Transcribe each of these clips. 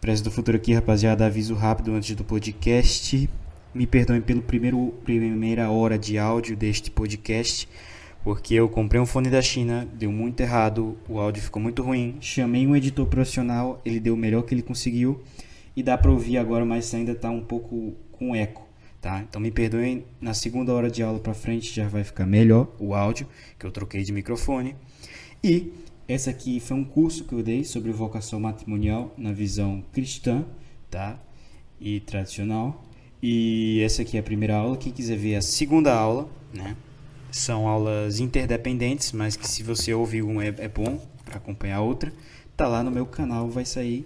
Presta do Futuro aqui, rapaziada. Aviso rápido antes do podcast. Me perdoem pelo primeiro primeira hora de áudio deste podcast, porque eu comprei um fone da China, deu muito errado, o áudio ficou muito ruim. Chamei um editor profissional, ele deu o melhor que ele conseguiu e dá para ouvir agora, mas ainda tá um pouco com eco, tá? Então me perdoem, na segunda hora de aula para frente já vai ficar melhor o áudio, que eu troquei de microfone. E essa aqui foi um curso que eu dei sobre vocação matrimonial na visão cristã, tá? E tradicional. E essa aqui é a primeira aula. Quem quiser ver a segunda aula, né? São aulas interdependentes, mas que se você ouvir uma é, é bom para acompanhar a outra. Tá lá no meu canal, vai sair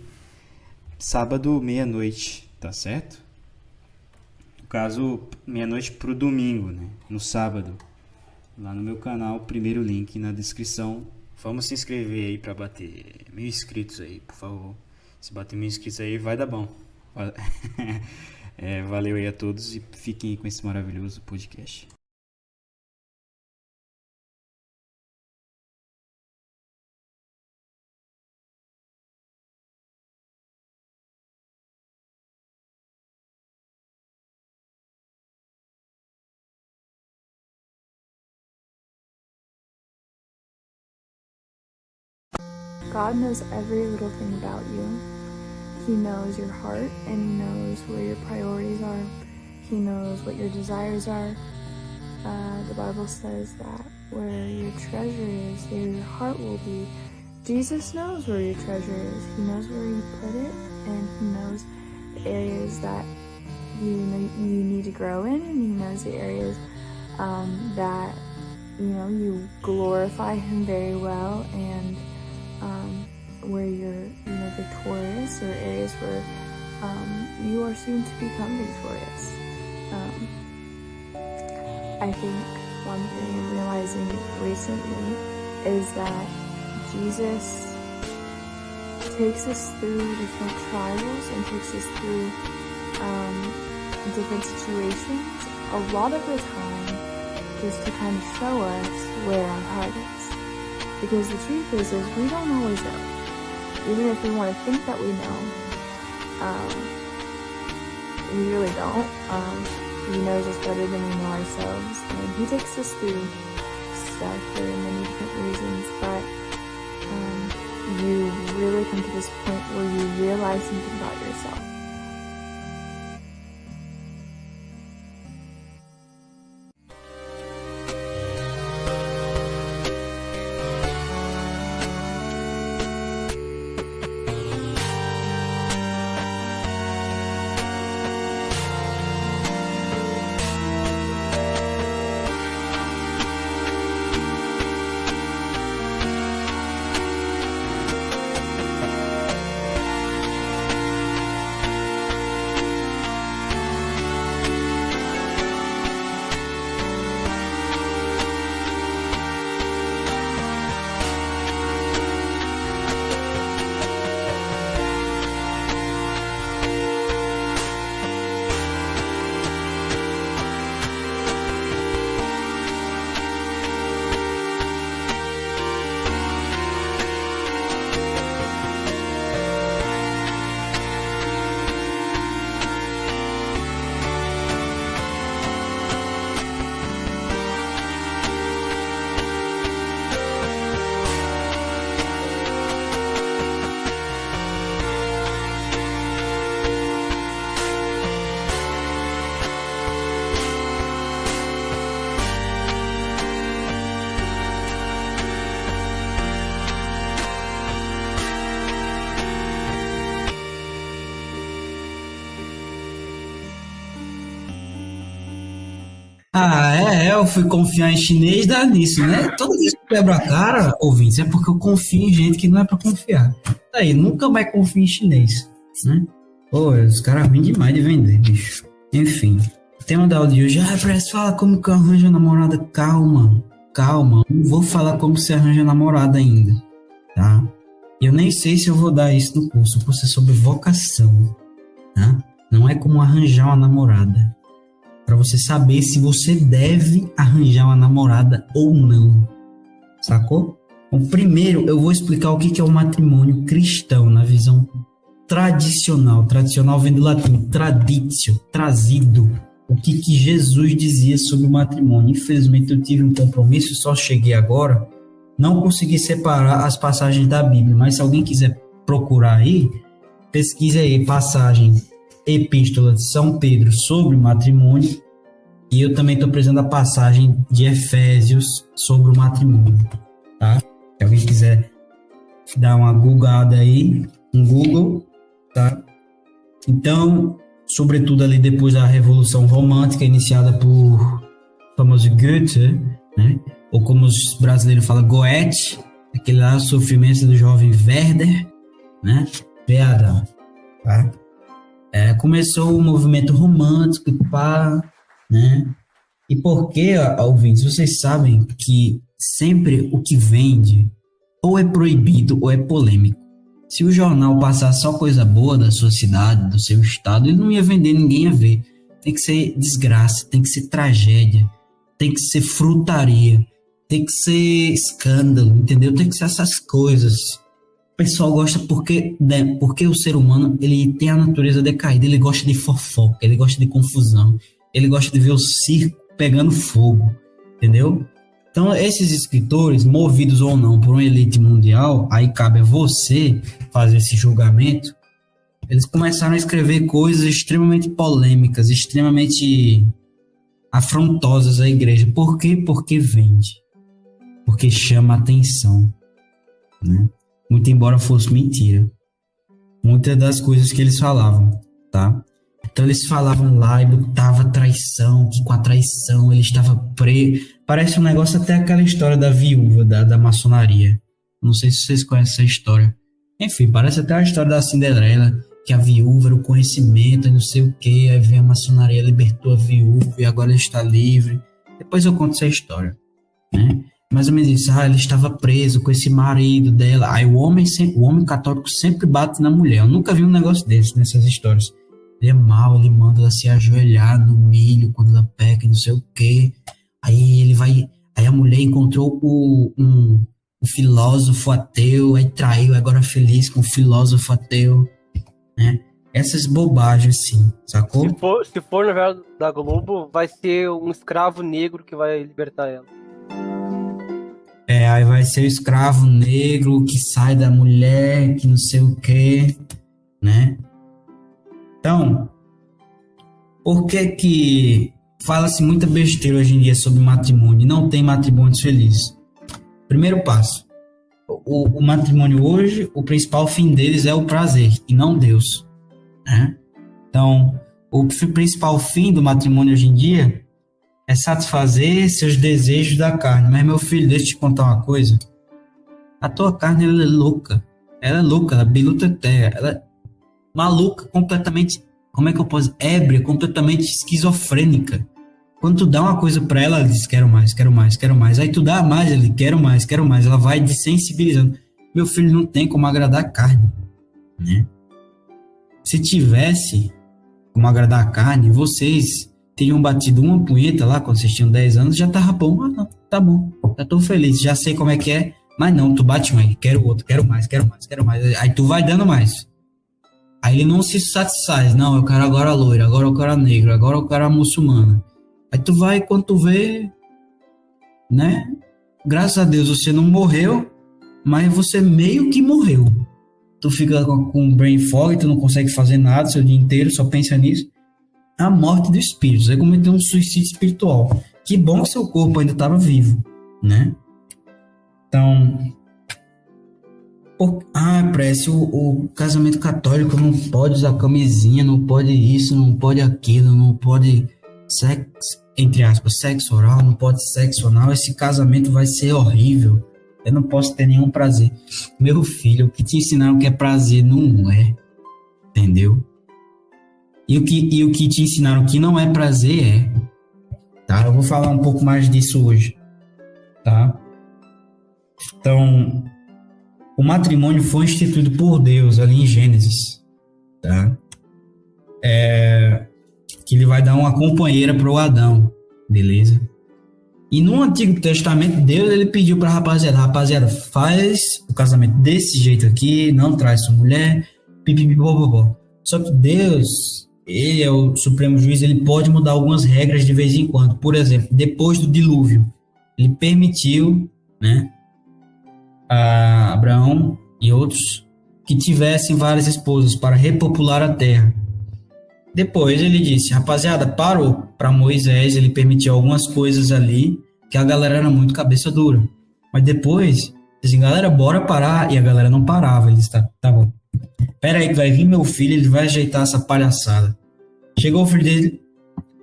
sábado meia-noite, tá certo? No caso, meia-noite pro domingo, né? No sábado. Lá no meu canal, primeiro link na descrição Vamos se inscrever aí para bater mil inscritos aí, por favor. Se bater mil inscritos aí, vai dar bom. é, valeu aí a todos e fiquem com esse maravilhoso podcast. God knows every little thing about you. He knows your heart and He knows where your priorities are. He knows what your desires are. Uh, the Bible says that where your treasure is, there your heart will be. Jesus knows where your treasure is. He knows where you put it, and He knows the areas that you you need to grow in, and He knows the areas um, that you know you glorify Him very well and um, where you're, you know, victorious or areas where um, you are soon to become victorious. Um, I think one thing I'm realizing recently is that Jesus takes us through different trials and takes us through um, different situations a lot of the time just to kind of show us where our heart is. Because the truth is, is we don't always know. Even if we want to think that we know, um, we really don't. Um, he knows us better than we know ourselves, and he takes us through stuff for many different reasons. But um, you really come to this point where you realize something about yourself. É, fui confiar em chinês, dá nisso, né? Toda vez que eu quebro a cara, ouvintes, é porque eu confio em gente que não é pra confiar. Aí, nunca mais confio em chinês, né? Pô, os caras vêm demais de vender, bicho. Enfim, o tema da aula hoje, ah, Press, fala como que arranja namorada. Calma, calma, não vou falar como se arranja namorada ainda, tá? Eu nem sei se eu vou dar isso no curso, o curso é sobre vocação, tá? Não é como arranjar uma namorada para você saber se você deve arranjar uma namorada ou não. Sacou? Bom, primeiro eu vou explicar o que é o matrimônio cristão na visão tradicional. Tradicional vem do latim traditio, trazido. O que, que Jesus dizia sobre o matrimônio. Infelizmente eu tive um compromisso só cheguei agora. Não consegui separar as passagens da Bíblia, mas se alguém quiser procurar aí, pesquise aí passagem Epístola de São Pedro sobre matrimônio. E eu também estou precisando da passagem de Efésios sobre o matrimônio, tá? Se alguém quiser dar uma googada aí, um Google, tá? Então, sobretudo ali depois da Revolução Romântica, iniciada por famoso Goethe, né? Ou como os brasileiros falam, Goethe, aquele lá, sofrimento do jovem Werder, né? Veadão, tá? É, começou o movimento romântico pá, né? E porque, ouvintes, vocês sabem que sempre o que vende ou é proibido ou é polêmico. Se o jornal passar só coisa boa da sua cidade, do seu estado, ele não ia vender, ninguém ia ver. Tem que ser desgraça, tem que ser tragédia, tem que ser frutaria, tem que ser escândalo, entendeu? Tem que ser essas coisas. O pessoal gosta porque, né, porque o ser humano ele tem a natureza decaída, ele gosta de fofoca, ele gosta de confusão, ele gosta de ver o circo pegando fogo, entendeu? Então, esses escritores, movidos ou não por uma elite mundial, aí cabe a você fazer esse julgamento. Eles começaram a escrever coisas extremamente polêmicas, extremamente afrontosas à igreja. Por quê? Porque vende. Porque chama atenção. Né? Muito embora fosse mentira. Muitas das coisas que eles falavam, tá? Então eles falavam lá e botava traição, que com a traição ele estava preso. Parece um negócio até aquela história da viúva da, da maçonaria. Não sei se vocês conhecem essa história. Enfim, parece até a história da Cinderela, que a viúva era o conhecimento não sei o que, aí vem a maçonaria, libertou a viúva e agora ele está livre. Depois eu conto essa história, né? Mais ou menos isso, ah, ele estava preso com esse marido dela. Aí o homem, o homem católico sempre bate na mulher. Eu nunca vi um negócio desse nessas histórias. Ele é mal, ele manda ela se ajoelhar no milho quando ela peca não sei o quê. Aí ele vai. Aí a mulher encontrou o, um, um filósofo ateu, aí traiu, agora feliz com o filósofo ateu, né? Essas bobagens, assim, sacou? Se for, se for novela da Globo, vai ser um escravo negro que vai libertar ela. É, aí vai ser o escravo negro que sai da mulher, que não sei o quê, né? Então, por que que fala-se muita besteira hoje em dia sobre matrimônio? Não tem matrimônios felizes. Primeiro passo. O, o, matrimônio hoje, o principal fim deles é o prazer e não Deus. Né? Então, o principal fim do matrimônio hoje em dia é satisfazer seus desejos da carne. Mas, meu filho, deixa eu te contar uma coisa. A tua carne, ela é louca. Ela é louca, ela é biluta terra. Ela, maluca, completamente, como é que eu posso, ébria, completamente esquizofrênica. Quando tu dá uma coisa para ela, ela diz, quero mais, quero mais, quero mais. Aí tu dá mais, ele quero mais, quero mais. Ela vai desensibilizando. Meu filho não tem como agradar a carne, né? Se tivesse como agradar a carne, vocês teriam batido uma punheta lá quando vocês tinham 10 anos, já tava bom. Ah, não, tá bom, já tô feliz, já sei como é que é. Mas não, tu bate mais, quero outro, quero mais, quero mais, quero mais. Aí tu vai dando mais. Aí ele não se satisfaz. Não, eu quero agora a loira, agora eu quero a negra, agora eu quero a muçulmana. Aí tu vai, quando tu vê, né? Graças a Deus você não morreu, mas você meio que morreu. Tu fica com brain fog, tu não consegue fazer nada seu dia inteiro, só pensa nisso. A morte do espírito, você cometeu um suicídio espiritual. Que bom que seu corpo ainda estava vivo, né? Então, por... Ah, parece o, o, casamento católico não pode usar camisinha, não pode isso, não pode aquilo, não pode sexo, entre aspas, sexo oral, não pode sexo anal. Esse casamento vai ser horrível. Eu não posso ter nenhum prazer. Meu filho, o que te ensinaram que é prazer não é. Entendeu? E o que, e o que te ensinaram que não é prazer é. Tá? Eu vou falar um pouco mais disso hoje. Tá? Então, o matrimônio foi instituído por Deus ali em Gênesis, tá? É, que ele vai dar uma companheira para o Adão, beleza? E no Antigo Testamento, Deus ele pediu para a rapaziada, rapaziada, faz o casamento desse jeito aqui, não traz sua mulher, pipipipopopó. Só que Deus, ele é o supremo juiz, ele pode mudar algumas regras de vez em quando. Por exemplo, depois do dilúvio, ele permitiu, né, a Abraão e outros que tivessem várias esposas para repopular a terra. Depois ele disse, rapaziada, parou. Para Moisés, ele permitiu algumas coisas ali que a galera era muito cabeça dura. Mas depois, disse, galera, bora parar. E a galera não parava. Ele disse, tá bom. Pera aí que vai vir meu filho, ele vai ajeitar essa palhaçada. Chegou o filho dele,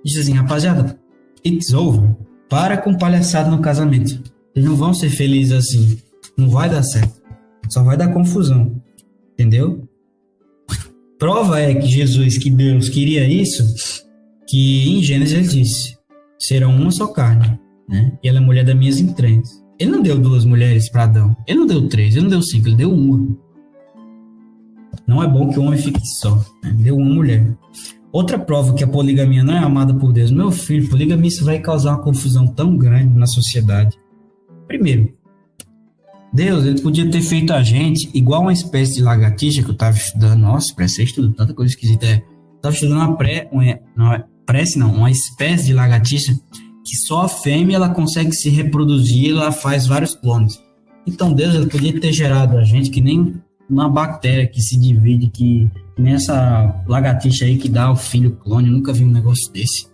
disse assim, rapaziada, it's over. Para com palhaçada no casamento. Eles não vão ser felizes assim. Não vai dar certo. Só vai dar confusão. Entendeu? Prova é que Jesus, que Deus queria isso, que em Gênesis ele disse: serão uma só carne, né? E ela é mulher das minhas entranhas. Ele não deu duas mulheres para Adão. Ele não deu três, ele não deu cinco, ele deu uma. Não é bom que o homem fique só. Né? Deu uma mulher. Outra prova que a poligamia não é amada por Deus. Meu filho, poligamia isso vai causar uma confusão tão grande na sociedade. Primeiro, Deus, ele podia ter feito a gente igual uma espécie de lagartixa que eu tava estudando. Nossa, pré estudando tanta coisa esquisita. É, eu tava estudando uma pré, uma, não, prece não, uma espécie de lagartixa que só a fêmea ela consegue se reproduzir, ela faz vários clones. Então Deus, ele podia ter gerado a gente que nem uma bactéria que se divide, que, que nem essa lagartixa aí que dá o filho clone. Eu nunca vi um negócio desse.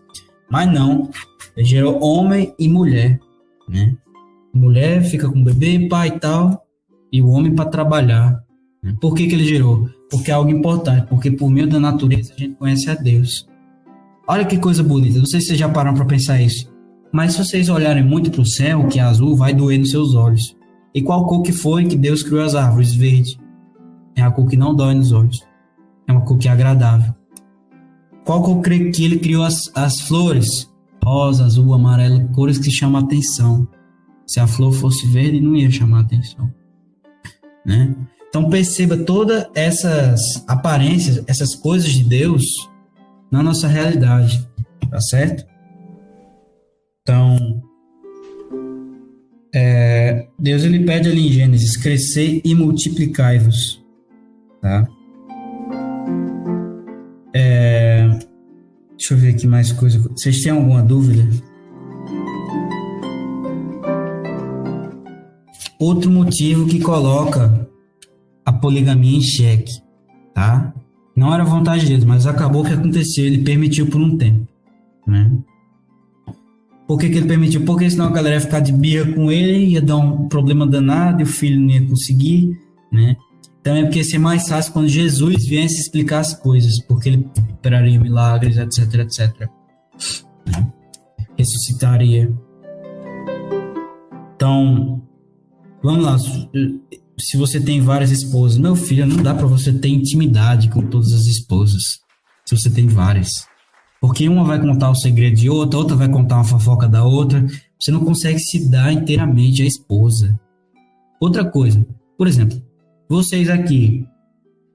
Mas não, ele gerou homem e mulher, né? mulher fica com o bebê, pai e tal, e o homem para trabalhar. Por que, que ele gerou? Porque é algo importante, porque por meio da natureza a gente conhece a Deus. Olha que coisa bonita, não sei se vocês já pararam para pensar isso, mas se vocês olharem muito para o céu, que é azul, vai doer nos seus olhos. E qual cor que foi que Deus criou as árvores? Verde. É a cor que não dói nos olhos. É uma cor que é agradável. Qual cor que ele criou as, as flores? Rosa, azul, amarelo, cores que chamam a atenção. Se a flor fosse verde, não ia chamar atenção, né? Então perceba todas essas aparências, essas coisas de Deus na nossa realidade, tá certo? Então, é, Deus ele pede ali em Gênesis: crescer e multiplicai-vos, tá? É, deixa eu ver aqui mais coisa. Vocês têm alguma dúvida? outro motivo que coloca a poligamia em xeque, tá? Não era vontade dele, mas acabou que aconteceu, ele permitiu por um tempo, né? Por que, que ele permitiu? Porque senão a galera ia ficar de birra com ele, ia dar um problema danado e o filho não ia conseguir, né? É porque ia ser mais fácil quando Jesus viesse explicar as coisas, porque ele operaria milagres, etc, etc. Ressuscitaria. Então, Vamos lá, se você tem várias esposas, meu filho, não dá para você ter intimidade com todas as esposas. Se você tem várias. Porque uma vai contar o segredo de outra, outra vai contar uma fofoca da outra. Você não consegue se dar inteiramente à esposa. Outra coisa, por exemplo, vocês aqui,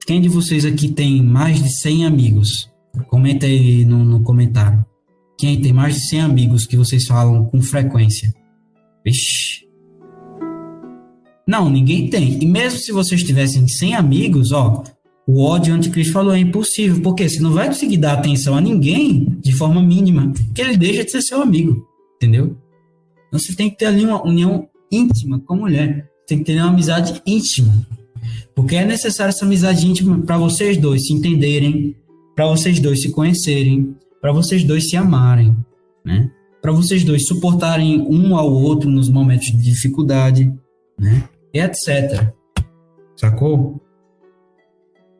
quem de vocês aqui tem mais de 100 amigos? Comenta aí no, no comentário. Quem tem mais de 100 amigos que vocês falam com frequência? Vixe, não, ninguém tem. E mesmo se vocês tivessem 100 amigos, ó, o ódio anticristo falou é impossível, porque você não vai conseguir dar atenção a ninguém de forma mínima, que ele deixa de ser seu amigo, entendeu? Então você tem que ter ali uma união íntima com a mulher, tem que ter uma amizade íntima, porque é necessário essa amizade íntima para vocês dois se entenderem, para vocês dois se conhecerem, para vocês dois se amarem, né? Para vocês dois suportarem um ao outro nos momentos de dificuldade, né? e etc. Sacou?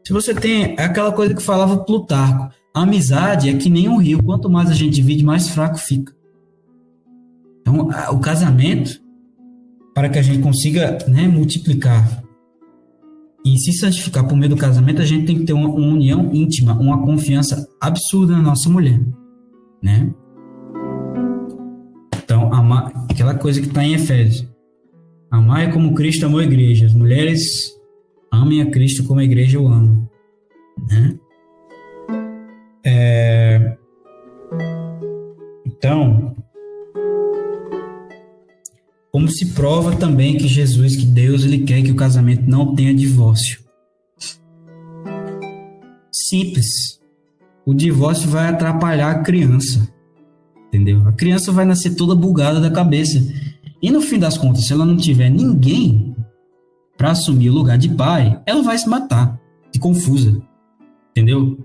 Se você tem aquela coisa que falava Plutarco, a amizade é que nem um rio, quanto mais a gente divide, mais fraco fica. Então, o casamento, para que a gente consiga né, multiplicar e se santificar por meio do casamento, a gente tem que ter uma, uma união íntima, uma confiança absurda na nossa mulher, né? Então, aquela coisa que está em Efésios. Amai como Cristo amou a igreja. As mulheres amem a Cristo como a igreja o ama. Né? É... Então, como se prova também que Jesus, que Deus, ele quer que o casamento não tenha divórcio. Simples. O divórcio vai atrapalhar a criança. Entendeu? A criança vai nascer toda bugada da cabeça. E no fim das contas, se ela não tiver ninguém para assumir o lugar de pai, ela vai se matar, de confusa. Entendeu?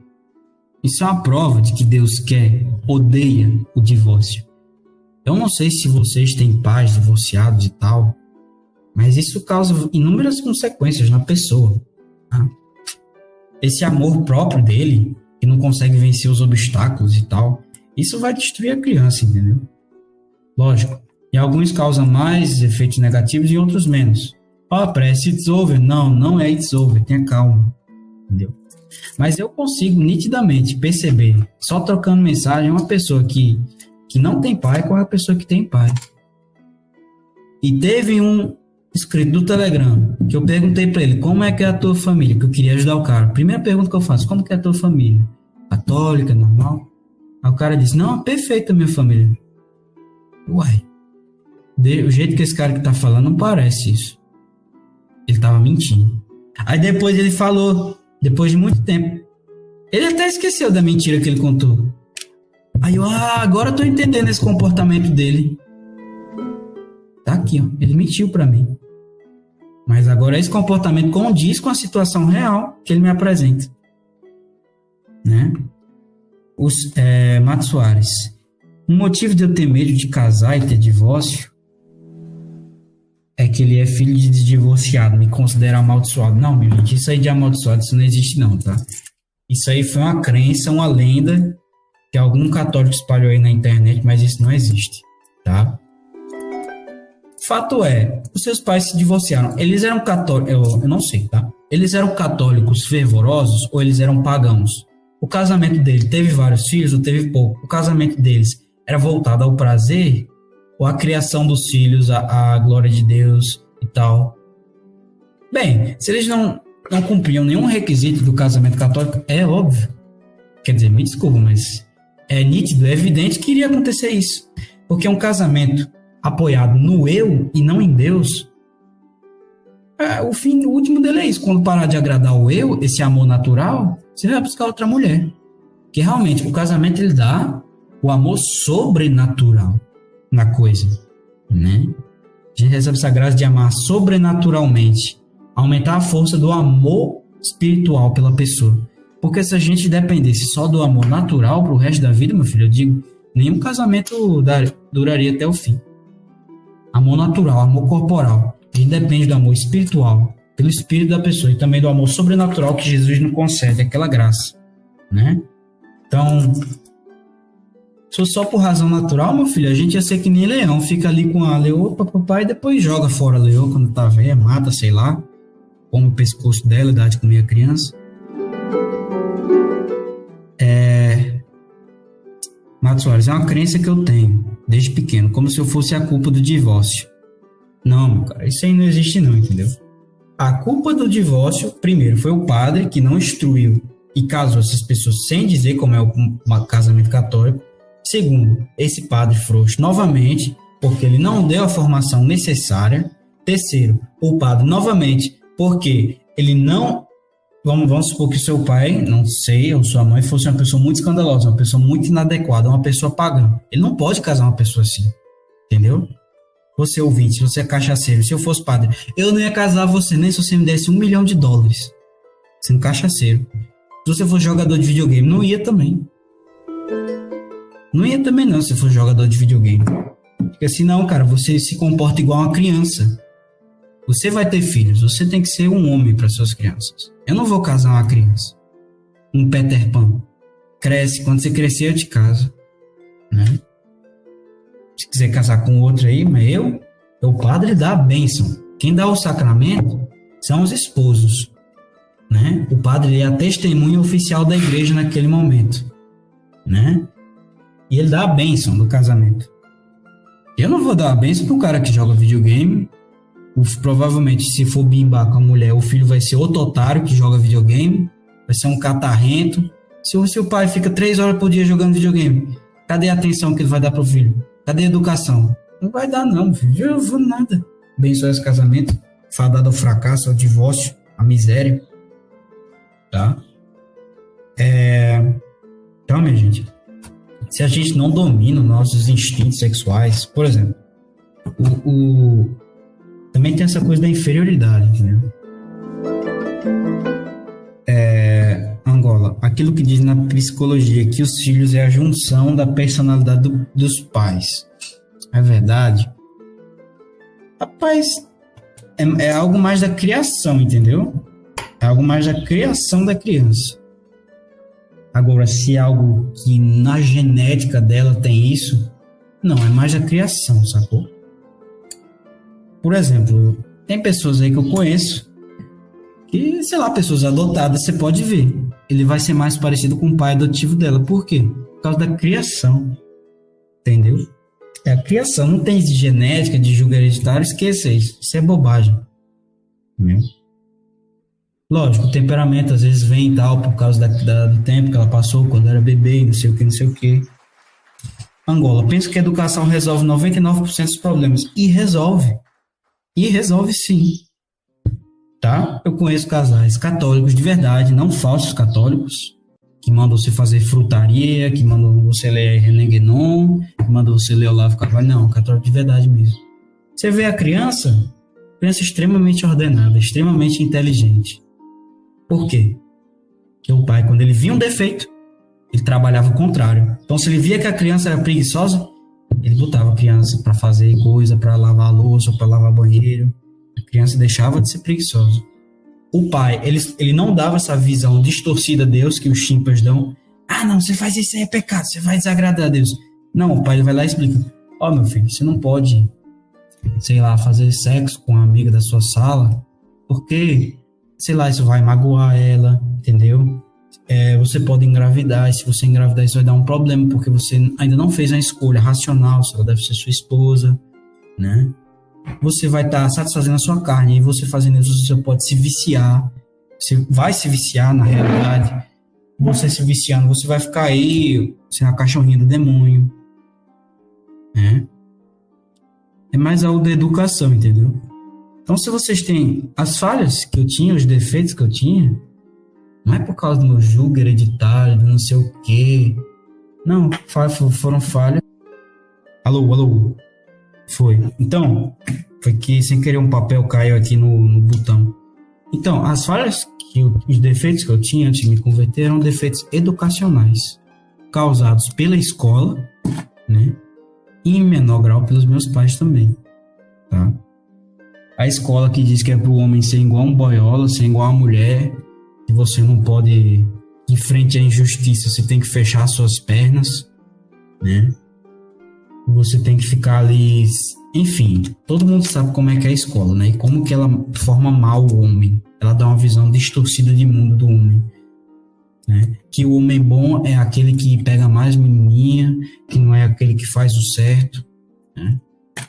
Isso é uma prova de que Deus quer, odeia o divórcio. Eu não sei se vocês têm pais divorciados e tal, mas isso causa inúmeras consequências na pessoa. Tá? Esse amor próprio dele, que não consegue vencer os obstáculos e tal, isso vai destruir a criança, entendeu? Lógico. E alguns causam mais efeitos negativos e outros menos. Ó, oh, parece it's over. Não, não é it's over. Tenha calma. Entendeu? Mas eu consigo nitidamente perceber, só trocando mensagem, uma pessoa que, que não tem pai com a pessoa que tem pai. E teve um escrito do Telegram que eu perguntei para ele como é que é a tua família, que eu queria ajudar o cara. Primeira pergunta que eu faço: como que é a tua família? Católica, normal? Aí o cara disse: não, perfeita minha família. Uai, o jeito que esse cara que tá falando não parece isso. Ele tava mentindo. Aí depois ele falou depois de muito tempo. Ele até esqueceu da mentira que ele contou. Aí eu, ah, agora eu tô entendendo esse comportamento dele. Tá aqui, ó. Ele mentiu para mim. Mas agora esse comportamento condiz com a situação real que ele me apresenta. Né? Os, é, Mato Soares. Um motivo de eu ter medo de casar e ter divórcio é que ele é filho de divorciado, me considera amaldiçoado. Não, meu gente, isso aí de amaldiçoado, isso não existe não, tá? Isso aí foi uma crença, uma lenda que algum católico espalhou aí na internet, mas isso não existe, tá? Fato é, os seus pais se divorciaram. Eles eram católicos, eu, eu não sei, tá? Eles eram católicos fervorosos ou eles eram pagãos? O casamento dele teve vários filhos ou teve pouco? O casamento deles era voltado ao prazer ou a criação dos filhos, a glória de Deus e tal. Bem, se eles não, não cumpriam nenhum requisito do casamento católico, é óbvio. Quer dizer, me desculpa, mas é nítido, é evidente que iria acontecer isso. Porque um casamento apoiado no eu e não em Deus, é, o fim o último dele é isso. Quando parar de agradar o eu, esse amor natural, você vai buscar outra mulher. Que realmente o casamento ele dá o amor sobrenatural na coisa, né? A gente recebe essa graça de amar sobrenaturalmente, aumentar a força do amor espiritual pela pessoa. Porque se a gente dependesse só do amor natural pro resto da vida, meu filho, eu digo, nenhum casamento duraria até o fim. Amor natural, amor corporal. A gente depende do amor espiritual, pelo espírito da pessoa, e também do amor sobrenatural que Jesus nos concede, aquela graça, né? Então, se só por razão natural, meu filho, a gente ia ser que nem leão. Fica ali com a leoa, papai, e depois joga fora a leoa quando tá velha, mata, sei lá. Come o pescoço dela, dá de comer a criança. É... Mato Soares, é uma crença que eu tenho, desde pequeno, como se eu fosse a culpa do divórcio. Não, cara, isso aí não existe não, entendeu? A culpa do divórcio, primeiro, foi o padre que não instruiu e casou essas pessoas sem dizer como é o casamento católico. Segundo, esse padre frouxo novamente, porque ele não deu a formação necessária. Terceiro, o padre novamente, porque ele não. Vamos, vamos supor que seu pai, não sei, ou sua mãe fosse uma pessoa muito escandalosa, uma pessoa muito inadequada, uma pessoa pagã. Ele não pode casar uma pessoa assim. Entendeu? Você ouvinte, você é cachaceiro, se eu fosse padre, eu não ia casar você nem se você me desse um milhão de dólares. Sendo cachaceiro. Se você fosse jogador de videogame, não ia também. Não ia também não se for jogador de videogame. Fica assim, não, cara, você se comporta igual uma criança. Você vai ter filhos, você tem que ser um homem para suas crianças. Eu não vou casar uma criança. Um Peter Pan. Cresce, quando você crescer eu te caso. Né? Se quiser casar com outro aí, mas eu, o padre dá a bênção. Quem dá o sacramento são os esposos. Né? O padre é a testemunha oficial da igreja naquele momento. Né? E ele dá a bênção do casamento. Eu não vou dar a bênção pro cara que joga videogame. Provavelmente, se for bimbar com a mulher, o filho vai ser outro otário que joga videogame. Vai ser um catarrento. Se o seu pai fica três horas por dia jogando videogame, cadê a atenção que ele vai dar pro filho? Cadê a educação? Não vai dar, não, filho. Eu vou nada. Abençoar esse casamento, fadado ao fracasso, ao divórcio, à miséria. Tá? É... Então, minha gente, se a gente não domina os nossos instintos sexuais, por exemplo, o, o... também tem essa coisa da inferioridade, entendeu? É... Angola, aquilo que diz na psicologia que os filhos é a junção da personalidade do, dos pais. É verdade? Rapaz, é, é algo mais da criação, entendeu? É algo mais da criação da criança. Agora, se é algo que na genética dela tem isso, não, é mais da criação, sacou? Por exemplo, tem pessoas aí que eu conheço que, sei lá, pessoas adotadas, você pode ver. Ele vai ser mais parecido com o pai adotivo dela. Por quê? Por causa da criação. Entendeu? É a criação. Não tem de genética, de julgo hereditário, esqueça isso. Isso é bobagem. Entendeu? Lógico, o temperamento às vezes vem e tal, por causa da, da, do tempo que ela passou quando era bebê, não sei o que, não sei o que. Angola, penso que a educação resolve 99% dos problemas. E resolve. E resolve sim. Tá? Eu conheço casais católicos de verdade, não falsos católicos, que mandam você fazer frutaria, que mandam você ler René Guénon, que mandam você ler Olavo Carvalho. Não, católico de verdade mesmo. Você vê a criança, criança extremamente ordenada, extremamente inteligente. Por quê? Porque o pai, quando ele via um defeito, ele trabalhava o contrário. Então, se ele via que a criança era preguiçosa, ele botava a criança para fazer coisa, para lavar louça, para lavar banheiro. A criança deixava de ser preguiçosa o pai, ele, ele não dava essa visão distorcida a Deus que os chimpas dão. Ah, não, você faz isso aí é pecado, você vai desagradar a Deus. Não, o pai vai lá e explica: Ó, oh, meu filho, você não pode, sei lá, fazer sexo com uma amiga da sua sala, porque, sei lá, isso vai magoar ela, entendeu? É, você pode engravidar, e se você engravidar, isso vai dar um problema, porque você ainda não fez a escolha racional se ela deve ser sua esposa, né? você vai estar tá satisfazendo a sua carne. E você fazendo isso, você pode se viciar. Você vai se viciar, na realidade. Você se viciando, você vai ficar aí, sendo a cachorrinha do demônio. É, é mais algo da educação, entendeu? Então, se vocês têm as falhas que eu tinha, os defeitos que eu tinha, não é por causa do meu julgo hereditário, não sei o quê. Não, foram falhas. Alô, alô. Foi. Então, foi que sem querer um papel caiu aqui no, no botão. Então, as falhas que eu, os defeitos que eu tinha antes de me converter eram defeitos educacionais, causados pela escola, né? E em menor grau pelos meus pais também, tá? A escola que diz que é para o homem ser igual um boiola, ser igual a mulher, que você não pode, em frente à injustiça, você tem que fechar suas pernas, né? você tem que ficar ali. Enfim, todo mundo sabe como é que é a escola, né? E como que ela forma mal o homem. Ela dá uma visão distorcida de mundo do homem. Né? Que o homem bom é aquele que pega mais menininha, que não é aquele que faz o certo. Né?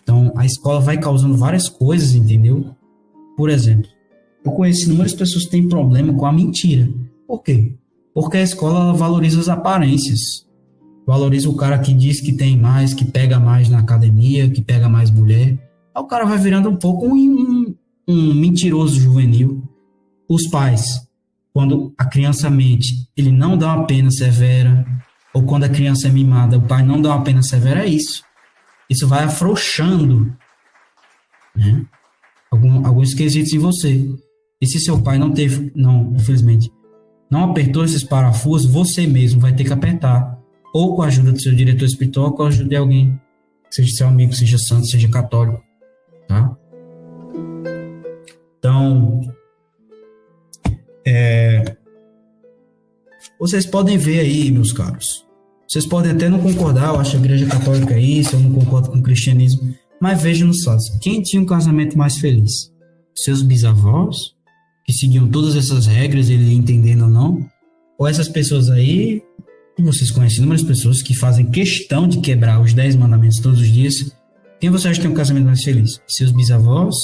Então, a escola vai causando várias coisas, entendeu? Por exemplo, eu conheço inúmeras pessoas que têm problema com a mentira. Por quê? Porque a escola valoriza as aparências valoriza o cara que diz que tem mais, que pega mais na academia, que pega mais mulher. Aí o cara vai virando um pouco um, um, um mentiroso juvenil. Os pais, quando a criança mente, ele não dá uma pena severa, ou quando a criança é mimada, o pai não dá uma pena severa, é isso. Isso vai afrouxando né? Algum, alguns quesitos em você. E se seu pai não teve, não, infelizmente, não apertou esses parafusos, você mesmo vai ter que apertar ou com a ajuda do seu diretor espiritual, ou com a ajuda de alguém, seja seu amigo, seja santo, seja católico, tá? Então, é, vocês podem ver aí, meus caros. Vocês podem até não concordar, eu acho a igreja católica é isso, eu não concordo com o cristianismo, mas vejam nos fatos. Quem tinha um casamento mais feliz? Seus bisavós, que seguiam todas essas regras, ele entendendo ou não? Ou essas pessoas aí vocês conhecem inúmeras pessoas que fazem questão de quebrar os 10 mandamentos todos os dias. Quem você acha que tem um casamento mais feliz? Seus bisavós?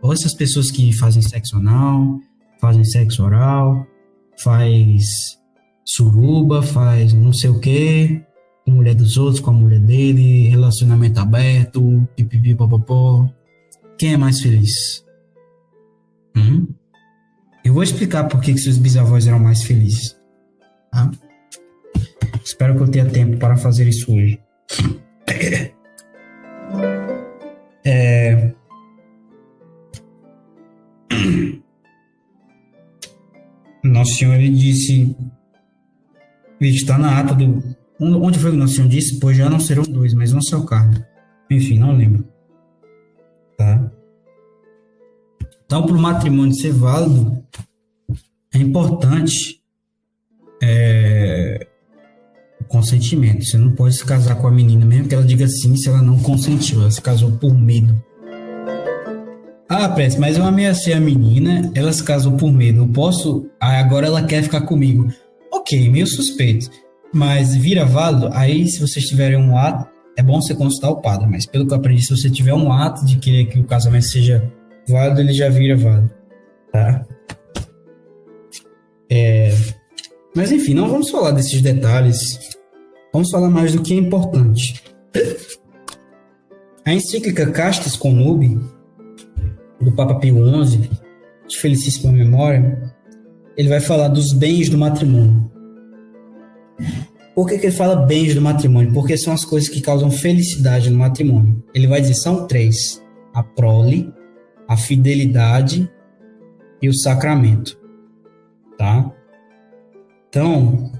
Ou essas pessoas que fazem sexo anal, fazem sexo oral, faz suruba, faz não sei o que, com a mulher dos outros, com a mulher dele, relacionamento aberto, pipipi, popopó. Quem é mais feliz? Hum? Eu vou explicar por que, seus bisavós eram mais felizes. Tá? Espero que eu tenha tempo para fazer isso hoje. É... Nosso Senhor ele disse, está na ata do. Onde foi que Nosso Senhor disse? Pois já não serão dois, mas um só carne. Enfim, não lembro. Tá? Então, para o matrimônio ser válido, é importante é, o consentimento. Você não pode se casar com a menina, mesmo que ela diga sim, se ela não consentiu. Ela se casou por medo. Ah, Prece, mas eu ameacei a menina, ela se casou por medo. Eu posso. Ah, agora ela quer ficar comigo. Ok, meio suspeito. Mas vira válido, aí se vocês tiverem um ato, é bom você consultar o padre. Mas pelo que eu aprendi, se você tiver um ato de querer que o casamento seja válido, ele já vira válido. Tá? É... Mas enfim, não vamos falar desses detalhes. Vamos falar mais do que é importante. A encíclica Castes Connubi, do Papa Pio XI, de felicíssima memória, ele vai falar dos bens do matrimônio. Por que, que ele fala bens do matrimônio? Porque são as coisas que causam felicidade no matrimônio. Ele vai dizer são três: a prole, a fidelidade e o sacramento. Tá? Então,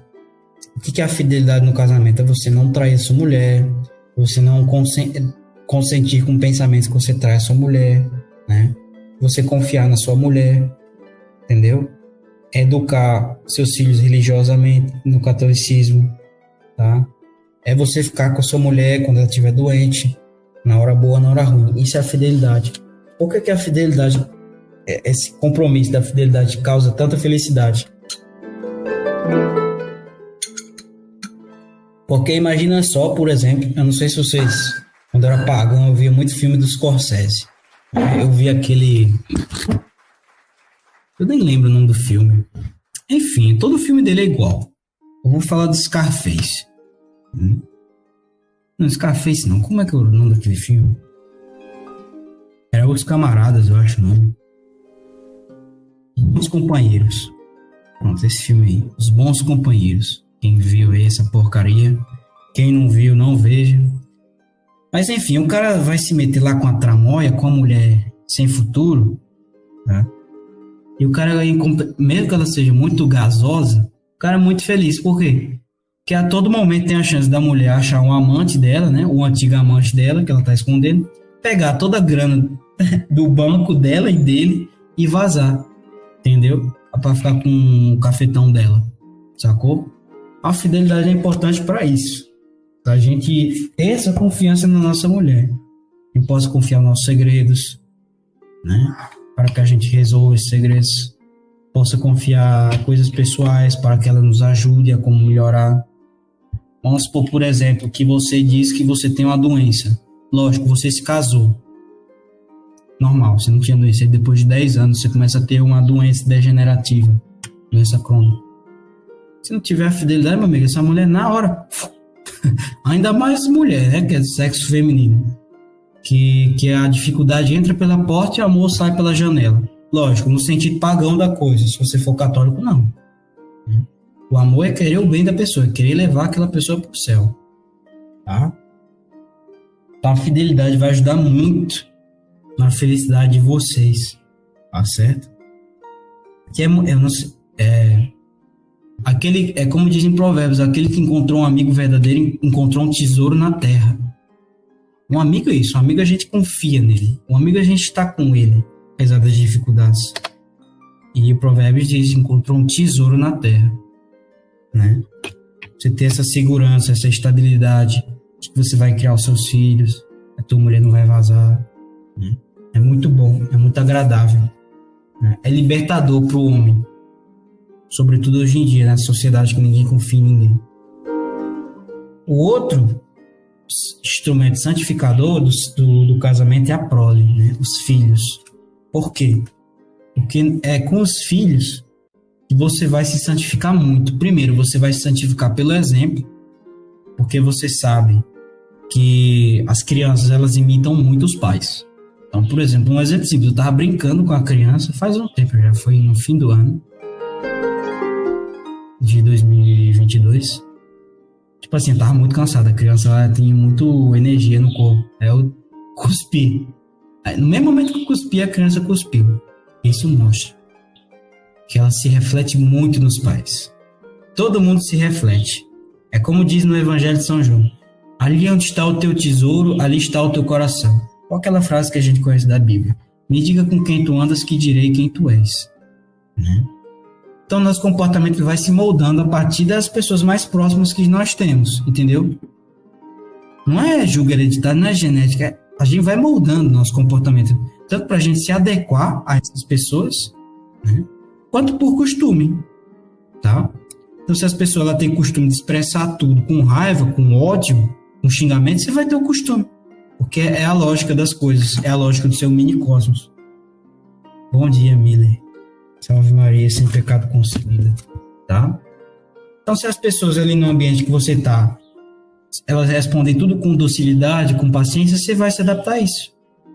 o que é a fidelidade no casamento? É você não trair sua mulher, você não consentir com pensamentos que você trai sua mulher, né? Você confiar na sua mulher, entendeu? Educar seus filhos religiosamente no catolicismo, tá? É você ficar com a sua mulher quando ela estiver doente, na hora boa, na hora ruim. Isso é a fidelidade. Por que, que a fidelidade, é, esse compromisso da fidelidade causa tanta felicidade? Porque imagina só, por exemplo, eu não sei se vocês, quando eu era pagão, eu via muito filme dos Scorsese. Eu vi aquele. Eu nem lembro o nome do filme. Enfim, todo filme dele é igual. Eu vou falar do Scarface. Hum? Não, Scarface não. Como é que é o nome daquele filme? Era Os Camaradas, eu acho o nome. Os Companheiros. Pronto, esse filme aí. Os Bons Companheiros. Quem viu aí essa porcaria. Quem não viu, não veja. Mas enfim, o cara vai se meter lá com a tramóia, com a mulher sem futuro, né? E o cara, mesmo que ela seja muito gasosa, o cara é muito feliz. Por quê? Porque a todo momento tem a chance da mulher achar um amante dela, né? O antigo amante dela, que ela tá escondendo, pegar toda a grana do banco dela e dele e vazar. Entendeu? Pra ficar com o cafetão dela. Sacou? A fidelidade é importante para isso. Pra gente ter essa confiança na nossa mulher. E possa confiar nos nossos segredos, né? Para que a gente resolva esses segredos. Possa confiar coisas pessoais para que ela nos ajude a como melhorar. Vamos supor, por exemplo, que você diz que você tem uma doença. Lógico, você se casou. Normal, você não tinha doença. E depois de 10 anos você começa a ter uma doença degenerativa, doença crônica. Se não tiver fidelidade, meu amigo, essa mulher na hora. Ainda mais mulher, né? Que é sexo feminino. Que, que a dificuldade entra pela porta e o amor sai pela janela. Lógico, no sentido pagão da coisa. Se você for católico, não. O amor é querer o bem da pessoa, é querer levar aquela pessoa para o céu. Tá? Então a fidelidade vai ajudar muito na felicidade de vocês. Tá certo? Que é, eu não sei, é, aquele é como dizem provérbios, aquele que encontrou um amigo verdadeiro encontrou um tesouro na terra. Um amigo é isso, um amigo a gente confia nele. Um amigo a gente está com ele, apesar das dificuldades. E o provérbios diz encontrou um tesouro na terra, né? Você ter essa segurança, essa estabilidade de que você vai criar os seus filhos, a tua mulher não vai vazar, né? É muito bom, é muito agradável. Né? É libertador para o homem. Sobretudo hoje em dia, na sociedade que ninguém confia em ninguém. O outro instrumento santificador do, do, do casamento é a prole, né? os filhos. Por quê? Porque é com os filhos que você vai se santificar muito. Primeiro, você vai se santificar pelo exemplo, porque você sabe que as crianças elas imitam muito os pais. Então, por exemplo, um exemplo simples, eu estava brincando com a criança faz um tempo, já foi no fim do ano. de 2022. Tipo assim, eu tava muito cansado. A criança ela tinha muito energia no corpo. Aí eu cuspi. Aí, no mesmo momento que eu cuspi, a criança cuspiu. Isso mostra que ela se reflete muito nos pais. Todo mundo se reflete. É como diz no Evangelho de São João: Ali onde está o teu tesouro, ali está o teu coração. Qual aquela frase que a gente conhece da Bíblia? Me diga com quem tu andas que direi quem tu és. Né? Então, nosso comportamento vai se moldando a partir das pessoas mais próximas que nós temos, entendeu? Não é julgo hereditário, não é genética. É, a gente vai moldando nosso comportamento, tanto para a gente se adequar a essas pessoas, né? quanto por costume, tá? Então, se as pessoas têm costume de expressar tudo com raiva, com ódio, com xingamento, você vai ter o costume. Porque é a lógica das coisas, é a lógica do seu mini cosmos. Bom dia, Miller. Salve Maria, sem pecado concebida. Tá? Então, se as pessoas ali no ambiente que você tá, elas respondem tudo com docilidade, com paciência, você vai se adaptar a isso.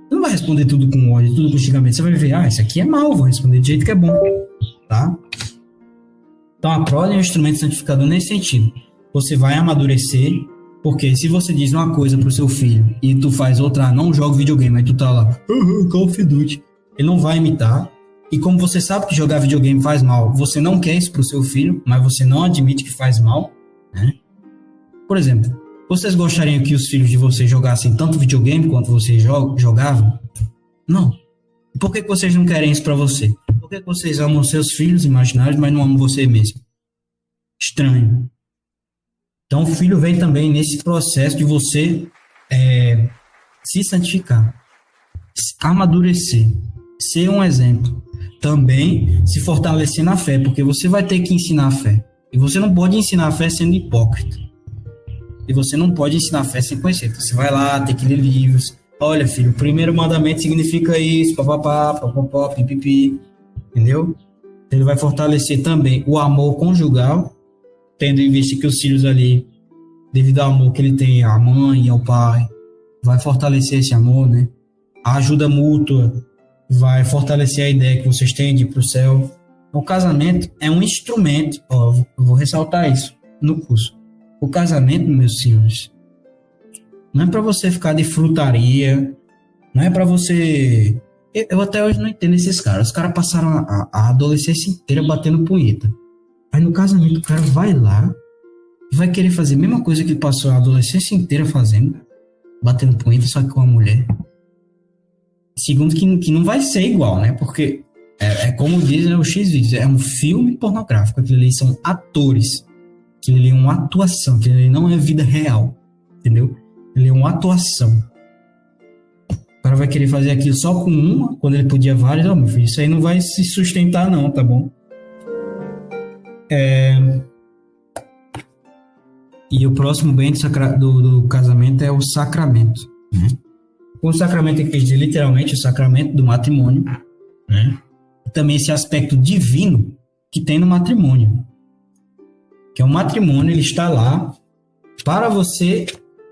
Você não vai responder tudo com ódio, tudo com xingamento. Você vai ver, ah, isso aqui é mal, vou responder do jeito que é bom. Tá? Então, a prole é um instrumento santificador nesse sentido. Você vai amadurecer, porque se você diz uma coisa pro seu filho e tu faz outra, ah, não joga videogame, aí tu tá lá, Call of Duty. Ele não vai imitar. E como você sabe que jogar videogame faz mal, você não quer isso pro seu filho, mas você não admite que faz mal, né? Por exemplo, vocês gostariam que os filhos de vocês jogassem tanto videogame quanto vocês jogavam? Não. Por que vocês não querem isso para você? Por que vocês amam seus filhos imaginários, mas não amam você mesmo? Estranho. Então, o filho vem também nesse processo de você é, se santificar, amadurecer, ser um exemplo. Também se fortalecer na fé, porque você vai ter que ensinar a fé. E você não pode ensinar a fé sendo hipócrita. E você não pode ensinar a fé sem conhecer. Você vai lá, tem que ler livros. Olha, filho, o primeiro mandamento significa isso, papapá, papapá, pipipi entendeu? Ele vai fortalecer também o amor conjugal, tendo em vista que os filhos ali, devido ao amor que ele tem à mãe e ao pai, vai fortalecer esse amor, né? A ajuda mútua vai fortalecer a ideia que vocês têm de ir para o céu. O casamento é um instrumento, ó, eu vou ressaltar isso no curso. O casamento, meus senhores, não é para você ficar de frutaria, não é para você eu até hoje não entendo esses caras. Os caras passaram a, a, adolescência inteira batendo punheta. Aí no casamento o cara vai lá vai querer fazer a mesma coisa que passou a adolescência inteira fazendo, batendo punheta, só que com a mulher. Segundo, que, que não vai ser igual, né? Porque é, é como diz né, o X-Vídeos, é um filme pornográfico. Aquilo ali são atores. Aquilo ali é uma atuação. Aquilo ali não é vida real. Entendeu? Ele é uma atuação. O cara vai querer fazer aquilo só com uma, quando ele podia várias. Oh, meu filho, isso aí não vai se sustentar, não, tá bom? É... E o próximo bem do, sacra... do, do casamento é o sacramento. Né? O sacramento aqui diz literalmente o sacramento do matrimônio, né? Também esse aspecto divino que tem no matrimônio. Que é o matrimônio, ele está lá para você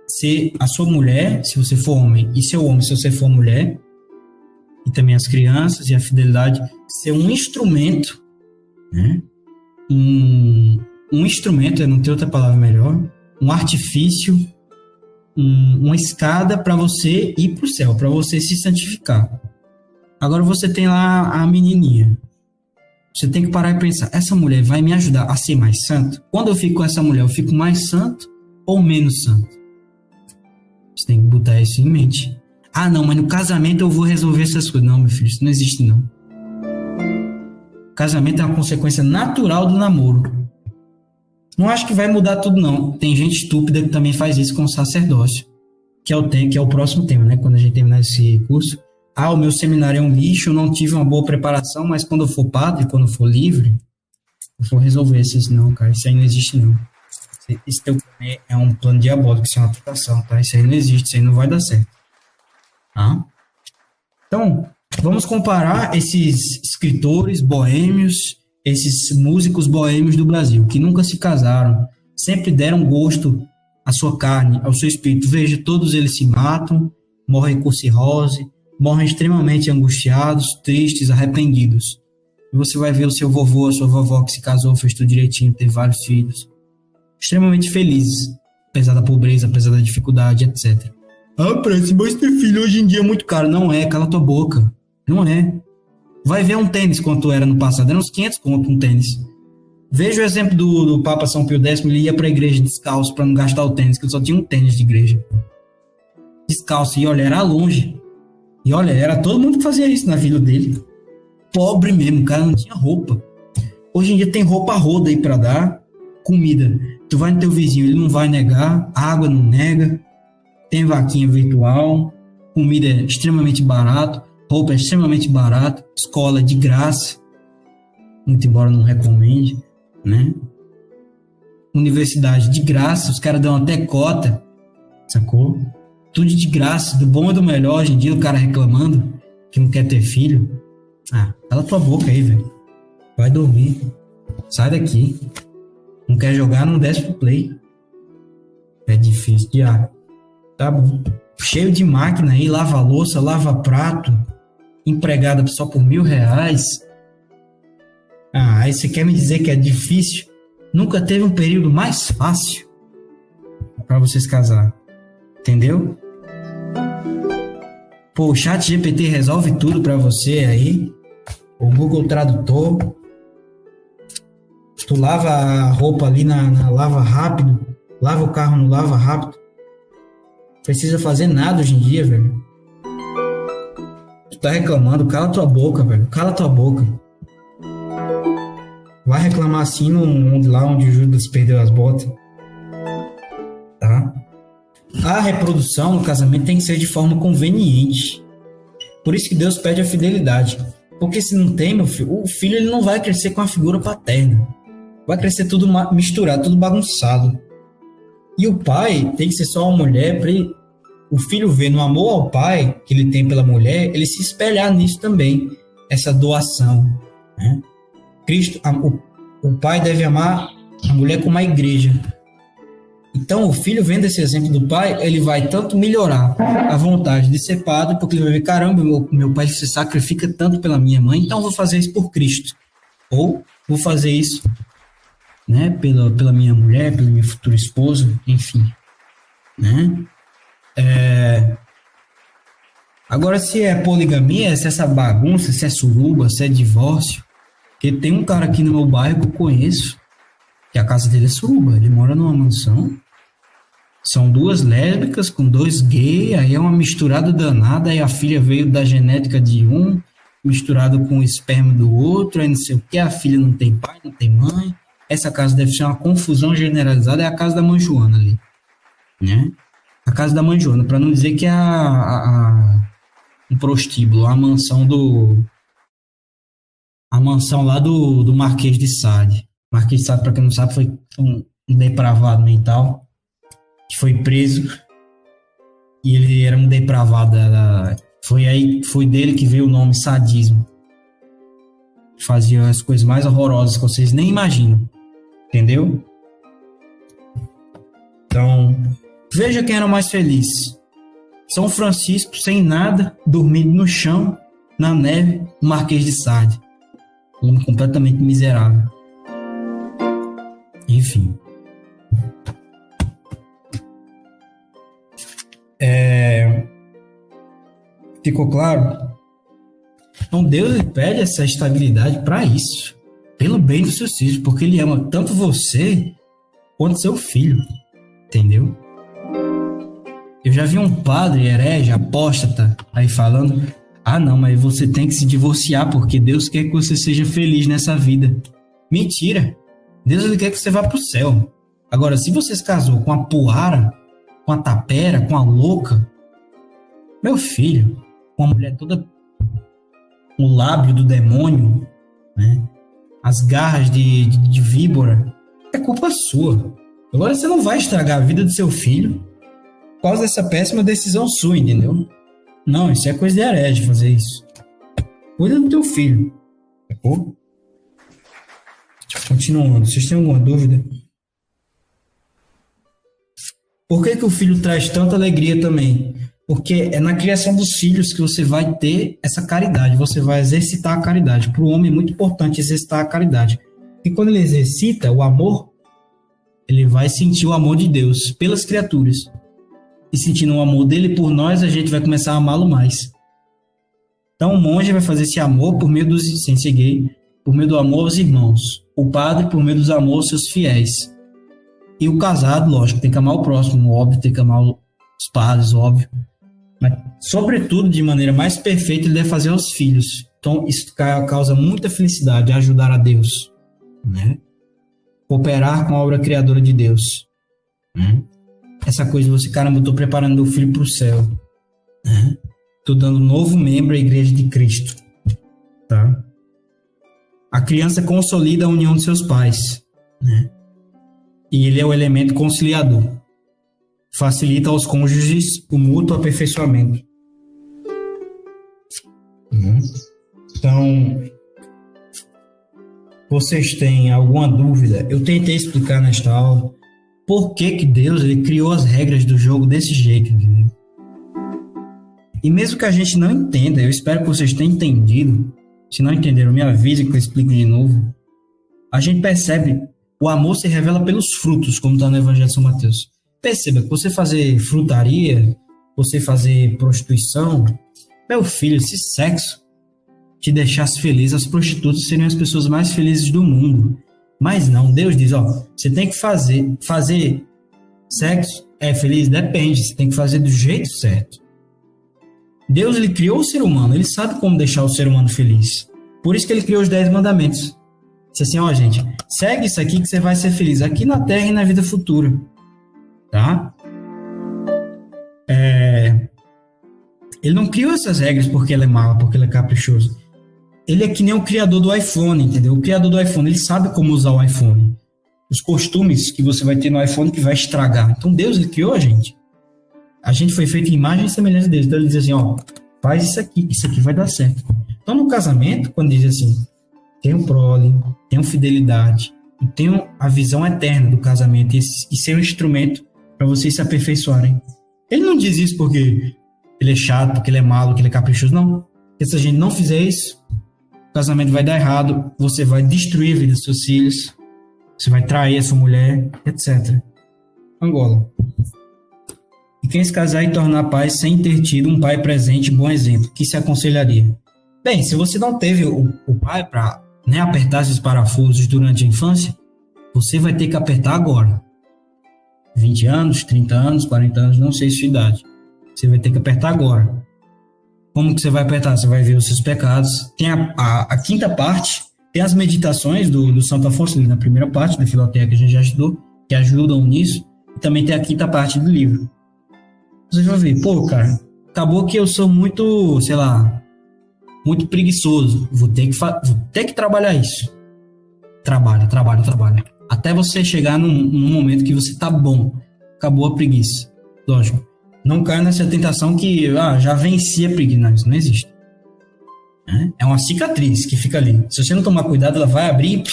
ser a sua mulher, se você for homem, e seu homem, se você for mulher, e também as crianças e a fidelidade, ser um instrumento, né? Um, um instrumento, não tem outra palavra melhor, um artifício, um, uma escada para você ir para o céu, para você se santificar. Agora você tem lá a menininha. Você tem que parar e pensar: essa mulher vai me ajudar a ser mais santo? Quando eu fico com essa mulher, eu fico mais santo ou menos santo? Você tem que botar isso em mente. Ah, não, mas no casamento eu vou resolver essas coisas. Não, meu filho, isso não existe, não. Casamento é uma consequência natural do namoro. Não acho que vai mudar tudo, não. Tem gente estúpida que também faz isso com o sacerdócio. Que é o, tem, que é o próximo tema, né? Quando a gente terminar esse curso. Ah, o meu seminário é um lixo, eu não tive uma boa preparação, mas quando eu for padre, quando eu for livre, eu vou resolver isso. Não, cara, isso aí não existe, não. Isso teu é um plano diabólico, isso é uma aplicação, tá? Isso aí não existe, isso aí não vai dar certo. Tá? Então, vamos comparar esses escritores boêmios, esses músicos boêmios do Brasil, que nunca se casaram, sempre deram gosto à sua carne, ao seu espírito. Veja, todos eles se matam, morrem com cirrose, morrem extremamente angustiados, tristes, arrependidos. E você vai ver o seu vovô, a sua vovó que se casou, fez tudo direitinho, teve vários filhos. Extremamente felizes, apesar da pobreza, apesar da dificuldade, etc. Ah, parece, mas ter filho hoje em dia é muito caro. Não é, cala tua boca. Não é. Vai ver um tênis quanto era no passado. Era uns 500 conto um tênis. Veja o exemplo do, do Papa São Pio X, ele ia pra igreja descalço para não gastar o tênis, que ele só tinha um tênis de igreja. Descalço, e olha, era longe. E olha, era todo mundo que fazia isso na vida dele. Pobre mesmo, o cara não tinha roupa. Hoje em dia tem roupa roda aí pra dar, comida. Tu vai no teu vizinho, ele não vai negar, água não nega, tem vaquinha virtual, comida é extremamente barato, roupa é extremamente barato, escola de graça, muito embora não recomende, né? Universidade de graça, os caras dão até cota, sacou? Tudo de graça, do bom e do melhor. Hoje em dia o cara reclamando que não quer ter filho. Ah, cala tua boca aí, velho. Vai dormir. Sai daqui. Não quer jogar, não desce pro play. É difícil ar. Tá bom. Cheio de máquina aí, lava louça, lava prato. Empregada só por mil reais. Ah, aí você quer me dizer que é difícil? Nunca teve um período mais fácil para vocês casar. Entendeu? Pô, o chat GPT resolve tudo para você aí. O Google Tradutor. Tu lava a roupa ali na, na lava rápido. Lava o carro no lava rápido. Precisa fazer nada hoje em dia, velho. Tu tá reclamando, cala tua boca, velho. Cala tua boca. Vai reclamar assim no, lá onde o Judas perdeu as botas. Tá? A reprodução no casamento tem que ser de forma conveniente. Por isso que Deus pede a fidelidade. Porque se não tem, meu filho, o filho ele não vai crescer com a figura paterna. Vai crescer tudo misturado, tudo bagunçado. E o pai tem que ser só uma mulher para o filho ver no amor ao pai que ele tem pela mulher, ele se espelhar nisso também, essa doação. Né? Cristo, o, o pai deve amar a mulher como a igreja. Então, o filho, vendo esse exemplo do pai, ele vai tanto melhorar a vontade de ser padre, porque ele vai ver: caramba, meu, meu pai se sacrifica tanto pela minha mãe, então vou fazer isso por Cristo. Ou vou fazer isso né, pela, pela minha mulher, pela minha futura esposa, enfim. Né? É... Agora, se é poligamia, se é essa bagunça, se é suruba, se é divórcio, porque tem um cara aqui no meu bairro que eu conheço, que a casa dele é suruba, ele mora numa mansão, são duas lésbicas com dois gays, aí é uma misturada danada, aí a filha veio da genética de um, misturado com o esperma do outro, aí não sei o que, a filha não tem pai, não tem mãe. Essa casa deve ser uma confusão generalizada, é a casa da mãe Joana ali, né? A casa da mãe Joana, para não dizer que é a, a, a, um prostíbulo, a mansão do a mansão lá do, do Marquês de Sade. Marquês de Sade, para quem não sabe, foi um, depravado mental que foi preso e ele era um depravado. Era, foi aí, foi dele que veio o nome sadismo. Fazia as coisas mais horrorosas que vocês nem imaginam, entendeu? Então, veja quem era mais feliz. São Francisco, sem nada, dormindo no chão, na neve, o Marquês de Sade. Um homem completamente miserável. Enfim. É... Ficou claro? Então Deus ele pede essa estabilidade para isso, pelo bem dos seus filhos, porque Ele ama tanto você quanto seu filho, entendeu? Eu já vi um padre herege, apóstata, aí falando: ah, não, mas você tem que se divorciar porque Deus quer que você seja feliz nessa vida. Mentira! Deus ele quer que você vá para o céu. Agora, se você se casou com a poara, com a tapera, com a louca. Meu filho, com uma mulher toda. O lábio do demônio, né? As garras de, de, de víbora. É culpa sua. Agora você não vai estragar a vida do seu filho por causa dessa péssima decisão sua, entendeu? Não, isso é coisa de herege fazer isso. Cuida do teu filho. Sacou? Continuando, vocês têm alguma dúvida? Por que, que o filho traz tanta alegria também? Porque é na criação dos filhos que você vai ter essa caridade, você vai exercitar a caridade. Para o homem é muito importante exercitar a caridade. E quando ele exercita o amor, ele vai sentir o amor de Deus pelas criaturas. E sentindo o amor dele por nós, a gente vai começar a amá-lo mais. Então o monge vai fazer esse amor por meio dos gay, por meio do amor aos irmãos. O padre por meio dos amor aos seus fiéis. E o casado, lógico, tem que amar o próximo, óbvio, tem que amar os padres, óbvio. Mas, sobretudo, de maneira mais perfeita, ele deve fazer aos filhos. Então, isso causa muita felicidade, ajudar a Deus, né? Cooperar com a obra criadora de Deus, né? Essa coisa, você, caramba, eu tô preparando meu filho para o céu, né? Tô dando um novo membro à igreja de Cristo, tá? A criança consolida a união de seus pais, né? E ele é o elemento conciliador facilita aos cônjuges o mútuo aperfeiçoamento. Uhum. Então, vocês têm alguma dúvida? Eu tentei explicar nesta aula por que, que Deus ele criou as regras do jogo desse jeito, entendeu? E mesmo que a gente não entenda, eu espero que vocês tenham entendido. Se não entenderam, me avise que eu explico de novo. A gente percebe o amor se revela pelos frutos, como está no Evangelho de São Mateus. Perceba que você fazer frutaria, você fazer prostituição, meu filho, se sexo te deixasse feliz, as prostitutas seriam as pessoas mais felizes do mundo. Mas não, Deus diz, ó, você tem que fazer, fazer sexo é feliz? Depende, você tem que fazer do jeito certo. Deus ele criou o ser humano, ele sabe como deixar o ser humano feliz. Por isso que ele criou os dez mandamentos. Disse assim, ó, gente, segue isso aqui que você vai ser feliz aqui na terra e na vida futura tá? É... Ele não criou essas regras porque ele é malo, porque ele é caprichoso. Ele é que nem o criador do iPhone, entendeu? O criador do iPhone, ele sabe como usar o iPhone. Os costumes que você vai ter no iPhone que vai estragar. Então Deus, ele criou a gente. A gente foi feito em imagem e semelhança dele. Então ele diz assim, ó, faz isso aqui, isso aqui vai dar certo. Então no casamento, quando diz assim, tenham prole, tenham fidelidade, e tenham a visão eterna do casamento e, e ser um instrumento para vocês se aperfeiçoarem. Ele não diz isso porque ele é chato, porque ele é malo, porque ele é caprichoso, não. Se a gente não fizer isso, casamento vai dar errado, você vai destruir a vida dos seus filhos, você vai trair a sua mulher, etc. Angola. E quem se casar e tornar pai sem ter tido um pai presente, bom exemplo, que se aconselharia? Bem, se você não teve o, o pai para né, apertar esses parafusos durante a infância, você vai ter que apertar agora. 20 anos, 30 anos, 40 anos, não sei sua idade. Você vai ter que apertar agora. Como que você vai apertar? Você vai ver os seus pecados. Tem a, a, a quinta parte, tem as meditações do, do Santo Afonso, na primeira parte da Filoteia que a gente já estudou, que ajudam nisso. E também tem a quinta parte do livro. Você vai ver, pô, cara, acabou que eu sou muito, sei lá, muito preguiçoso. Vou ter que, vou ter que trabalhar isso. Trabalha, trabalha, trabalha. Até você chegar num, num momento que você tá bom. Acabou a preguiça. Lógico. Não caia nessa tentação que ah, já venci a preguiça. Não, existe. É uma cicatriz que fica ali. Se você não tomar cuidado, ela vai abrir.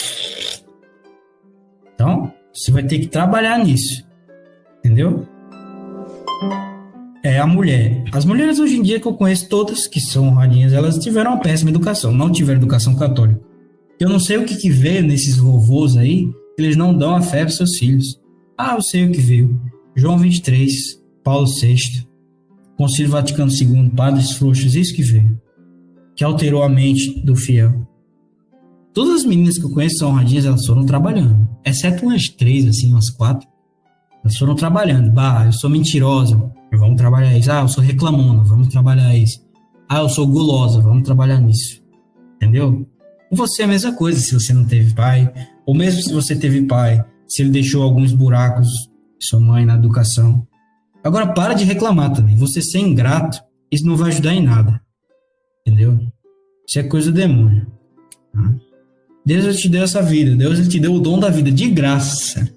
Então, você vai ter que trabalhar nisso. Entendeu? É a mulher. As mulheres hoje em dia que eu conheço todas, que são rainhas, elas tiveram uma péssima educação, não tiveram educação católica. Eu não sei o que, que veio nesses vovôs aí, eles não dão a fé para seus filhos. Ah, eu sei o que veio. João 23, Paulo VI, Concílio Vaticano II, Padres Frouxos, isso que veio. Que alterou a mente do fiel. Todas as meninas que eu conheço são honradinhas, elas foram trabalhando. Exceto umas três, assim, umas quatro. Elas foram trabalhando. Bah, eu sou mentirosa, vamos trabalhar isso. Ah, eu sou reclamona, vamos trabalhar isso. Ah, eu sou gulosa, vamos trabalhar nisso. Entendeu? Com você é a mesma coisa se você não teve pai, ou mesmo se você teve pai, se ele deixou alguns buracos, sua mãe na educação. Agora para de reclamar também. Você ser ingrato, isso não vai ajudar em nada. Entendeu? Isso é coisa do demônio. Tá? Deus te deu essa vida, Deus te deu o dom da vida de graça.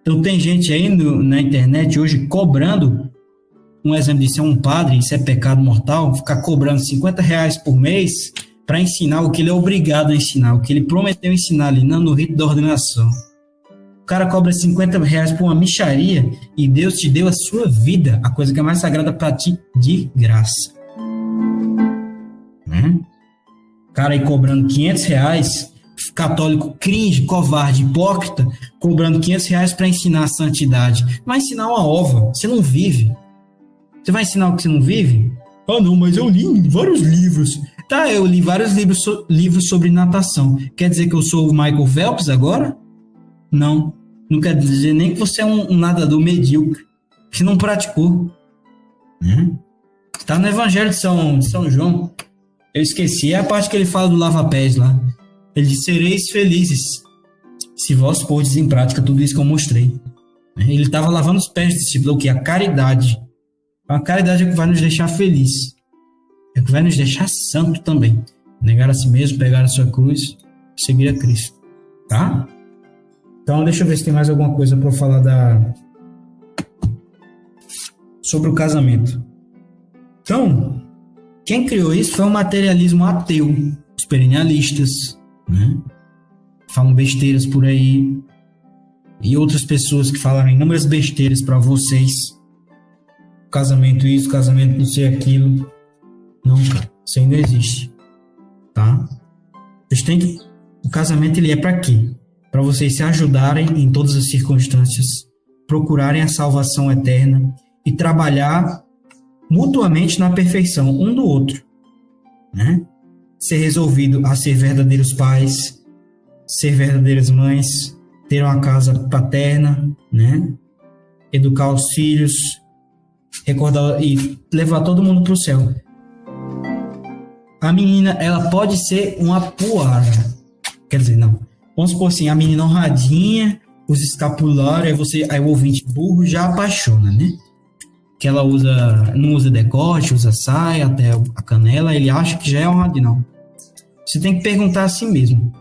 Então tem gente aí no, na internet hoje cobrando um exemplo de ser um padre, isso é pecado mortal, ficar cobrando 50 reais por mês para ensinar o que ele é obrigado a ensinar, o que ele prometeu ensinar ali no rito da ordenação. O cara cobra 50 reais por uma micharia e Deus te deu a sua vida, a coisa que é mais sagrada para ti, de graça. Né? O cara aí cobrando 500 reais, católico cringe, covarde, hipócrita, cobrando 500 reais para ensinar a santidade. Vai ensinar uma ova, você não vive. Você vai ensinar o que você não vive? Ah, não, mas eu li vários livros. Tá, eu li vários livros, so, livros sobre natação. Quer dizer que eu sou o Michael Phelps agora? Não. Não quer dizer nem que você é um, um nadador medíocre. Que não praticou. Né? Tá no Evangelho de São, de São João. Eu esqueci. É a parte que ele fala do lava-pés lá. Ele diz: Sereis felizes se vós pordes em prática tudo isso que eu mostrei. Ele estava lavando os pés do discípulo, o que? A caridade. A caridade é que vai nos deixar feliz. É que vai nos deixar santo também. Negar a si mesmo, pegar a sua cruz seguir a Cristo. Tá? Então, deixa eu ver se tem mais alguma coisa para falar da sobre o casamento. Então, quem criou isso foi o materialismo ateu, os perennialistas, né? Falam besteiras por aí e outras pessoas que falaram inúmeras besteiras para vocês. Casamento isso, casamento não sei aquilo. Não, isso ainda existe, tá? Vocês têm que o casamento ele é para quê? Para vocês se ajudarem em todas as circunstâncias, procurarem a salvação eterna e trabalhar mutuamente na perfeição um do outro, né? Ser resolvido a ser verdadeiros pais, ser verdadeiras mães, ter uma casa paterna, né? Educar os filhos, recordar e levar todo mundo para o céu. A menina, ela pode ser uma poara. Quer dizer, não Vamos supor assim, a menina honradinha, os escapulários, aí você, aí o ouvinte burro já apaixona, né? Que ela usa, não usa decote, usa saia até a canela, ele acha que já é honradinha, não. Você tem que perguntar a si mesmo.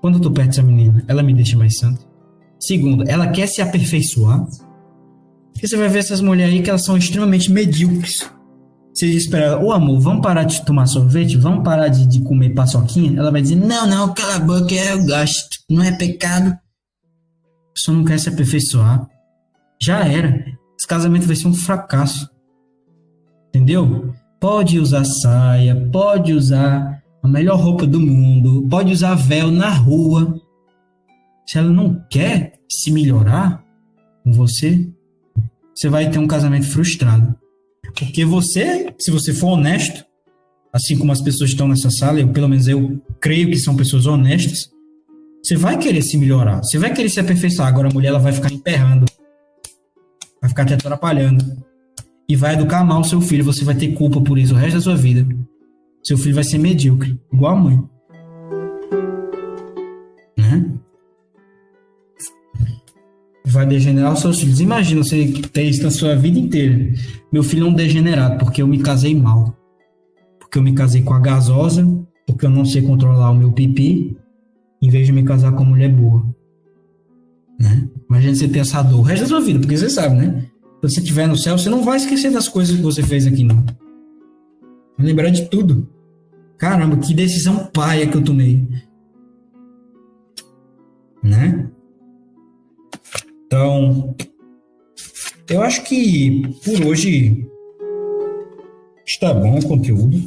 Quando eu tô perto dessa menina, ela me deixa mais santa? Segundo, ela quer se aperfeiçoar? Porque você vai ver essas mulheres aí que elas são extremamente medíocres pra ela, ô amor, vamos parar de tomar sorvete? Vamos parar de, de comer paçoquinha? Ela vai dizer, não, não, cala a boca, eu gosto. Não é pecado. A pessoa não quer se aperfeiçoar. Já era. Esse casamento vai ser um fracasso. Entendeu? Pode usar saia, pode usar a melhor roupa do mundo, pode usar véu na rua. Se ela não quer se melhorar com você, você vai ter um casamento frustrado. Porque você, se você for honesto, assim como as pessoas que estão nessa sala, eu pelo menos eu creio que são pessoas honestas, você vai querer se melhorar, você vai querer se aperfeiçoar. Agora a mulher ela vai ficar emperrando, vai ficar te atrapalhando e vai educar mal o seu filho. Você vai ter culpa por isso o resto da sua vida. Seu filho vai ser medíocre, igual a mãe. Né? Vai degenerar os seus filhos. Imagina você ter isso na sua vida inteira. Meu filho é um degenerado porque eu me casei mal. Porque eu me casei com a gasosa, porque eu não sei controlar o meu pipi, em vez de me casar com uma mulher boa. Né? Imagina você ter essa dor o resto da sua vida, porque você sabe, né? Quando você estiver no céu, você não vai esquecer das coisas que você fez aqui, não. Vai lembrar de tudo. Caramba, que decisão paia que eu tomei. Né? Então, eu acho que por hoje está bom o conteúdo.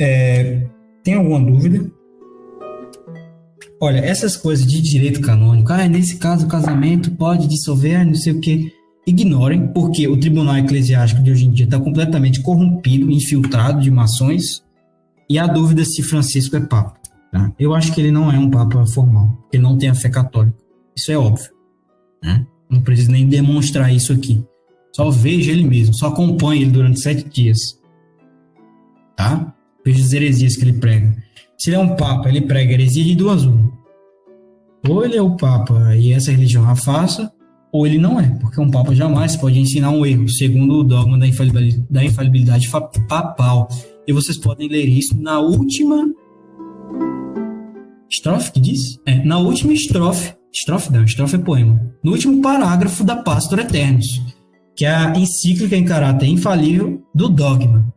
É, tem alguma dúvida? Olha, essas coisas de direito canônico, ah, nesse caso o casamento pode dissolver, não sei o que, ignorem, porque o tribunal eclesiástico de hoje em dia está completamente corrompido, infiltrado de mações, e a dúvida se Francisco é papa. Tá? Eu acho que ele não é um papa formal, ele não tem a fé católica. Isso é óbvio. Né? Não preciso nem demonstrar isso aqui. Só veja ele mesmo, só acompanhe ele durante sete dias. Tá? Veja as heresias que ele prega. Se ele é um papa, ele prega heresia de duas uma. Ou ele é o papa e essa religião a faça, ou ele não é, porque um papa jamais pode ensinar um erro, segundo o dogma da infalibilidade, da infalibilidade papal. E vocês podem ler isso na última estrofe que diz? É, na última estrofe Estrofe não, estrofe é poema. No último parágrafo da Pastor Eternos, que é a encíclica em caráter infalível do dogma.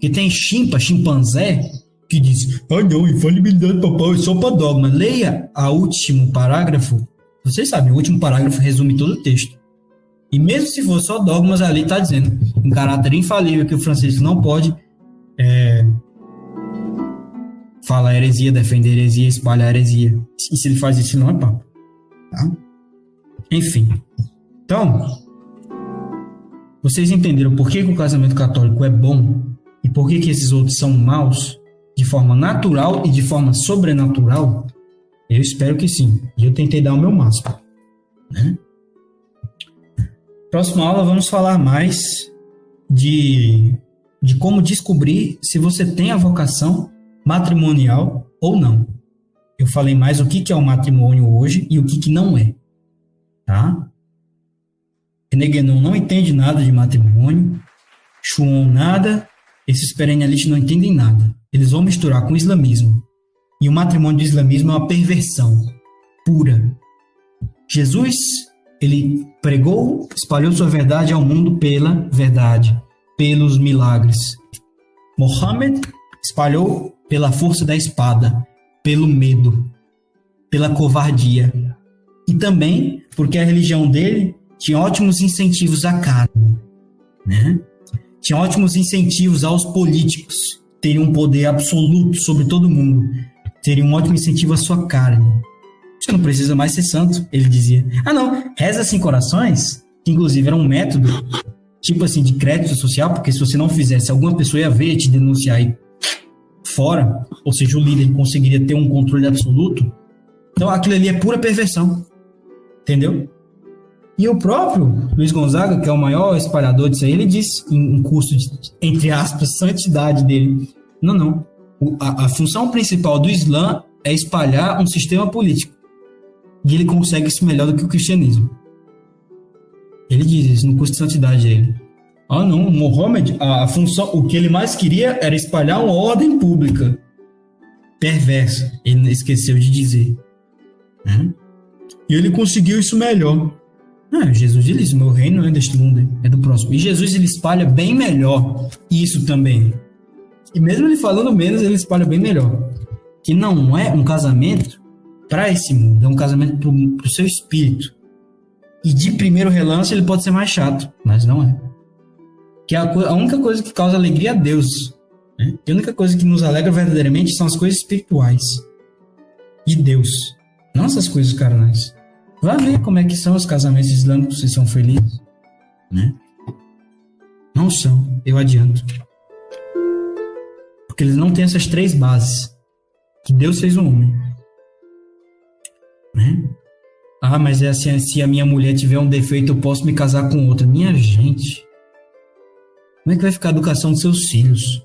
Que tem chimpa, chimpanzé, que diz: Ah, não, infalibilidade papal é só para dogma. Leia a último parágrafo Vocês sabem, o último parágrafo resume todo o texto. E mesmo se for só dogmas, ali está dizendo, em caráter infalível, que o Francisco não pode é, falar heresia, defender heresia, espalhar heresia. E se ele faz isso, não é papo. Tá? Enfim. Então, vocês entenderam por que, que o casamento católico é bom e por que, que esses outros são maus de forma natural e de forma sobrenatural? Eu espero que sim. E eu tentei dar o meu máximo. Né? Próxima aula vamos falar mais de, de como descobrir se você tem a vocação matrimonial ou não. Eu falei mais o que, é o matrimônio hoje e o que, não é. Tá? Reneguenon não entende nada de matrimônio, Schuon nada, esses perennialistas não entendem nada. Eles vão misturar com o islamismo. E o matrimônio do islamismo é uma perversão pura. Jesus, ele pregou, espalhou sua verdade ao mundo pela verdade, pelos milagres. Mohammed espalhou pela força da espada, pelo medo, pela covardia. E também porque a religião dele tinha ótimos incentivos à carne, né? Tinha ótimos incentivos aos políticos, teriam um poder absoluto sobre todo mundo, teriam um ótimo incentivo à sua carne. Você não precisa mais ser santo, ele dizia. Ah, não, reza sem corações, que inclusive era um método, tipo assim, de crédito social, porque se você não fizesse, alguma pessoa ia ver, te denunciar e fora, ou seja, o líder conseguiria ter um controle absoluto. Então aquilo ali é pura perversão. Entendeu? E o próprio Luiz Gonzaga, que é o maior espalhador disso aí, ele disse em um curso de, entre aspas, santidade dele. Não, não. O, a, a função principal do Islã é espalhar um sistema político. E ele consegue isso melhor do que o cristianismo. Ele diz isso no curso de santidade dele. Ah, não, Mohammed, a, função, o que ele mais queria era espalhar uma ordem pública perversa. Ele esqueceu de dizer. Né? E ele conseguiu isso melhor. Ah, Jesus diz: meu reino não é deste mundo, é do próximo. E Jesus ele espalha bem melhor isso também. E mesmo ele falando menos, ele espalha bem melhor. Que não é um casamento para esse mundo, é um casamento para o seu espírito. E de primeiro relance ele pode ser mais chato, mas não é. Que é a, a única coisa que causa alegria a Deus. Né? E a única coisa que nos alegra verdadeiramente são as coisas espirituais de Deus, não essas coisas carnais. Vá ver como é que são os casamentos islâmicos se são felizes, né? Não são, eu adianto. Porque eles não têm essas três bases que Deus fez o um homem. Né? Ah, mas é assim, se a minha mulher tiver um defeito, eu posso me casar com outra. Minha gente, como é que vai ficar a educação dos seus filhos?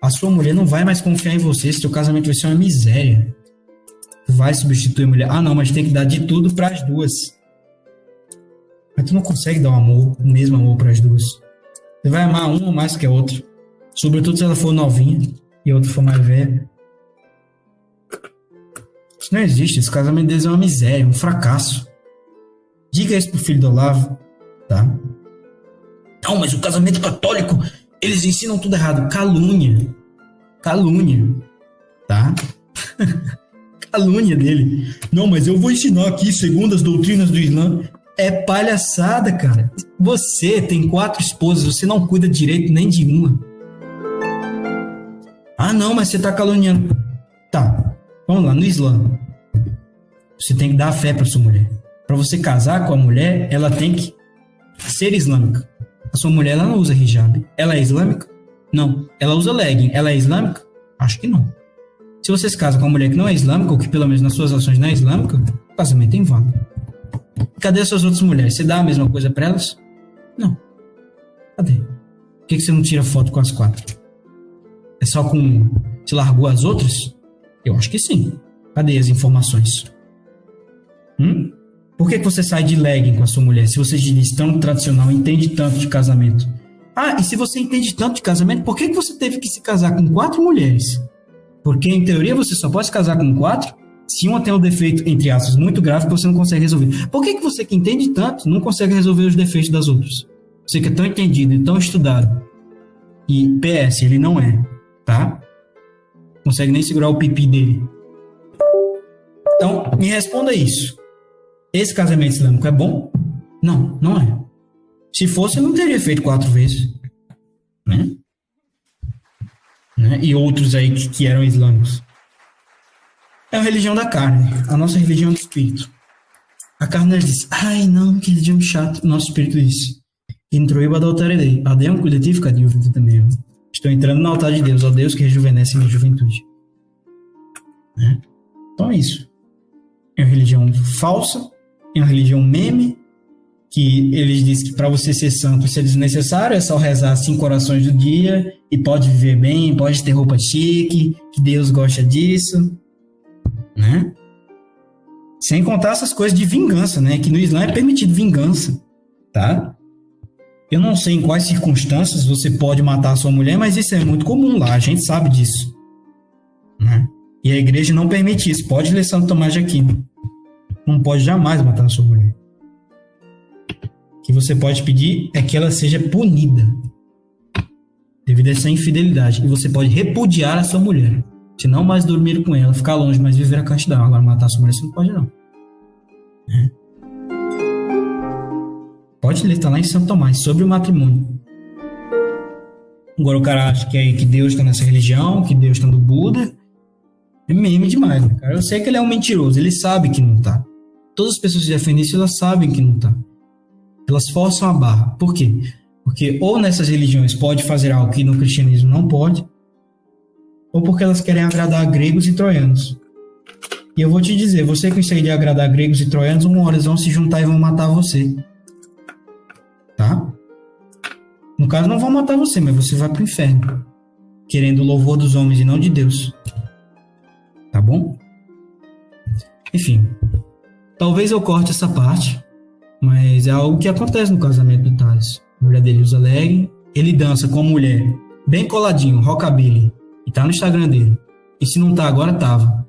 A sua mulher não vai mais confiar em você, seu casamento vai ser uma miséria vai substituir a mulher. Ah, não, mas tem que dar de tudo para as duas. Mas tu não consegue dar o um amor, o mesmo amor para as duas. Você vai amar uma mais que a outra. Sobretudo se ela for novinha e a outra for mais velha. Isso não existe. Esse casamento deles é uma miséria, um fracasso. Diga isso pro filho do Olavo, tá? Não, mas o casamento católico, eles ensinam tudo errado. Calúnia. Calúnia. Tá? calúnia dele. Não, mas eu vou ensinar aqui segundo as doutrinas do Islã. É palhaçada, cara. Você tem quatro esposas, você não cuida direito nem de uma. Ah, não, mas você tá caluniando. Tá, vamos lá, no Islã. Você tem que dar fé para sua mulher. Para você casar com a mulher, ela tem que ser islâmica. A sua mulher ela não usa hijab. Ela é islâmica? Não. Ela usa legging. Ela é islâmica? Acho que não. Se você se casa com uma mulher que não é islâmica, ou que pelo menos nas suas ações não é islâmica, o casamento é vão. Cadê as suas outras mulheres? Você dá a mesma coisa para elas? Não. Cadê? Por que você não tira foto com as quatro? É só com. Você largou as outras? Eu acho que sim. Cadê as informações? Hum? Por que, que você sai de legging com a sua mulher se você diz tão tradicional, entende tanto de casamento? Ah, e se você entende tanto de casamento, por que, que você teve que se casar com quatro mulheres? Porque, em teoria, você só pode se casar com quatro se uma tem um defeito, entre aspas, muito grave que você não consegue resolver. Por que, que você que entende tanto não consegue resolver os defeitos das outras? Você que é tão entendido e tão estudado. E PS, ele não é, tá? Consegue nem segurar o pipi dele. Então, me responda isso. Esse casamento islâmico é bom? Não, não é. Se fosse, eu não teria feito quatro vezes. Né? né? E outros aí que, que eram islâmicos. É a religião da carne, a nossa religião do espírito. A carne diz, ai não, que religião chata. Nosso espírito diz, introiba da altarede. Adem cuidativo, cadê o também? Estou entrando no altar de Deus, ó Deus que rejuvenesce minha juventude. Né? Então é isso. É uma religião falsa, é uma religião meme, que eles dizem que para você ser santo isso é desnecessário, é só rezar cinco orações do dia e pode viver bem, pode ter roupa chique, que Deus gosta disso, né? Sem contar essas coisas de vingança, né? Que no Islã é permitido vingança, tá? Eu não sei em quais circunstâncias você pode matar a sua mulher, mas isso é muito comum lá, a gente sabe disso, né? E a igreja não permite isso. Pode ler Santo Tomás de Aquino. Não pode jamais matar a sua mulher. O que você pode pedir é que ela seja punida devido a essa infidelidade. E você pode repudiar a sua mulher. Se não mais dormir com ela, ficar longe, mas viver a castidade. Agora matar a sua mulher você não pode não. É. Pode ler, tá lá em Santo Tomás, sobre o matrimônio. Agora o cara acha que, é, que Deus está nessa religião, que Deus está no Buda, é meme demais, né, cara? Eu sei que ele é um mentiroso, ele sabe que não tá. Todas as pessoas que defendem isso, elas sabem que não tá. Elas forçam a barra. Por quê? Porque ou nessas religiões pode fazer algo que no cristianismo não pode, ou porque elas querem agradar gregos e troianos. E eu vou te dizer, você que consegue agradar gregos e troianos, uma hora eles vão se juntar e vão matar você. Tá? No caso, não vão matar você, mas você vai pro inferno. Querendo o louvor dos homens e não de Deus tá bom? Enfim, talvez eu corte essa parte, mas é algo que acontece no casamento do Thales. A mulher dele usa leg, ele dança com a mulher bem coladinho, rockabilly, e tá no Instagram dele. E se não tá agora, tava.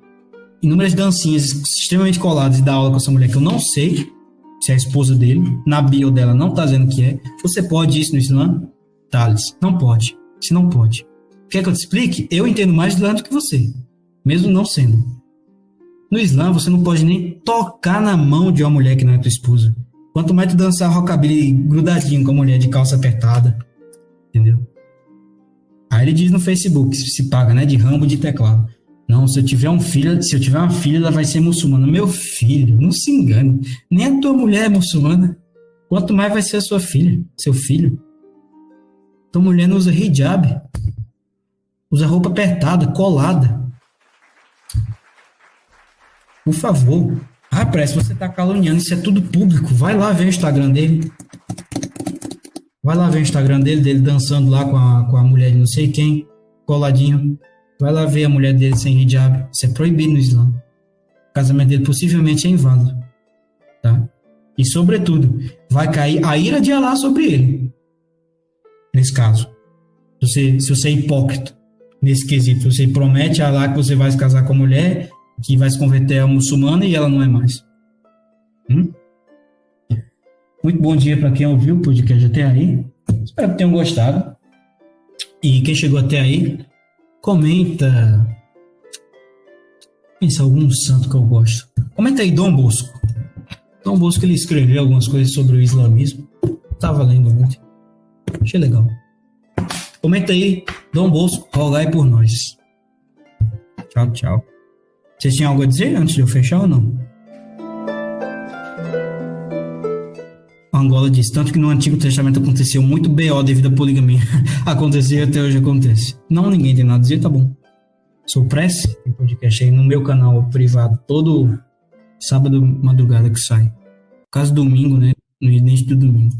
Inúmeras dancinhas extremamente coladas e dá aula com essa mulher que eu não sei se é a esposa dele. Na bio dela não tá dizendo que é. Você pode isso no Islã? Thales, não pode. Se não pode. Quer que eu te explique? Eu entendo mais de Islã do que você mesmo não sendo. No Islã, você não pode nem tocar na mão de uma mulher que não é tua esposa. Quanto mais tu dançar rockabilly grudadinho com a mulher de calça apertada. Entendeu? Aí ele diz no Facebook, se paga, né? De rambo de teclado. Não, se eu tiver um filho, se eu tiver uma filha, ela vai ser muçulmana. Meu filho, não se engane. Nem a tua mulher é muçulmana. Quanto mais vai ser a sua filha, seu filho. Tua mulher não usa hijab. Usa roupa apertada, colada. Por favor. Que você está caluniando. Isso é tudo público. Vai lá ver o Instagram dele. Vai lá ver o Instagram dele, dele dançando lá com a, com a mulher de não sei quem, coladinho. Vai lá ver a mulher dele sem hijab. Isso é proibido no Islã. O casamento dele possivelmente é inválido. Tá? E, sobretudo, vai cair a ira de Allah sobre ele. Nesse caso. Se você, se você é hipócrita nesse quesito, você promete a Allah que você vai se casar com a mulher que vai se converter a muçulmana e ela não é mais. Hum? Muito bom dia para quem ouviu o podcast até aí. Espero que tenham gostado. E quem chegou até aí, comenta. Pensa algum santo que eu gosto. Comenta aí, Dom Bosco. Dom Bosco ele escreveu algumas coisas sobre o islamismo. Tava lendo muito. Achei legal. Comenta aí, Dom Bosco, rogai por nós. Tchau, tchau. Vocês tinham algo a dizer antes de eu fechar ou não? Angola diz, tanto que no Antigo Testamento aconteceu muito BO devido à poligamia. Aconteceu até hoje acontece. Não, ninguém tem nada a dizer, tá bom. Sou Prece, tem podcast aí no meu canal privado, todo sábado, madrugada que sai. Caso domingo, né? No início do domingo.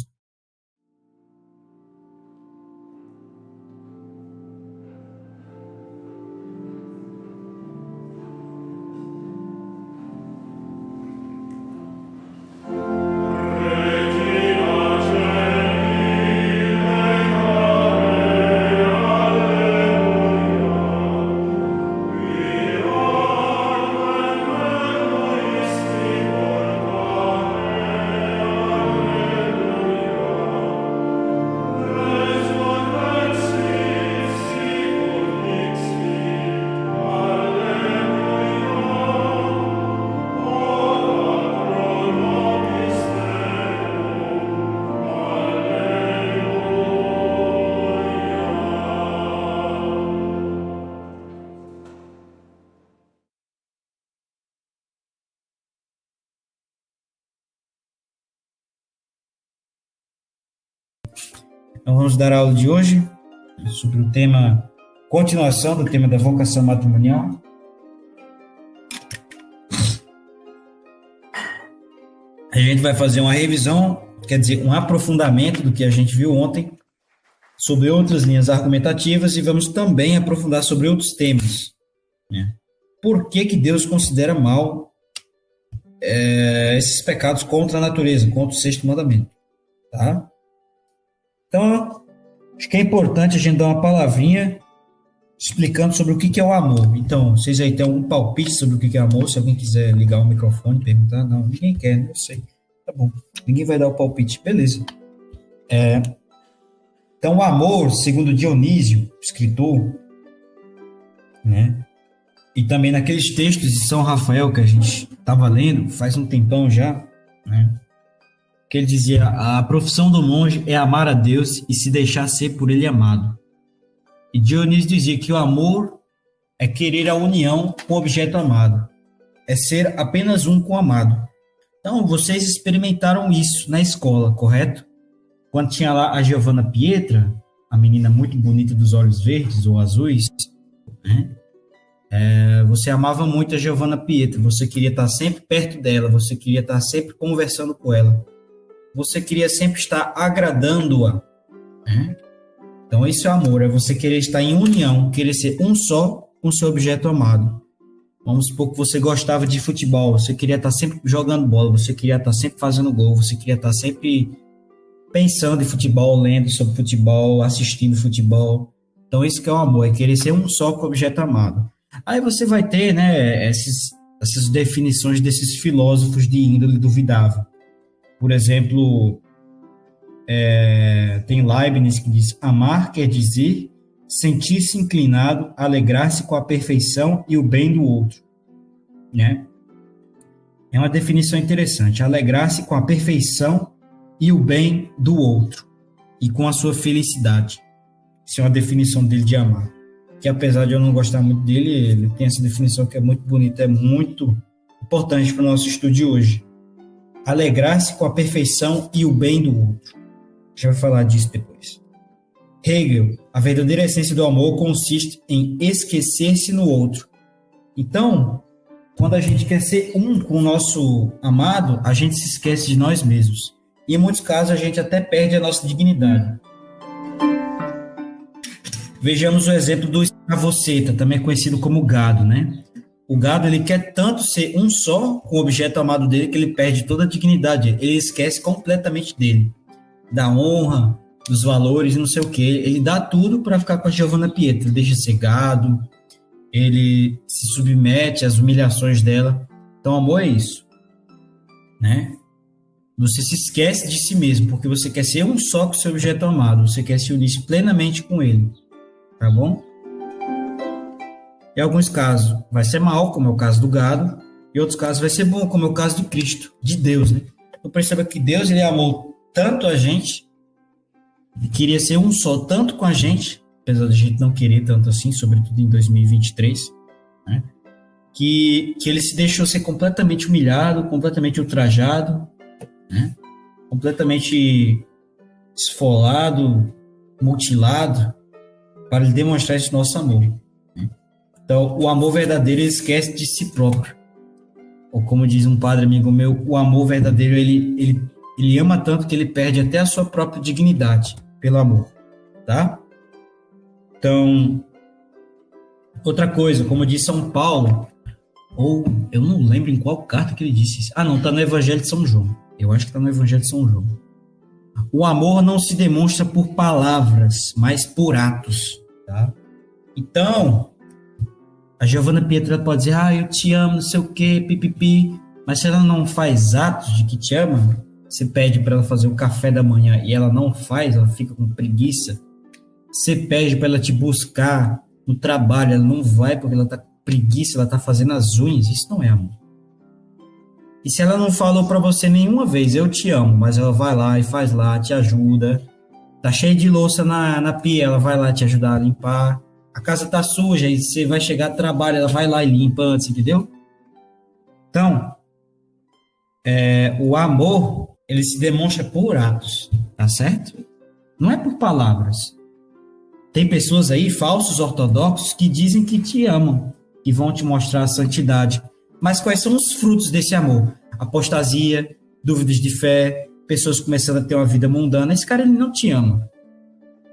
Dar a aula de hoje sobre o tema, continuação do tema da vocação matrimonial. A gente vai fazer uma revisão, quer dizer, um aprofundamento do que a gente viu ontem sobre outras linhas argumentativas e vamos também aprofundar sobre outros temas. Né? Por que, que Deus considera mal é, esses pecados contra a natureza, contra o sexto mandamento? Tá? Então, acho que é importante a gente dar uma palavrinha explicando sobre o que é o amor. Então, vocês aí têm algum palpite sobre o que é amor? Se alguém quiser ligar o microfone e perguntar, não, ninguém quer, né? Eu sei. Tá bom. Ninguém vai dar o palpite, beleza. É, então, o amor, segundo Dionísio, escritor, né? E também naqueles textos de São Rafael que a gente estava lendo faz um tempão já, né? Que ele dizia: a profissão do monge é amar a Deus e se deixar ser por ele amado. E Dionísio dizia que o amor é querer a união com o objeto amado, é ser apenas um com o amado. Então, vocês experimentaram isso na escola, correto? Quando tinha lá a Giovanna Pietra, a menina muito bonita dos olhos verdes ou azuis, né? É, você amava muito a Giovanna Pietra, você queria estar sempre perto dela, você queria estar sempre conversando com ela você queria sempre estar agradando-a. Né? Então, esse é o amor, é você querer estar em união, querer ser um só com seu objeto amado. Vamos supor que você gostava de futebol, você queria estar sempre jogando bola, você queria estar sempre fazendo gol, você queria estar sempre pensando em futebol, lendo sobre futebol, assistindo futebol. Então, isso que é o amor, é querer ser um só com o objeto amado. Aí você vai ter, né, esses, essas definições desses filósofos de índole duvidável. Por exemplo, é, tem Leibniz que diz: amar quer dizer sentir-se inclinado, alegrar-se com a perfeição e o bem do outro. Né? É uma definição interessante. Alegrar-se com a perfeição e o bem do outro e com a sua felicidade. Isso é uma definição dele de amar. Que apesar de eu não gostar muito dele, ele tem essa definição que é muito bonita, é muito importante para o nosso estudo de hoje alegrar-se com a perfeição e o bem do outro. Já vai falar disso depois. Hegel, a verdadeira essência do amor consiste em esquecer-se no outro. Então, quando a gente quer ser um com o nosso amado, a gente se esquece de nós mesmos. E em muitos casos a gente até perde a nossa dignidade. Vejamos o exemplo do escravoceta, também conhecido como gado, né? O gado ele quer tanto ser um só com o objeto amado dele que ele perde toda a dignidade. Ele esquece completamente dele, da honra, dos valores, não sei o que. Ele dá tudo para ficar com a Giovanna Pietro. Ele deixa ser gado, ele se submete às humilhações dela. Então, amor é isso, né? Você se esquece de si mesmo porque você quer ser um só com seu objeto amado. Você quer se unir plenamente com ele, tá bom? Em alguns casos vai ser mal, como é o caso do gado, e outros casos vai ser bom, como é o caso de Cristo, de Deus, né? Então perceba que Deus ele amou tanto a gente, ele queria ser um só tanto com a gente, apesar de a gente não querer tanto assim, sobretudo em 2023, né? Que, que ele se deixou ser completamente humilhado, completamente ultrajado, né? completamente esfolado, mutilado, para lhe demonstrar esse nosso amor. Então, o amor verdadeiro esquece de si próprio. Ou como diz um padre amigo meu, o amor verdadeiro ele, ele, ele ama tanto que ele perde até a sua própria dignidade pelo amor, tá? Então, outra coisa, como diz São Paulo, ou eu não lembro em qual carta que ele disse isso. Ah, não, tá no Evangelho de São João. Eu acho que tá no Evangelho de São João. O amor não se demonstra por palavras, mas por atos, tá? Então, a Giovana Pietra pode dizer, ah, eu te amo, não sei o quê, pipipi. Mas se ela não faz atos de que te ama, você pede para ela fazer o café da manhã e ela não faz, ela fica com preguiça. Você pede para ela te buscar no trabalho, ela não vai porque ela tá com preguiça, ela tá fazendo as unhas. Isso não é amor. E se ela não falou para você nenhuma vez, eu te amo, mas ela vai lá e faz lá, te ajuda. Tá cheio de louça na, na pia, ela vai lá te ajudar a limpar a casa tá suja e você vai chegar do trabalho, ela vai lá e limpa antes, entendeu? Então, é, o amor, ele se demonstra por atos, tá certo? Não é por palavras. Tem pessoas aí, falsos ortodoxos, que dizem que te amam, que vão te mostrar a santidade. Mas quais são os frutos desse amor? Apostasia, dúvidas de fé, pessoas começando a ter uma vida mundana. Esse cara ele não te ama.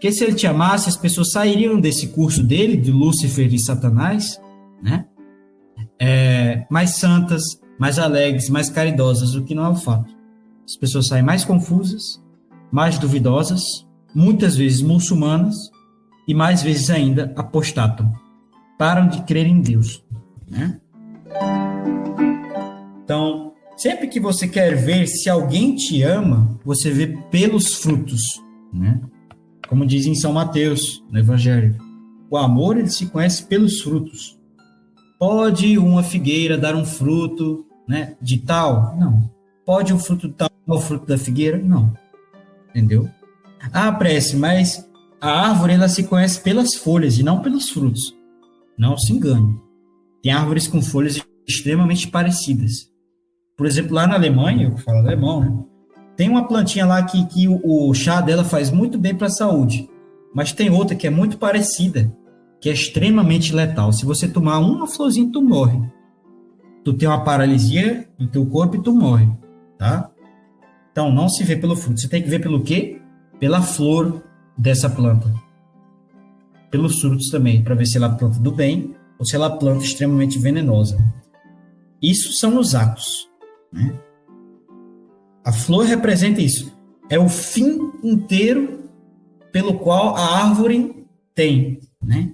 Porque se ele te amasse, as pessoas sairiam desse curso dele, de Lúcifer e Satanás, né? É, mais santas, mais alegres, mais caridosas, o que não é o fato. As pessoas saem mais confusas, mais duvidosas, muitas vezes muçulmanas e mais vezes ainda apostatam. Param de crer em Deus. Né? Então, sempre que você quer ver se alguém te ama, você vê pelos frutos. Né? Como diz em São Mateus, no Evangelho. O amor ele se conhece pelos frutos. Pode uma figueira dar um fruto né, de tal? Não. Pode o fruto de tal o fruto da figueira? Não. Entendeu? Ah, prece, mas a árvore ela se conhece pelas folhas e não pelos frutos. Não se engane. Tem árvores com folhas extremamente parecidas. Por exemplo, lá na Alemanha, eu falo alemão, né? Tem uma plantinha lá que, que o, o chá dela faz muito bem para a saúde. Mas tem outra que é muito parecida, que é extremamente letal. Se você tomar uma florzinha, tu morre. Tu tem uma paralisia em teu corpo e tu morre, tá? Então, não se vê pelo fruto. Você tem que ver pelo quê? Pela flor dessa planta. Pelos frutos também, para ver se ela é planta do bem ou se ela é planta extremamente venenosa. Isso são os atos. Né? A flor representa isso. É o fim inteiro pelo qual a árvore tem. Né?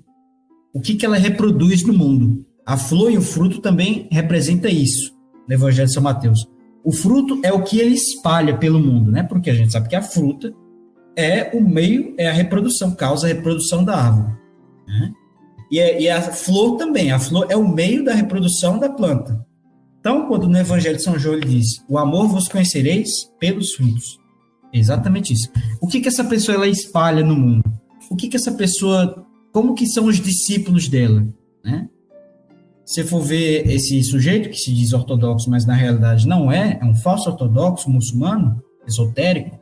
O que, que ela reproduz no mundo. A flor e o fruto também representa isso no Evangelho de São Mateus. O fruto é o que ele espalha pelo mundo, né? Porque a gente sabe que a fruta é o meio, é a reprodução, causa a reprodução da árvore. Né? E, é, e a flor também, a flor é o meio da reprodução da planta. Então, quando no Evangelho de São João ele diz: O amor vos conhecereis pelos frutos. É exatamente isso. O que que essa pessoa ela espalha no mundo? O que que essa pessoa, como que são os discípulos dela, né? Se for ver esse sujeito que se diz ortodoxo, mas na realidade não é, é um falso ortodoxo muçulmano, esotérico,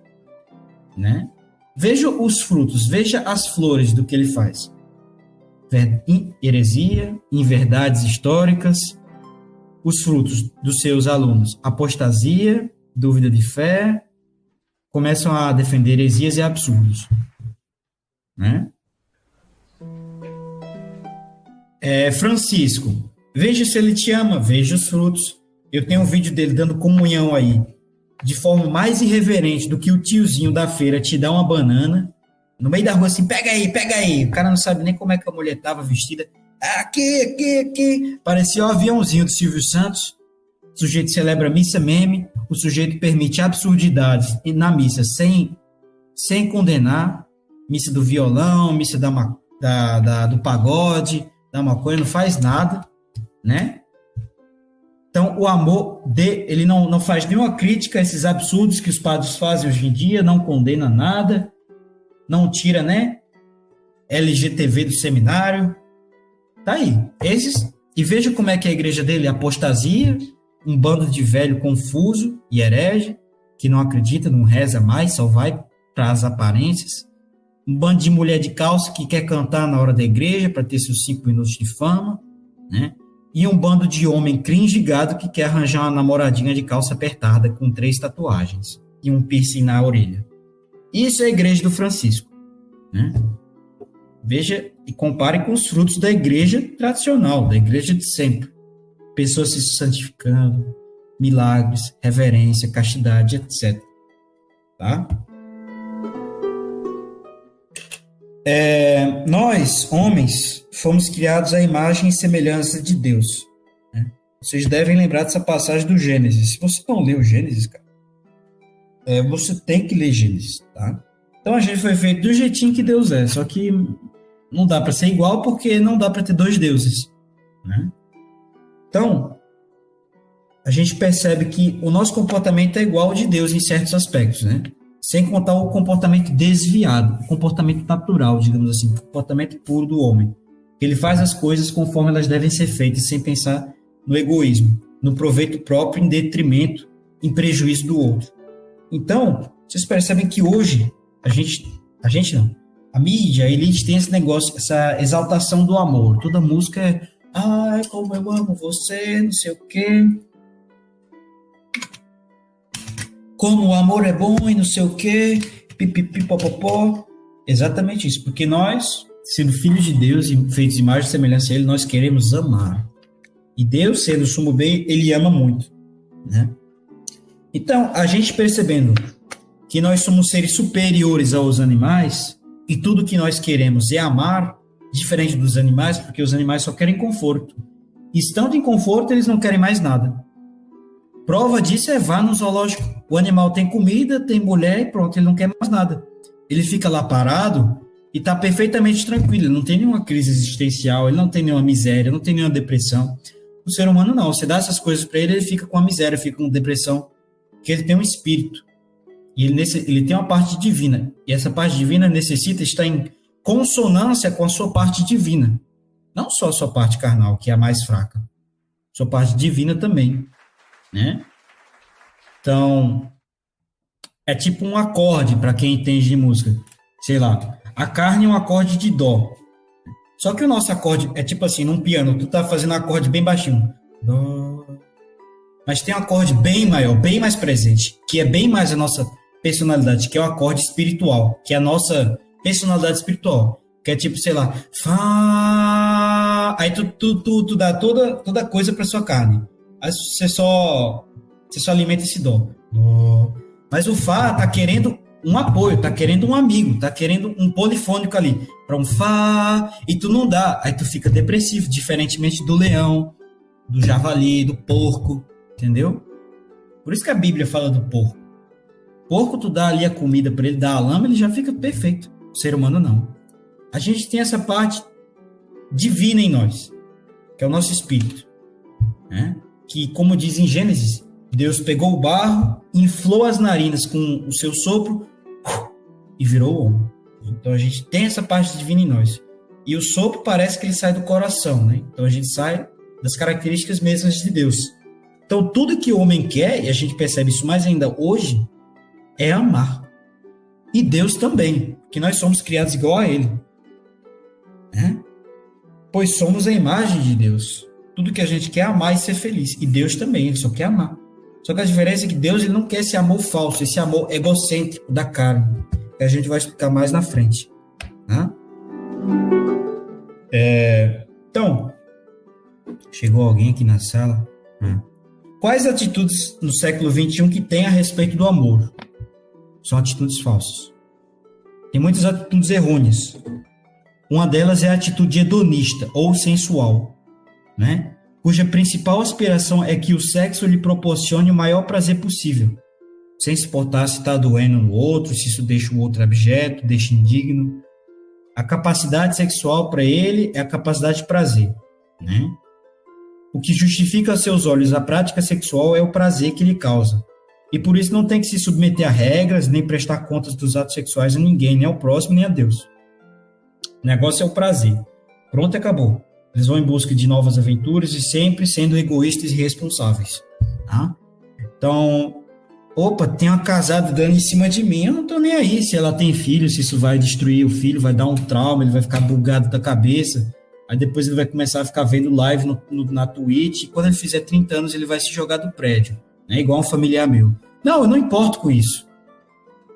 né? Veja os frutos, veja as flores do que ele faz. Heresia, inverdades históricas, os frutos dos seus alunos, apostasia, dúvida de fé, começam a defender heresias e absurdos, né? É, Francisco, Veja se ele te ama, veja os frutos. Eu tenho um vídeo dele dando comunhão aí, de forma mais irreverente do que o tiozinho da feira te dá uma banana, no meio da rua assim, pega aí, pega aí. O cara não sabe nem como é que a mulher tava vestida. Aqui, aqui, aqui. Parecia o aviãozinho do Silvio Santos. O sujeito celebra missa meme, o sujeito permite absurdidades na missa sem, sem condenar. Missa do violão, missa da, da, da do pagode, da maconha, não faz nada né? Então, o amor de, ele não, não faz nenhuma crítica a esses absurdos que os padres fazem hoje em dia, não condena nada, não tira, né? LGTV do seminário. Tá aí. Esses, e veja como é que a igreja dele apostasia, um bando de velho confuso e herege, que não acredita, não reza mais, só vai para as aparências. Um bando de mulher de calça que quer cantar na hora da igreja para ter seus cinco minutos de fama, né? e um bando de homem cringe gado que quer arranjar uma namoradinha de calça apertada com três tatuagens e um piercing na orelha. Isso é a igreja do Francisco. Né? Veja e compare com os frutos da igreja tradicional, da igreja de sempre. Pessoas se santificando, milagres, reverência, castidade, etc. Tá? É, nós, homens, fomos criados à imagem e semelhança de Deus. Né? Vocês devem lembrar dessa passagem do Gênesis. Se você não leu Gênesis, cara, é, você tem que ler Gênesis, tá? Então a gente foi feito do jeitinho que Deus é, só que não dá para ser igual porque não dá para ter dois deuses, né? Então, a gente percebe que o nosso comportamento é igual ao de Deus em certos aspectos, né? sem contar o comportamento desviado, o comportamento natural, digamos assim, o comportamento puro do homem. Ele faz as coisas conforme elas devem ser feitas, sem pensar no egoísmo, no proveito próprio em detrimento, em prejuízo do outro. Então, vocês percebem que hoje a gente A gente não. A mídia, elite tem esse negócio, essa exaltação do amor. Toda música é, ai, como eu amo você, não sei o quê. Como o amor é bom e não sei o quê, pipipipopopó. Exatamente isso, porque nós, sendo filhos de Deus e feitos de imagem e semelhança a Ele, nós queremos amar. E Deus, sendo o sumo bem, Ele ama muito. Né? Então, a gente percebendo que nós somos seres superiores aos animais e tudo que nós queremos é amar, diferente dos animais, porque os animais só querem conforto. Estando em conforto, eles não querem mais nada. Prova disso é vá no zoológico. O animal tem comida, tem mulher e pronto, ele não quer mais nada. Ele fica lá parado e está perfeitamente tranquilo, ele não tem nenhuma crise existencial, ele não tem nenhuma miséria, não tem nenhuma depressão. O ser humano não, você dá essas coisas para ele, ele fica com a miséria, fica com depressão, porque ele tem um espírito. E ele, ele tem uma parte divina. E essa parte divina necessita estar em consonância com a sua parte divina. Não só a sua parte carnal, que é a mais fraca. Sua parte divina também. Né? Então, é tipo um acorde para quem entende de música. Sei lá, a carne é um acorde de dó. Só que o nosso acorde é tipo assim, num piano, tu tá fazendo um acorde bem baixinho. Dó. Mas tem um acorde bem maior, bem mais presente, que é bem mais a nossa personalidade, que é o acorde espiritual, que é a nossa personalidade espiritual. Que é tipo, sei lá. Aí tu, tu, tu, tu dá toda, toda coisa para sua carne. Aí você só, você só alimenta esse dó. Mas o Fá tá querendo um apoio, tá querendo um amigo, tá querendo um polifônico ali para um Fá, e tu não dá, aí tu fica depressivo, diferentemente do leão, do javali, do porco, entendeu? Por isso que a Bíblia fala do porco. Porco, tu dá ali a comida para ele, dá a lama, ele já fica perfeito. O ser humano não. A gente tem essa parte divina em nós, que é o nosso espírito, né? Que, como diz em Gênesis, Deus pegou o barro, inflou as narinas com o seu sopro e virou o homem. Então a gente tem essa parte divina em nós. E o sopro parece que ele sai do coração, né? Então a gente sai das características mesmas de Deus. Então tudo que o homem quer, e a gente percebe isso mais ainda hoje, é amar. E Deus também, que nós somos criados igual a Ele. Né? Pois somos a imagem de Deus. Tudo que a gente quer é amar e ser feliz. E Deus também, Ele só quer amar. Só que a diferença é que Deus ele não quer esse amor falso, esse amor egocêntrico da carne. Que a gente vai explicar mais na frente. Né? É, então, chegou alguém aqui na sala. Né? Quais atitudes no século XXI que tem a respeito do amor? São atitudes falsas. Tem muitas atitudes errôneas. Uma delas é a atitude hedonista ou sensual, né? cuja principal aspiração é que o sexo lhe proporcione o maior prazer possível, sem se importar se está doendo no outro, se isso deixa o outro objeto, deixa indigno. A capacidade sexual para ele é a capacidade de prazer, né? O que justifica a seus olhos a prática sexual é o prazer que lhe causa. E por isso não tem que se submeter a regras, nem prestar contas dos atos sexuais a ninguém, nem ao próximo, nem a Deus. O negócio é o prazer. Pronto, acabou. Eles vão em busca de novas aventuras e sempre sendo egoístas e responsáveis. Tá? Então, opa, tem uma casada dando em cima de mim, eu não tô nem aí se ela tem filho, se isso vai destruir o filho, vai dar um trauma, ele vai ficar bugado da cabeça. Aí depois ele vai começar a ficar vendo live no, no, na Twitch, e quando ele fizer 30 anos ele vai se jogar do prédio, né? igual um familiar meu. Não, eu não importo com isso.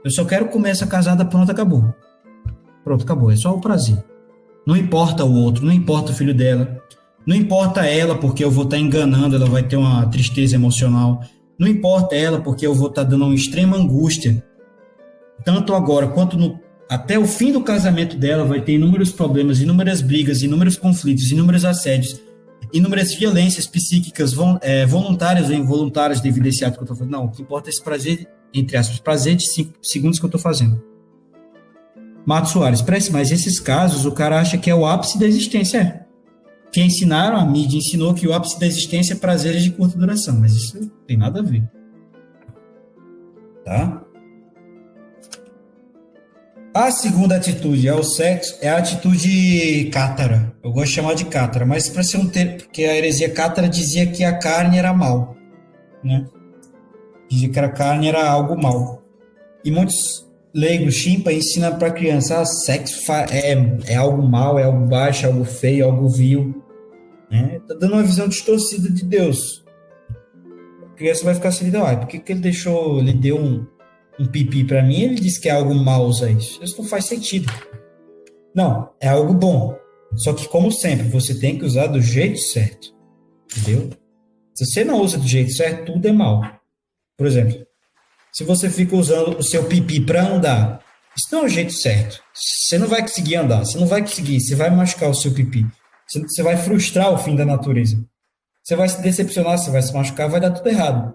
Eu só quero comer essa casada, pronto, acabou. Pronto, acabou, é só o prazer. Não importa o outro, não importa o filho dela. Não importa ela, porque eu vou estar tá enganando, ela vai ter uma tristeza emocional. Não importa ela, porque eu vou estar tá dando uma extrema angústia. Tanto agora quanto no, até o fim do casamento dela, vai ter inúmeros problemas, inúmeras brigas, inúmeros conflitos, inúmeros assédios, inúmeras violências psíquicas é, voluntárias ou involuntárias devido a esse ato que eu estou fazendo. Não, o que importa é esse prazer, entre aspas, prazer de cinco segundos que eu estou fazendo. Mato Soares, parece, mas esses casos o cara acha que é o ápice da existência. É. Que ensinaram, a mídia ensinou que o ápice da existência é prazeres de curta duração, mas isso não tem nada a ver. Tá? A segunda atitude é o sexo, é a atitude cátara. Eu gosto de chamar de cátara, mas para ser um termo, porque a heresia cátara dizia que a carne era mal, né? Dizia que a carne era algo mal. E muitos leigo, chimpa, ensina para criança, ah, sexo é, é algo mal, é algo baixo, é algo feio, é algo vil. Né? Tá dando uma visão distorcida de Deus. A criança vai ficar assim, ah, por que, que ele deixou, ele deu um, um pipi para mim ele disse que é algo mal usar isso? Isso não faz sentido. Não, é algo bom. Só que, como sempre, você tem que usar do jeito certo. Entendeu? Se você não usa do jeito certo, tudo é mal. Por exemplo, se você fica usando o seu pipi para andar, isso não é o jeito certo. Você não vai conseguir andar, você não vai conseguir, você vai machucar o seu pipi. Você vai frustrar o fim da natureza. Você vai se decepcionar, você vai se machucar, vai dar tudo errado.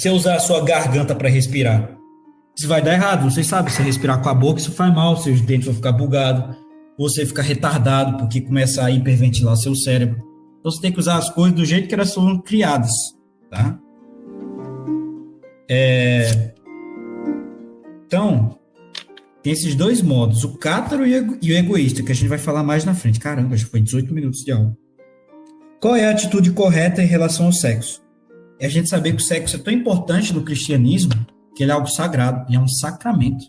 Se usar a sua garganta para respirar, isso vai dar errado. Vocês sabem, se respirar com a boca, isso faz mal, seus dentes vão ficar bugados, você fica retardado porque começa a hiperventilar seu cérebro. Então você tem que usar as coisas do jeito que elas foram criadas, tá? É... Então, tem esses dois modos, o cátaro e o egoísta, que a gente vai falar mais na frente. Caramba, já foi 18 minutos de aula. Qual é a atitude correta em relação ao sexo? É a gente saber que o sexo é tão importante no cristianismo que ele é algo sagrado, ele é um sacramento.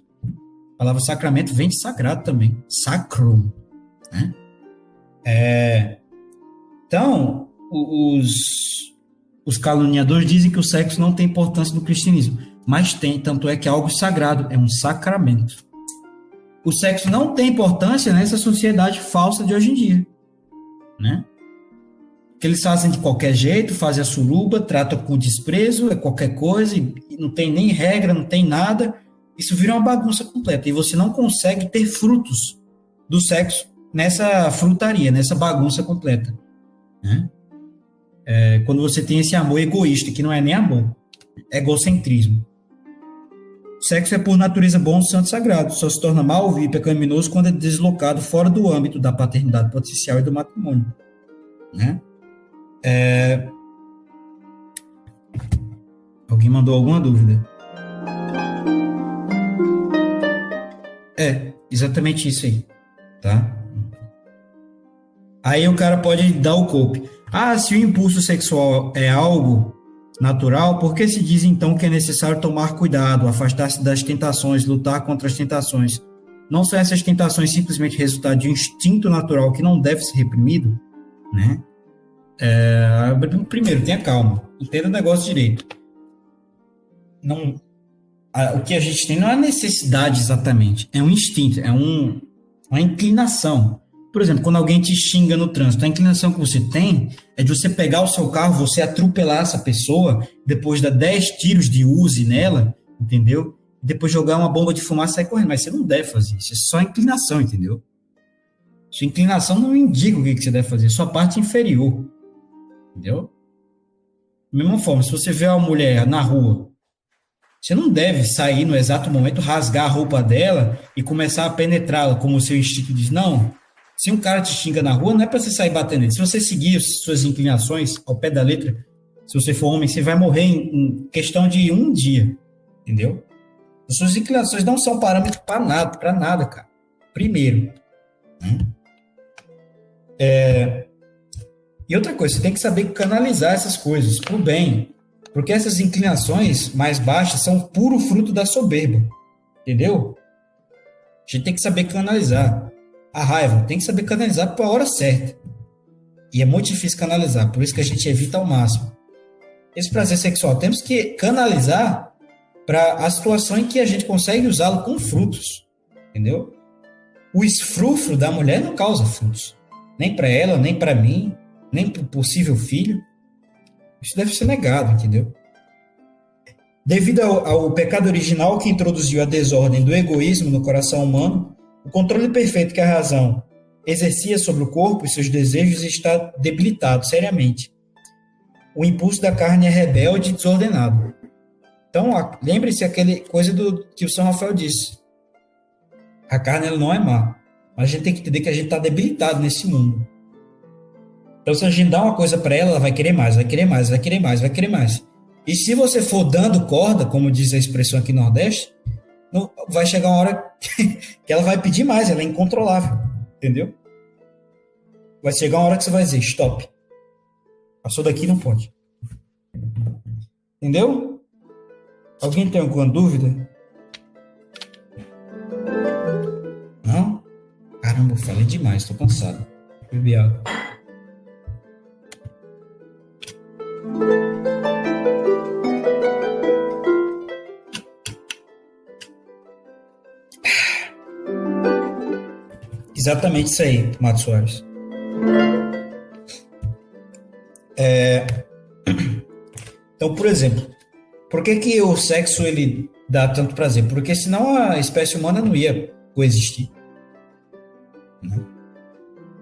A palavra sacramento vem de sagrado também, sacrum. Né? É... Então, os, os caluniadores dizem que o sexo não tem importância no cristianismo, mas tem, tanto é que é algo sagrado, é um sacramento. O sexo não tem importância nessa sociedade falsa de hoje em dia, né? Que eles fazem de qualquer jeito, fazem a suruba, tratam com desprezo, é qualquer coisa, e não tem nem regra, não tem nada. Isso vira uma bagunça completa e você não consegue ter frutos do sexo nessa frutaria, nessa bagunça completa. Né? É, quando você tem esse amor egoísta, que não é nem amor, é egocentrismo. O sexo é por natureza bom, santo sagrado, só se torna mal e pecaminoso quando é deslocado fora do âmbito da paternidade potencial e do matrimônio. Né? É... Alguém mandou alguma dúvida? É, exatamente isso aí, tá? Aí o cara pode dar o cope. Ah, se o impulso sexual é algo natural, por que se diz então que é necessário tomar cuidado, afastar-se das tentações, lutar contra as tentações? Não são essas tentações simplesmente resultado de um instinto natural que não deve ser reprimido? Né? É, primeiro, tenha calma, entenda o negócio direito. Não, a, o que a gente tem não é necessidade exatamente, é um instinto, é um, uma inclinação. Por exemplo, quando alguém te xinga no trânsito, a inclinação que você tem é de você pegar o seu carro, você atropelar essa pessoa, depois dar 10 tiros de use nela, entendeu? Depois jogar uma bomba de fumaça e sair correndo. Mas você não deve fazer isso, é só inclinação, entendeu? Sua inclinação não indica o que você deve fazer, sua parte inferior. Entendeu? Da mesma forma, se você vê uma mulher na rua, você não deve sair no exato momento, rasgar a roupa dela e começar a penetrá-la, como o seu instinto diz. Não, se um cara te xinga na rua, não é para você sair batendo ele. Se você seguir suas inclinações ao pé da letra, se você for homem, você vai morrer em, questão de um dia. Entendeu? As suas inclinações não são parâmetro para nada, para nada, cara. Primeiro. Né? É... E outra coisa, você tem que saber canalizar essas coisas para o bem. Porque essas inclinações mais baixas são puro fruto da soberba. Entendeu? A gente tem que saber canalizar a raiva, tem que saber canalizar para a hora certa. E é muito difícil canalizar, por isso que a gente evita ao máximo. Esse prazer sexual, temos que canalizar para a situação em que a gente consegue usá-lo com frutos, entendeu? O esfrufro da mulher não causa frutos, nem para ela, nem para mim, nem para o possível filho. Isso deve ser negado, entendeu? Devido ao, ao pecado original que introduziu a desordem do egoísmo no coração humano, o controle perfeito que a razão exercia sobre o corpo e seus desejos está debilitado seriamente. O impulso da carne é rebelde e desordenado. Então, lembre-se aquele coisa do que o São Rafael disse. A carne ela não é má, mas a gente tem que entender que a gente está debilitado nesse mundo. Então, se a gente dá uma coisa para ela, ela vai querer mais, vai querer mais, vai querer mais, vai querer mais. E se você for dando corda, como diz a expressão aqui no Nordeste, não, vai chegar uma hora que ela vai pedir mais, ela é incontrolável, entendeu? Vai chegar uma hora que você vai dizer, stop. Passou daqui, não pode. Entendeu? Alguém tem alguma dúvida? Não? Caramba, eu falei demais, tô cansado. Bebi água. Exatamente isso aí, Mato Soares. É... Então, por exemplo, por que, que o sexo ele dá tanto prazer? Porque senão a espécie humana não ia coexistir. Né?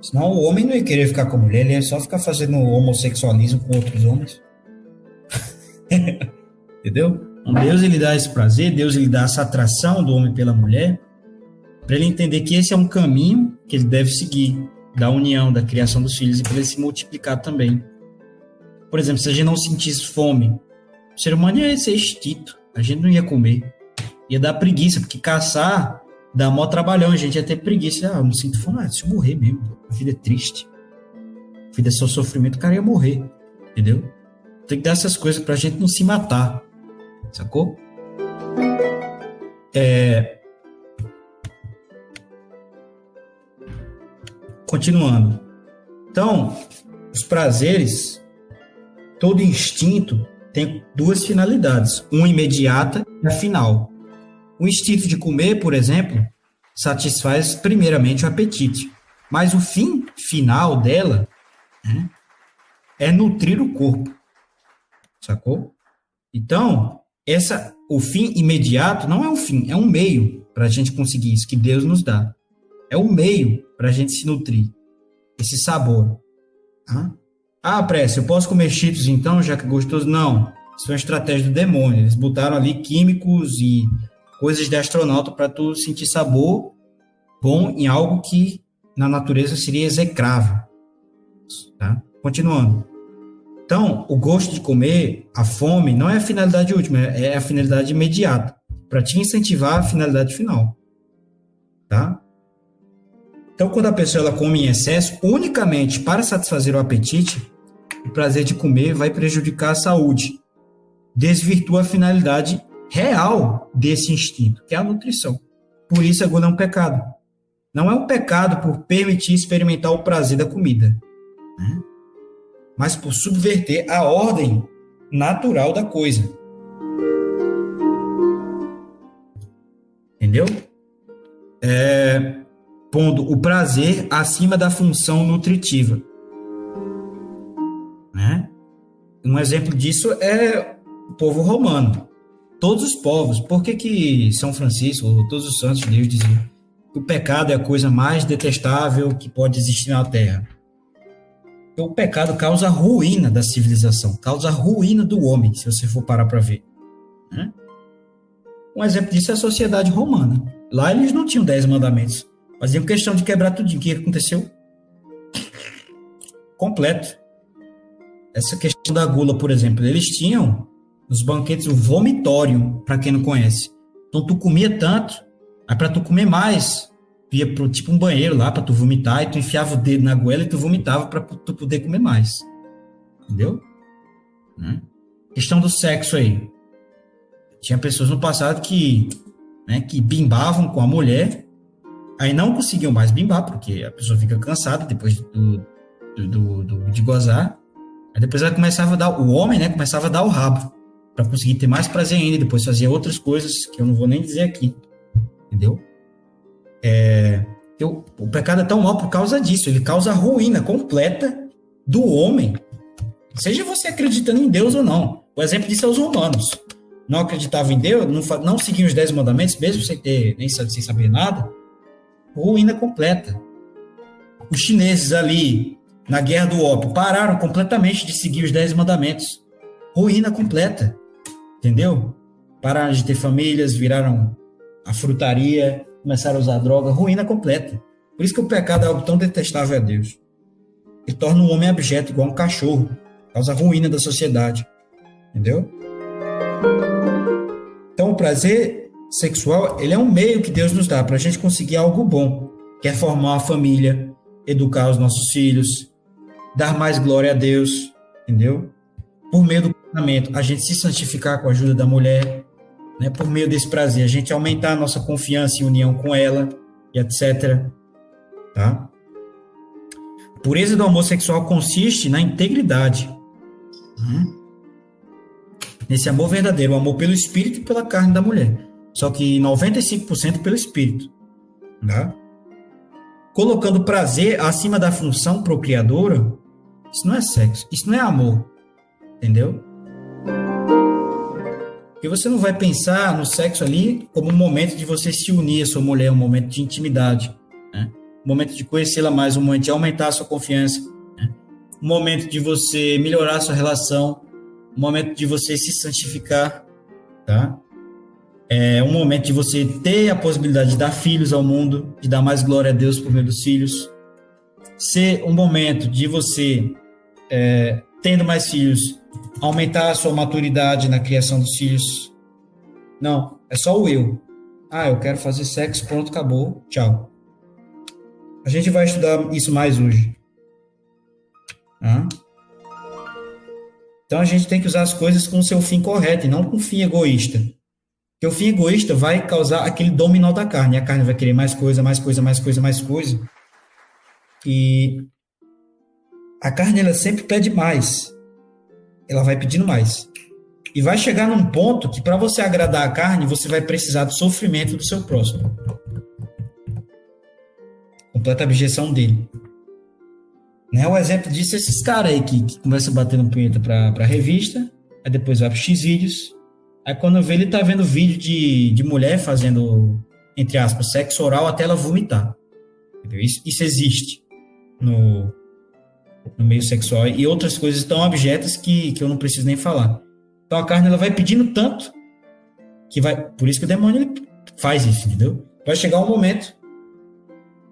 Senão o homem não ia querer ficar com a mulher, ele ia só ficar fazendo homossexualismo com outros homens. Entendeu? Então, Deus ele dá esse prazer, Deus ele dá essa atração do homem pela mulher, para ele entender que esse é um caminho que ele deve seguir, da união, da criação dos filhos e para ele se multiplicar também. Por exemplo, se a gente não sentisse fome, o ser humano ia ser extinto, a gente não ia comer, ia dar preguiça, porque caçar dá mó trabalhão, a gente ia ter preguiça. Ah, eu não sinto fome, ah, se eu morrer mesmo, a vida é triste, a vida é só sofrimento, o cara ia morrer, entendeu? Tem que dar essas coisas pra gente não se matar, sacou? É, Continuando. Então, os prazeres, todo instinto tem duas finalidades, uma imediata e a final. O instinto de comer, por exemplo, satisfaz primeiramente o apetite, mas o fim final dela né, é nutrir o corpo, sacou? Então, essa, o fim imediato não é um fim, é um meio para a gente conseguir isso que Deus nos dá. É um meio para a gente se nutrir. Esse sabor. Ah, pressa, eu posso comer cheetos então, já que é gostoso? Não. Isso é uma estratégia do demônio. Eles botaram ali químicos e coisas de astronauta para tu sentir sabor bom em algo que na natureza seria execrável. Tá? Continuando. Então, o gosto de comer, a fome, não é a finalidade última, é a finalidade imediata, para te incentivar a finalidade final. Tá? Então, quando a pessoa ela come em excesso, unicamente para satisfazer o apetite, o prazer de comer vai prejudicar a saúde, desvirtua a finalidade real desse instinto, que é a nutrição. Por isso, a gula é um pecado. Não é um pecado por permitir experimentar o prazer da comida, né? mas por subverter a ordem natural da coisa. Entendeu? É, pondo o prazer acima da função nutritiva. Né? Um exemplo disso é o povo romano. Todos os povos, por que, que São Francisco, ou todos os santos de Deus diziam que o pecado é a coisa mais detestável que pode existir na Terra? Porque o pecado causa ruína da civilização, causa ruína do homem, se você for parar para ver. Né? Um exemplo disso é a sociedade romana. Lá eles não tinham dez mandamentos. Faziam questão de quebrar tudo. O que aconteceu? Completo. Essa questão da gula, por exemplo, eles tinham nos banquetes o vomitório, para quem não conhece. Então tu comia tanto, aí para tu comer mais, ia pro tipo um banheiro lá para tu vomitar, e tu enfiava o dedo na goela e tu vomitava para tu poder comer mais. Entendeu? Né? Questão do sexo aí. Tinha pessoas no passado que, né, que bimbavam com a mulher Aí não conseguiam mais bimbar, porque a pessoa fica cansada depois do, do, do, do de gozar. Aí depois ela começava a dar, o homem, né, começava a dar o rabo, para conseguir ter mais prazer ainda, depois fazia outras coisas que eu não vou nem dizer aqui. Entendeu? É, eu, o pecado é tão mal por causa disso, ele causa a ruína completa do homem. Seja você acreditando em Deus ou não. O exemplo disso é os romanos. Não acreditavam em Deus, não, não seguiam os dez mandamentos, mesmo sem ter nem sem saber nada ruína completa. Os chineses ali, na Guerra do Ópio, pararam completamente de seguir os Dez Mandamentos. Ruína completa. Entendeu? Pararam de ter famílias, viraram a frutaria, começaram a usar droga. Ruína completa. Por isso que o pecado é algo tão detestável a Deus. Ele torna o homem abjeto, igual um cachorro. Causa ruína da sociedade. Entendeu? Então, o prazer sexual, ele é um meio que Deus nos dá para a gente conseguir algo bom, que é formar uma família, educar os nossos filhos, dar mais glória a Deus, entendeu? Por meio do casamento, a gente se santificar com a ajuda da mulher, né, por meio desse prazer, a gente aumentar a nossa confiança e união com ela, e etc. Tá? A pureza do amor sexual consiste na integridade. Né? Nesse amor verdadeiro, o amor pelo espírito e pela carne da mulher. Só que 95% pelo espírito. Tá? Colocando prazer acima da função procriadora, isso não é sexo, isso não é amor. Entendeu? Porque você não vai pensar no sexo ali como um momento de você se unir à sua mulher, um momento de intimidade, né? um momento de conhecê-la mais, um momento de aumentar a sua confiança, né? um momento de você melhorar a sua relação, um momento de você se santificar, tá? É um momento de você ter a possibilidade de dar filhos ao mundo, de dar mais glória a Deus por meio dos filhos, ser um momento de você, é, tendo mais filhos, aumentar a sua maturidade na criação dos filhos. Não, é só o eu. Ah, eu quero fazer sexo, pronto, acabou, tchau. A gente vai estudar isso mais hoje. Então a gente tem que usar as coisas com o seu fim correto e não com fim egoísta. Porque o fim egoísta vai causar aquele dominó da carne. A carne vai querer mais coisa, mais coisa, mais coisa, mais coisa. E a carne ela sempre pede mais ela vai pedindo mais. E vai chegar num ponto que para você agradar a carne, você vai precisar do sofrimento do seu próximo. Completa abjeção dele. Né? O exemplo disso é esses caras aí que, que começam batendo punheta pra revista, aí depois vai pro X-Vídeos, aí quando vê ele tá vendo vídeo de, de mulher fazendo, entre aspas, sexo oral até ela vomitar. Isso, isso existe no, no meio sexual e outras coisas tão abjetas que, que eu não preciso nem falar. Então a carne ela vai pedindo tanto que vai, por isso que o demônio ele faz isso, entendeu? Vai chegar um momento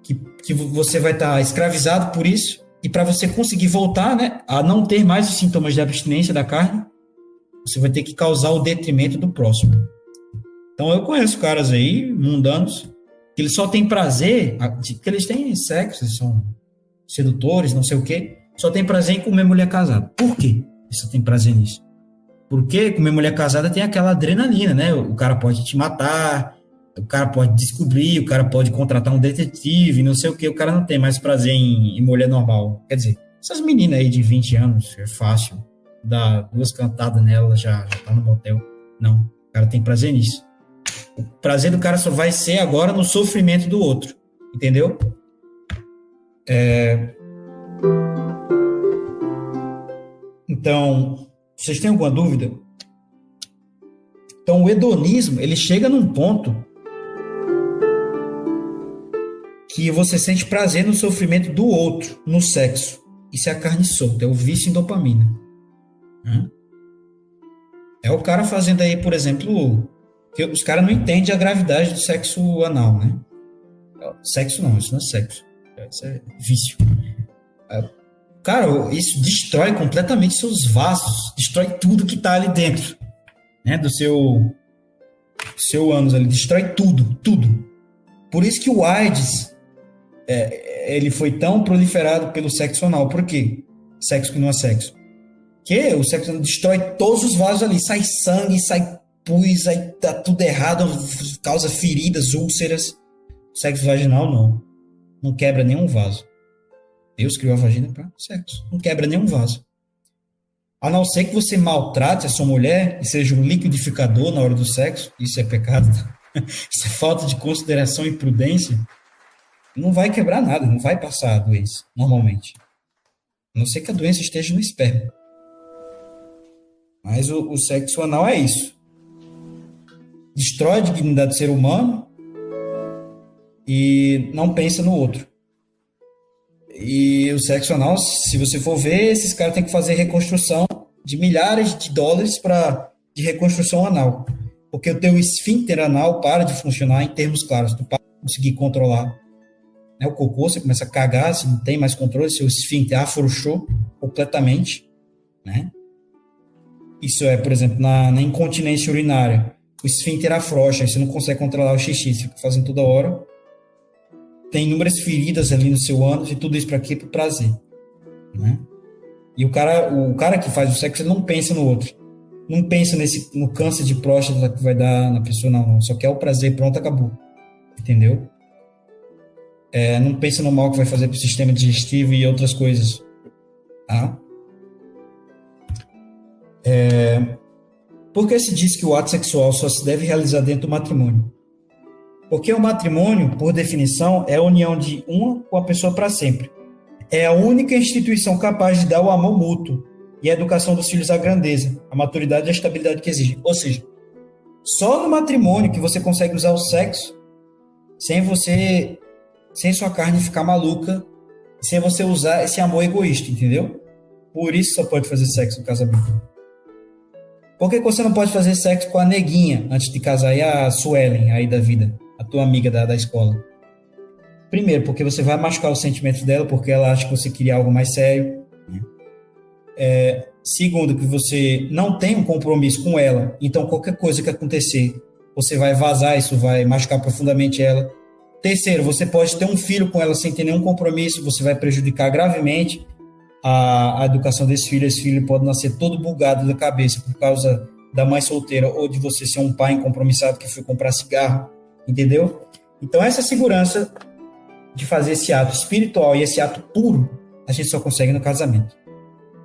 que, que você vai estar tá escravizado por isso e para você conseguir voltar, né, a não ter mais os sintomas de abstinência da carne, você vai ter que causar o detrimento do próximo. Então eu conheço caras aí mundanos que eles só têm prazer, que eles têm sexo, eles são sedutores, não sei o quê, só tem prazer em comer mulher casada. Por quê? Só tem prazer nisso. Porque comer mulher casada tem aquela adrenalina, né? O cara pode te matar, o cara pode descobrir, o cara pode contratar um detetive, não sei o que, o cara não tem mais prazer em, em mulher normal. Quer dizer, essas meninas aí de 20 anos, é fácil, dar duas cantadas nela, já, já tá no motel. Não, o cara tem prazer nisso. O prazer do cara só vai ser agora no sofrimento do outro, entendeu? É, então, vocês têm alguma dúvida? Então, o hedonismo, ele chega num ponto que você sente prazer no sofrimento do outro, no sexo. Isso é a carne solta, é o vício em dopamina. É o cara fazendo aí, por exemplo, os caras não entendem a gravidade do sexo anal, né? Sexo não, isso não é sexo. Isso é vício. É, cara, isso destrói completamente seus vasos, destrói tudo que está ali dentro, né, do seu seu ânus ali, destrói tudo, tudo. Por isso que o AIDS é, ele foi tão proliferado pelo sexo anal. Por quê? Sexo que não é sexo. O sexo destrói todos os vasos ali, sai sangue, sai pus, aí tá tudo errado, causa feridas, úlceras. Sexo vaginal não. Não quebra nenhum vaso. Deus criou a vagina para sexo. Não quebra nenhum vaso. A não ser que você maltrate a sua mulher e seja um liquidificador na hora do sexo, isso é pecado. isso é falta de consideração e prudência. Não vai quebrar nada, não vai passar a doença, normalmente. A não ser que a doença esteja no esperma. Mas o, o sexo anal é isso. Destrói a dignidade do ser humano e não pensa no outro. E o sexo anal, se você for ver, esses caras têm que fazer reconstrução de milhares de dólares para de reconstrução anal. Porque o teu esfíncter anal para de funcionar em termos claros, tu para de conseguir controlar. Né, o cocô, você começa a cagar, você não tem mais controle, seu esfíncter afrouxou completamente, né? Isso é, por exemplo, na, na incontinência urinária. O esfíncter afrouxa, você não consegue controlar o xixi, você fica fazendo toda hora tem inúmeras feridas ali no seu ânus e tudo isso para quê? Para prazer, né? E o cara, o cara que faz o sexo ele não pensa no outro. não pensa nesse, no câncer de próstata que vai dar na pessoa, não. Só quer o prazer, pronto, acabou. Entendeu? É, não pensa no mal que vai fazer para o sistema digestivo e outras coisas. Tá? É, por que se diz que o ato sexual só se deve realizar dentro do matrimônio? Porque o matrimônio, por definição, é a união de uma com a pessoa para sempre. É a única instituição capaz de dar o amor mútuo e a educação dos filhos à grandeza, a maturidade e a estabilidade que exige. Ou seja, só no matrimônio que você consegue usar o sexo sem você, sem sua carne ficar maluca, sem você usar esse amor egoísta, entendeu? Por isso só pode fazer sexo no casamento. Por que você não pode fazer sexo com a neguinha antes de casar e a Suelen aí da vida, a tua amiga da, da escola? Primeiro, porque você vai machucar os sentimentos dela, porque ela acha que você queria algo mais sério. É, segundo, que você não tem um compromisso com ela, então qualquer coisa que acontecer, você vai vazar, isso vai machucar profundamente ela. Terceiro, você pode ter um filho com ela sem ter nenhum compromisso, você vai prejudicar gravemente a, a educação desse filho. Esse filho pode nascer todo bugado da cabeça por causa da mãe solteira ou de você ser um pai incompromissado que foi comprar cigarro, entendeu? Então, essa segurança de fazer esse ato espiritual e esse ato puro, a gente só consegue no casamento.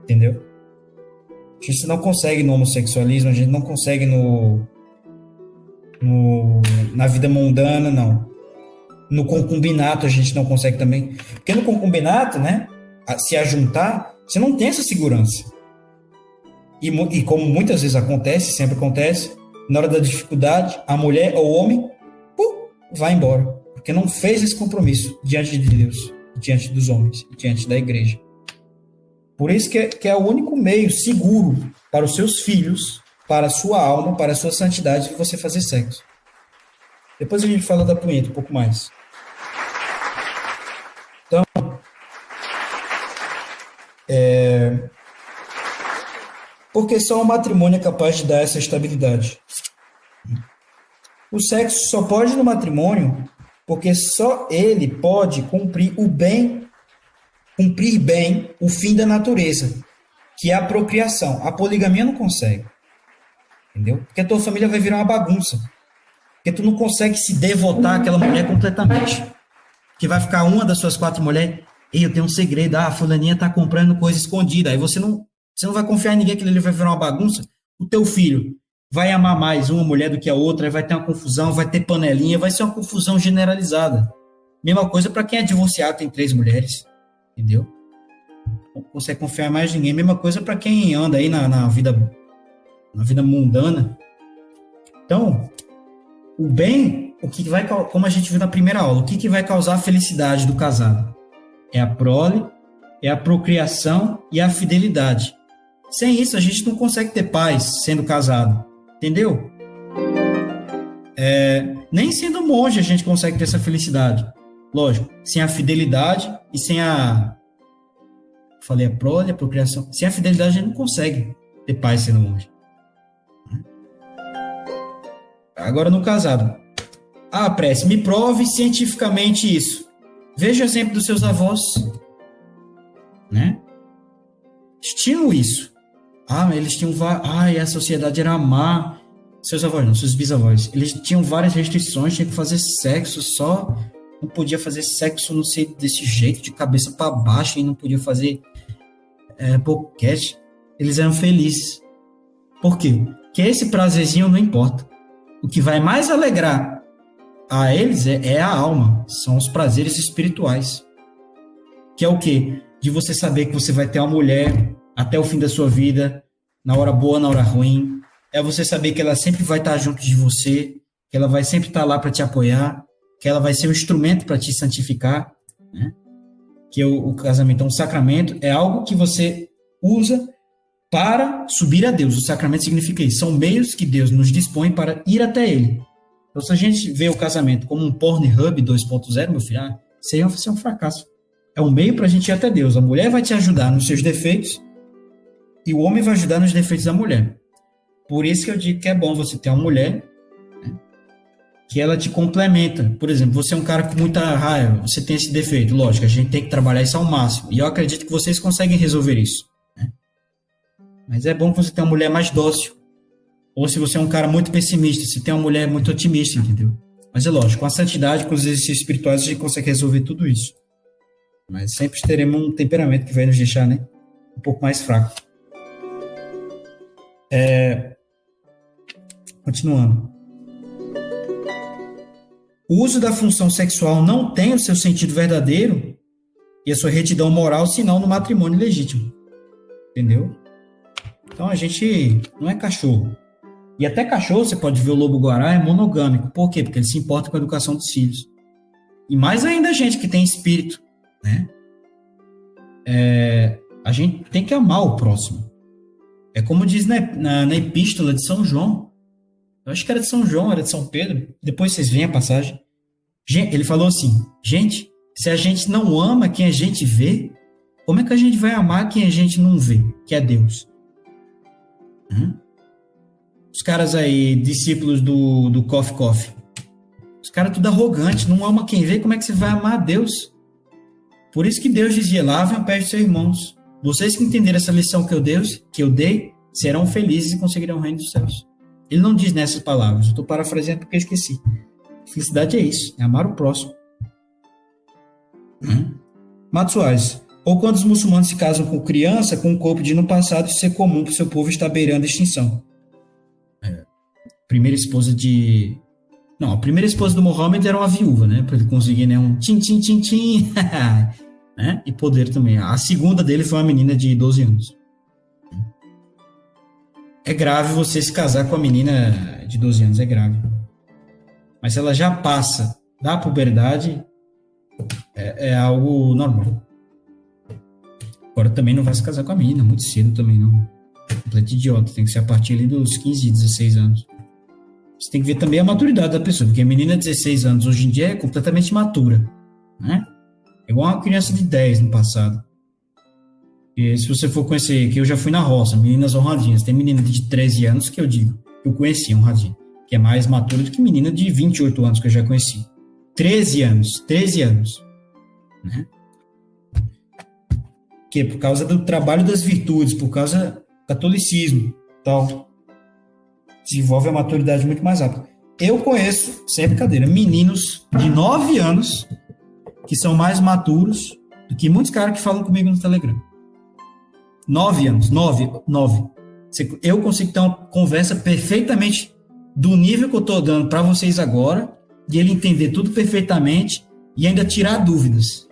Entendeu? A gente não consegue no homossexualismo, a gente não consegue no, no na vida mundana, não. No concubinato a gente não consegue também. Porque no concubinato, né, se ajuntar, você não tem essa segurança. E, e como muitas vezes acontece, sempre acontece, na hora da dificuldade, a mulher ou o homem pum, vai embora porque não fez esse compromisso diante de Deus, diante dos homens, diante da igreja. Por isso que é, que é o único meio seguro para os seus filhos, para a sua alma, para a sua santidade, de você fazer sexo. Depois a gente fala da punheta um pouco mais. Então, é, porque só o matrimônio é capaz de dar essa estabilidade. O sexo só pode no matrimônio porque só ele pode cumprir o bem, cumprir bem o fim da natureza, que é a procriação. A poligamia não consegue. Entendeu? Porque a tua família vai virar uma bagunça. Porque tu não consegue se devotar àquela mulher completamente. Que vai ficar uma das suas quatro mulheres. E eu tenho um segredo, ah, a fulaninha tá comprando coisa escondida. Aí você não, você não vai confiar em ninguém que ele vai virar uma bagunça. O teu filho vai amar mais uma mulher do que a outra, vai ter uma confusão, vai ter panelinha, vai ser uma confusão generalizada. Mesma coisa para quem é divorciado, tem três mulheres, entendeu? Não consegue confiar mais em ninguém. Mesma coisa para quem anda aí na, na, vida na vida mundana. Então, o bem, o que vai, como a gente viu na primeira aula, o que, que vai causar a felicidade do casado? É a prole, é a procriação e a fidelidade. Sem isso, a gente não consegue ter paz sendo casado. Entendeu? É, nem sendo monge a gente consegue ter essa felicidade. Lógico, sem a fidelidade e sem a. Falei a prole, a procriação. Sem a fidelidade a gente não consegue ter paz sendo monge. Agora no casado. Ah, prece, me prove cientificamente isso. Veja o exemplo dos seus avós. Né? Tinham isso. Ah, eles tinham. Ah, a sociedade era má. Seus avós, não, seus bisavós. Eles tinham várias restrições, tinha que fazer sexo só. Não podia fazer sexo, não sei, desse jeito, de cabeça para baixo, e não podia fazer é, podcast. Eles eram felizes. Por quê? Que esse prazerzinho não importa. O que vai mais alegrar a eles é, é a alma, são os prazeres espirituais. Que é o quê? De você saber que você vai ter uma mulher até o fim da sua vida, na hora boa, na hora ruim. É você saber que ela sempre vai estar junto de você, que ela vai sempre estar lá para te apoiar, que ela vai ser um instrumento para te santificar, né? Que o, o casamento é um sacramento, é algo que você usa para subir a Deus. O sacramento significa isso, são meios que Deus nos dispõe para ir até Ele. Então, se a gente vê o casamento como um Pornhub 2.0, meu filho, ah, seria um fracasso. É um meio para a gente ir até Deus. A mulher vai te ajudar nos seus defeitos e o homem vai ajudar nos defeitos da mulher. Por isso que eu digo que é bom você ter uma mulher né, que ela te complementa. Por exemplo, você é um cara com muita raiva, você tem esse defeito. Lógico, a gente tem que trabalhar isso ao máximo. E eu acredito que vocês conseguem resolver isso. Né? Mas é bom você tenha uma mulher mais dócil, Ou se você é um cara muito pessimista, se tem uma mulher muito otimista, entendeu? Mas é lógico, com a santidade, com os exercícios espirituais, a gente consegue resolver tudo isso. Mas sempre teremos um temperamento que vai nos deixar, né? Um pouco mais fraco. É... Continuando. O uso da função sexual não tem o seu sentido verdadeiro e a sua retidão moral, senão no matrimônio legítimo. Entendeu? Então a gente não é cachorro. E até cachorro, você pode ver o lobo-guará, é monogâmico. Por quê? Porque ele se importa com a educação dos filhos. E mais ainda gente que tem espírito, né? É, a gente tem que amar o próximo. É como diz na, na, na, epístola de São João. Eu acho que era de São João, era de São Pedro. Depois vocês veem a passagem. Ele falou assim: gente, se a gente não ama quem a gente vê, como é que a gente vai amar quem a gente não vê, que é Deus? Hum? Os caras aí, discípulos do, do Coffee Coffee. Os caras tudo arrogante, não ama quem vê, como é que você vai amar a Deus? Por isso que Deus dizia, lavem a pé de seus irmãos. Vocês que entenderam essa lição que eu, Deus, que eu dei, serão felizes e conseguirão o reino dos céus. Ele não diz nessas palavras, eu estou parafraseando porque eu esqueci. Felicidade é isso, é amar o próximo. Hum? Matos Soares. Ou quando os muçulmanos se casam com criança, com um corpo de no passado, isso é comum para o seu povo estar beirando extinção. Primeira esposa de. Não, a primeira esposa do Mohammed era uma viúva, né? Para ele conseguir né, um tim, tim, tim, tim. né? E poder também. A segunda dele foi uma menina de 12 anos. É grave você se casar com a menina de 12 anos, é grave. Mas se ela já passa da puberdade, é, é algo normal. Agora também não vai se casar com a menina, muito cedo também não. Completo idiota, tem que ser a partir ali dos 15, 16 anos. Você tem que ver também a maturidade da pessoa, porque a menina de 16 anos hoje em dia é completamente matura, né? É igual uma criança de 10 no passado. E se você for conhecer, que eu já fui na roça, meninas honradinhas, tem menina de 13 anos que eu digo, que eu conheci honradinha, que é mais matura do que menina de 28 anos que eu já conheci. 13 anos, 13 anos, né? Que por causa do trabalho das virtudes, por causa do catolicismo, tal, desenvolve a maturidade muito mais rápido. Eu conheço, sem brincadeira, meninos de 9 anos que são mais maturos do que muitos caras que falam comigo no Telegram. Nove anos, nove, nove. Eu consigo ter uma conversa perfeitamente do nível que eu estou dando para vocês agora, de ele entender tudo perfeitamente e ainda tirar dúvidas.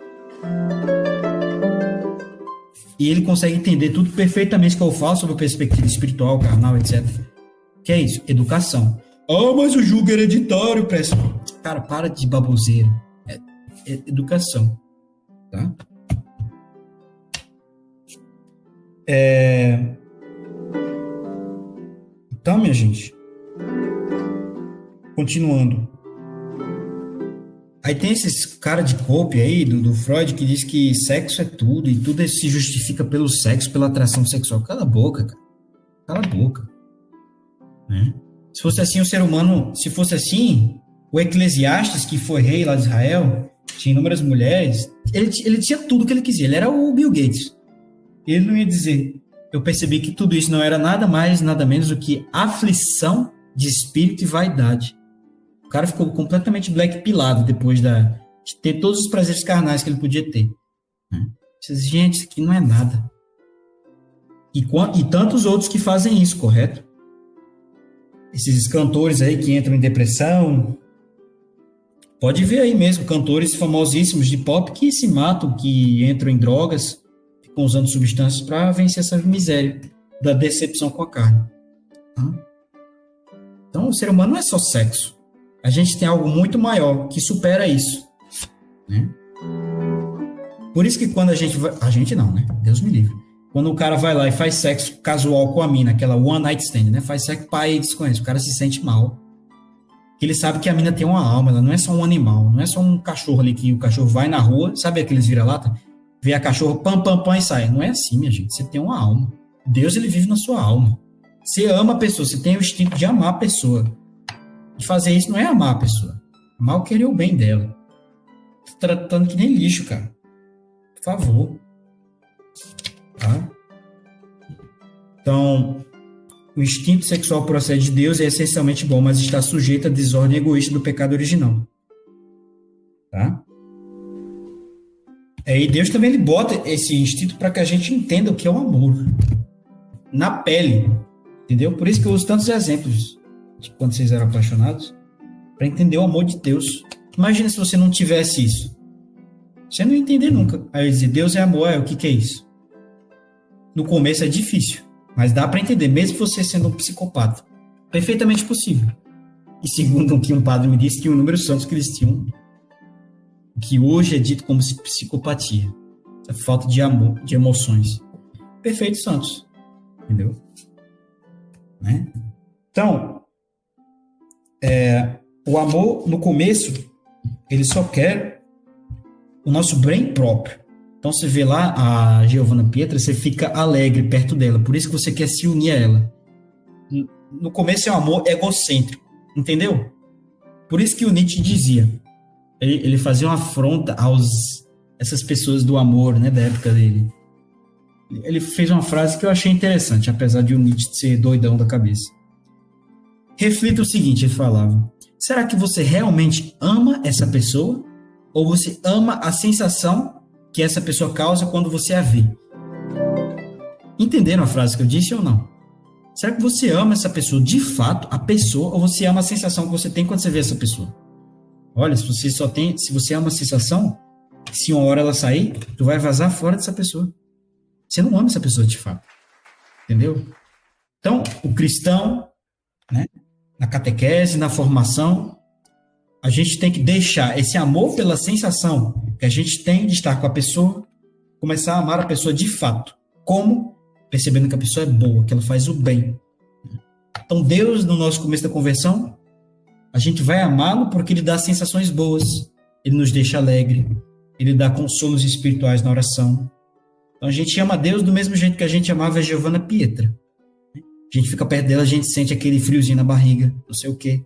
E ele consegue entender tudo perfeitamente que eu falo sobre a perspectiva espiritual, carnal, etc. Que é isso? Educação. Ah, mas o julgo hereditário, presta. Cara, para de baboseira. É, é educação. Tá? É... Então, minha gente, continuando. Aí tem esses cara de copy aí do, do, Freud que diz que sexo é tudo e tudo se justifica pelo sexo, pela atração sexual. Cala a boca, cara. Cala a boca. Né? Se fosse assim, o ser humano, se fosse assim, o Eclesiastes, que foi rei lá de Israel, tinha inúmeras mulheres, ele, ele tinha tudo que ele quisia. Ele era o Bill Gates. Ele não ia dizer. Eu percebi que tudo isso não era nada mais, nada menos do que aflição de espírito e vaidade cara ficou completamente black pilado depois da, de ter todos os prazeres carnais que ele podia ter. Né? Gente, isso aqui não é nada. E, e tantos outros que fazem isso, correto? Esses cantores aí que entram em depressão. Pode ver aí mesmo cantores famosíssimos de pop que se matam, que entram em drogas, ficam usando substâncias para vencer essa miséria da decepção com a carne. Tá? Então, o ser humano não é só sexo a gente tem algo muito maior que supera isso. Né? Por isso que quando a gente vai. A gente não, né? Deus me livre. Quando o cara vai lá e faz sexo casual com a mina, aquela one night stand, né? Faz sexo pai desconhece, o cara se sente mal. Ele sabe que a mina tem uma alma, ela não é só um animal, não é só um cachorro ali que o cachorro vai na rua, sabe aqueles vira-lata? Vê a cachorro, pam, pam, pam e sai. Não é assim, minha gente. Você tem uma alma. Deus, ele vive na sua alma. Você ama a pessoa, você tem o instinto de amar a pessoa. E fazer isso não é amar a pessoa. Amar o querer o bem dela. Tratando que nem lixo, cara. Por favor. Tá? Então, o instinto sexual procede de Deus e é essencialmente bom, mas está sujeito à desordem egoísta do pecado original. Tá? É, e Deus também ele bota esse instinto para que a gente entenda o que é o amor na pele, entendeu? Por isso que eu uso tantos exemplos de quando vocês eram apaixonados, para entender o amor de Deus. Imagina se você não tivesse isso. Você não ia entender nunca. Aí eu dizer, Deus é amor, é o que, que é isso? No começo é difícil, mas dá para entender, mesmo você sendo um psicopata. Perfeitamente possível. E segundo o que um padre me disse, que o número santos que eles tinham, que hoje é dito como psicopatia, a falta de amor, de emoções. Perfeito, Santos. Entendeu? Né? Então, é, o amor, no começo, ele só quer o nosso bem próprio. Então, você vê lá a Giovanna Pietra, você fica alegre perto dela. Por isso que você quer se unir a ela. No começo é um amor egocêntrico. Entendeu? Por isso que o Nietzsche dizia. Ele, ele fazia uma afronta aos essas pessoas do amor, né, da época dele. Ele fez uma frase que eu achei interessante, apesar de o Nietzsche ser doidão da cabeça. Reflita o seguinte, ele falava: será que você realmente ama essa pessoa? Ou você ama a sensação que essa pessoa causa quando você a vê? Entenderam a frase que eu disse ou não? Será que você ama essa pessoa de fato, a pessoa, ou você ama a sensação que você tem quando você vê essa pessoa? Olha, se você só tem, se você ama a sensação, se uma hora ela sair, tu vai vazar fora dessa pessoa. Você não ama essa pessoa de fato. Entendeu? Então, o cristão, né, na catequese, na formação, a gente tem que deixar esse amor pela sensação que a gente tem de estar com a pessoa, começar a amar a pessoa de fato. Como? Percebendo que a pessoa é boa, que ela faz o bem. Então, Deus, no nosso começo da conversão, a gente vai amá-lo porque ele dá sensações boas, ele nos deixa alegre, ele dá consolos espirituais na oração, então a gente ama Deus do mesmo jeito que a gente amava a Giovanna Pietra. A gente fica perto dela, a gente sente aquele friozinho na barriga, não sei o quê.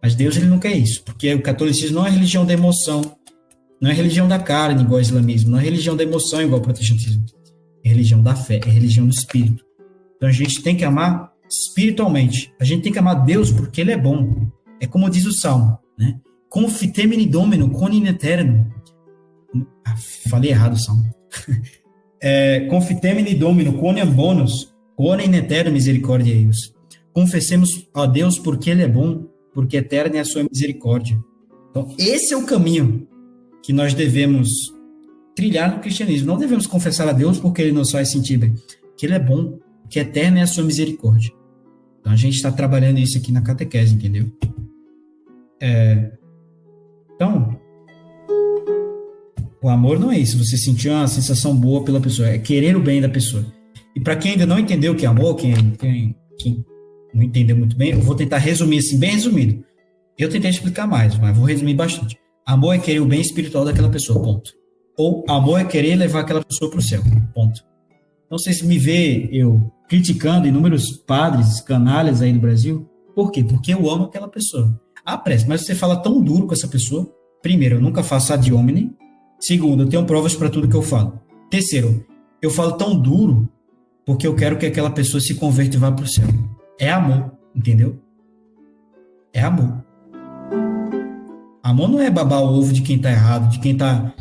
Mas Deus ele não quer isso, porque o catolicismo não é religião da emoção, não é religião da carne igual ao islamismo, não é religião da emoção igual ao protestantismo. É religião da fé, é religião do espírito. Então a gente tem que amar espiritualmente. A gente tem que amar Deus porque ele é bom. É como diz o Salmo, né? Confitemini domino con in eterno. Ah, falei errado o Salmo. é, confitemini domino quoniam bonus, quonem etero misericórdia eius. Confessemos a Deus porque Ele é bom, porque eterna é a sua misericórdia. Então, esse é o caminho que nós devemos trilhar no cristianismo. Não devemos confessar a Deus porque Ele nos faz sentir bem, que Ele é bom, que eterna é a sua misericórdia. Então, a gente está trabalhando isso aqui na catequese, entendeu? É, então, o amor não é isso, você sentir uma sensação boa pela pessoa, é querer o bem da pessoa. E para quem ainda não entendeu o que é amor, quem, quem, quem, não entendeu muito bem, eu vou tentar resumir assim, bem resumido. Eu tentei explicar mais, mas vou resumir bastante. Amor é querer o bem espiritual daquela pessoa, ponto. Ou amor é querer levar aquela pessoa para o céu, ponto. Sei se me vê eu criticando inúmeros padres, canalhas aí do Brasil. Por quê? Porque eu amo aquela pessoa. Ah, presta, mas você fala tão duro com essa pessoa. Primeiro, eu nunca faço ad hominem, Segundo, eu tenho provas para tudo que eu falo. Terceiro, eu falo tão duro porque eu quero que aquela pessoa se converta e vá para o céu. É amor, entendeu? É amor. Amor não é babar o ovo de quem tá errado, de quem tá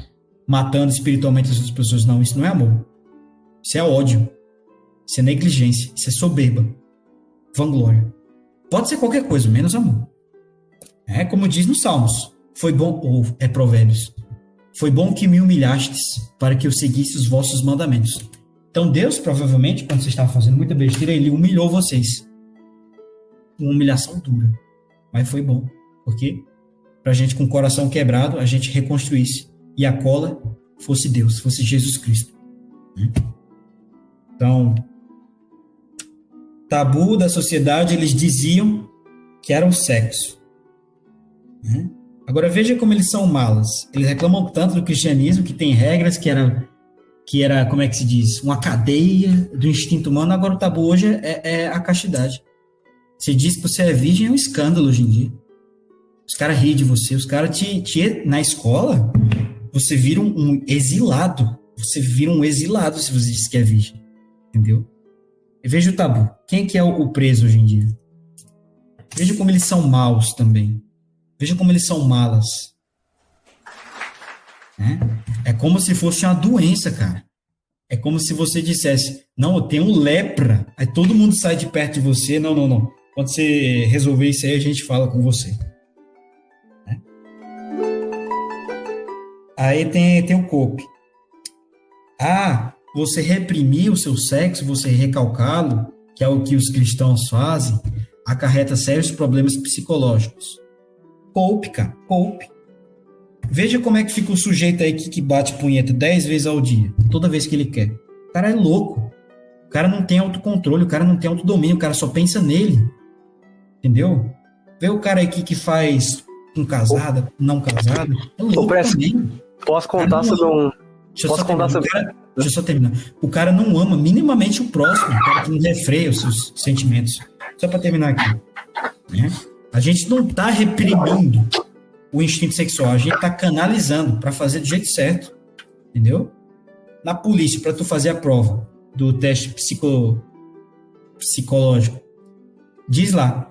matando espiritualmente as outras pessoas, não. Isso não é amor. Isso é ódio. Isso é negligência. Isso é soberba. Vanglória. Pode ser qualquer coisa, menos amor. É como diz nos Salmos. Foi bom, ou é Provérbios. Foi bom que me humilhastes para que eu seguisse os vossos mandamentos. Então Deus, provavelmente, quando você estava fazendo muita besteira, ele humilhou vocês. Uma humilhação dura. Mas foi bom. Porque para a gente com o coração quebrado, a gente reconstruísse. E a cola fosse Deus, fosse Jesus Cristo. Então, tabu da sociedade, eles diziam que era o sexo. Agora veja como eles são malas. Eles reclamam tanto do cristianismo que tem regras que era que era como é que se diz uma cadeia do instinto humano. Agora o tabu hoje é, é a castidade. Você diz que você é virgem é um escândalo hoje em dia. Os caras riem de você, os caras te, te na escola você vira um, um exilado. Você vira um exilado se você diz que é virgem, entendeu? Veja o tabu. Quem que é o preso hoje em dia? Veja como eles são maus também. Veja como eles são malas. É, é como se fosse uma doença, cara. É como se você dissesse: Não, eu tenho lepra. Aí todo mundo sai de perto de você. Não, não, não. Quando você resolver isso aí, a gente fala com você. Aí tem, tem o COPE. Ah, você reprimir o seu sexo, você recalcá-lo, que é o que os cristãos fazem, acarreta sérios problemas psicológicos. Poupe, cara, poupe. Veja como é que fica o sujeito aí que, que bate punheta 10 vezes ao dia, toda vez que ele quer. O cara é louco. O cara não tem autocontrole, o cara não tem autodomínio, o cara só pensa nele. Entendeu? Vê o cara aqui que faz com casada, não casada. É louco também. Posso contar sobre um. Deixa posso contar sobre. Cara, deixa eu só terminar. O cara não ama minimamente o próximo, o cara que não refreia os seus sentimentos. Só para terminar aqui. Né? A gente não está reprimindo o instinto sexual, a gente está canalizando para fazer do jeito certo. Entendeu? Na polícia, para tu fazer a prova do teste psico, psicológico, diz lá,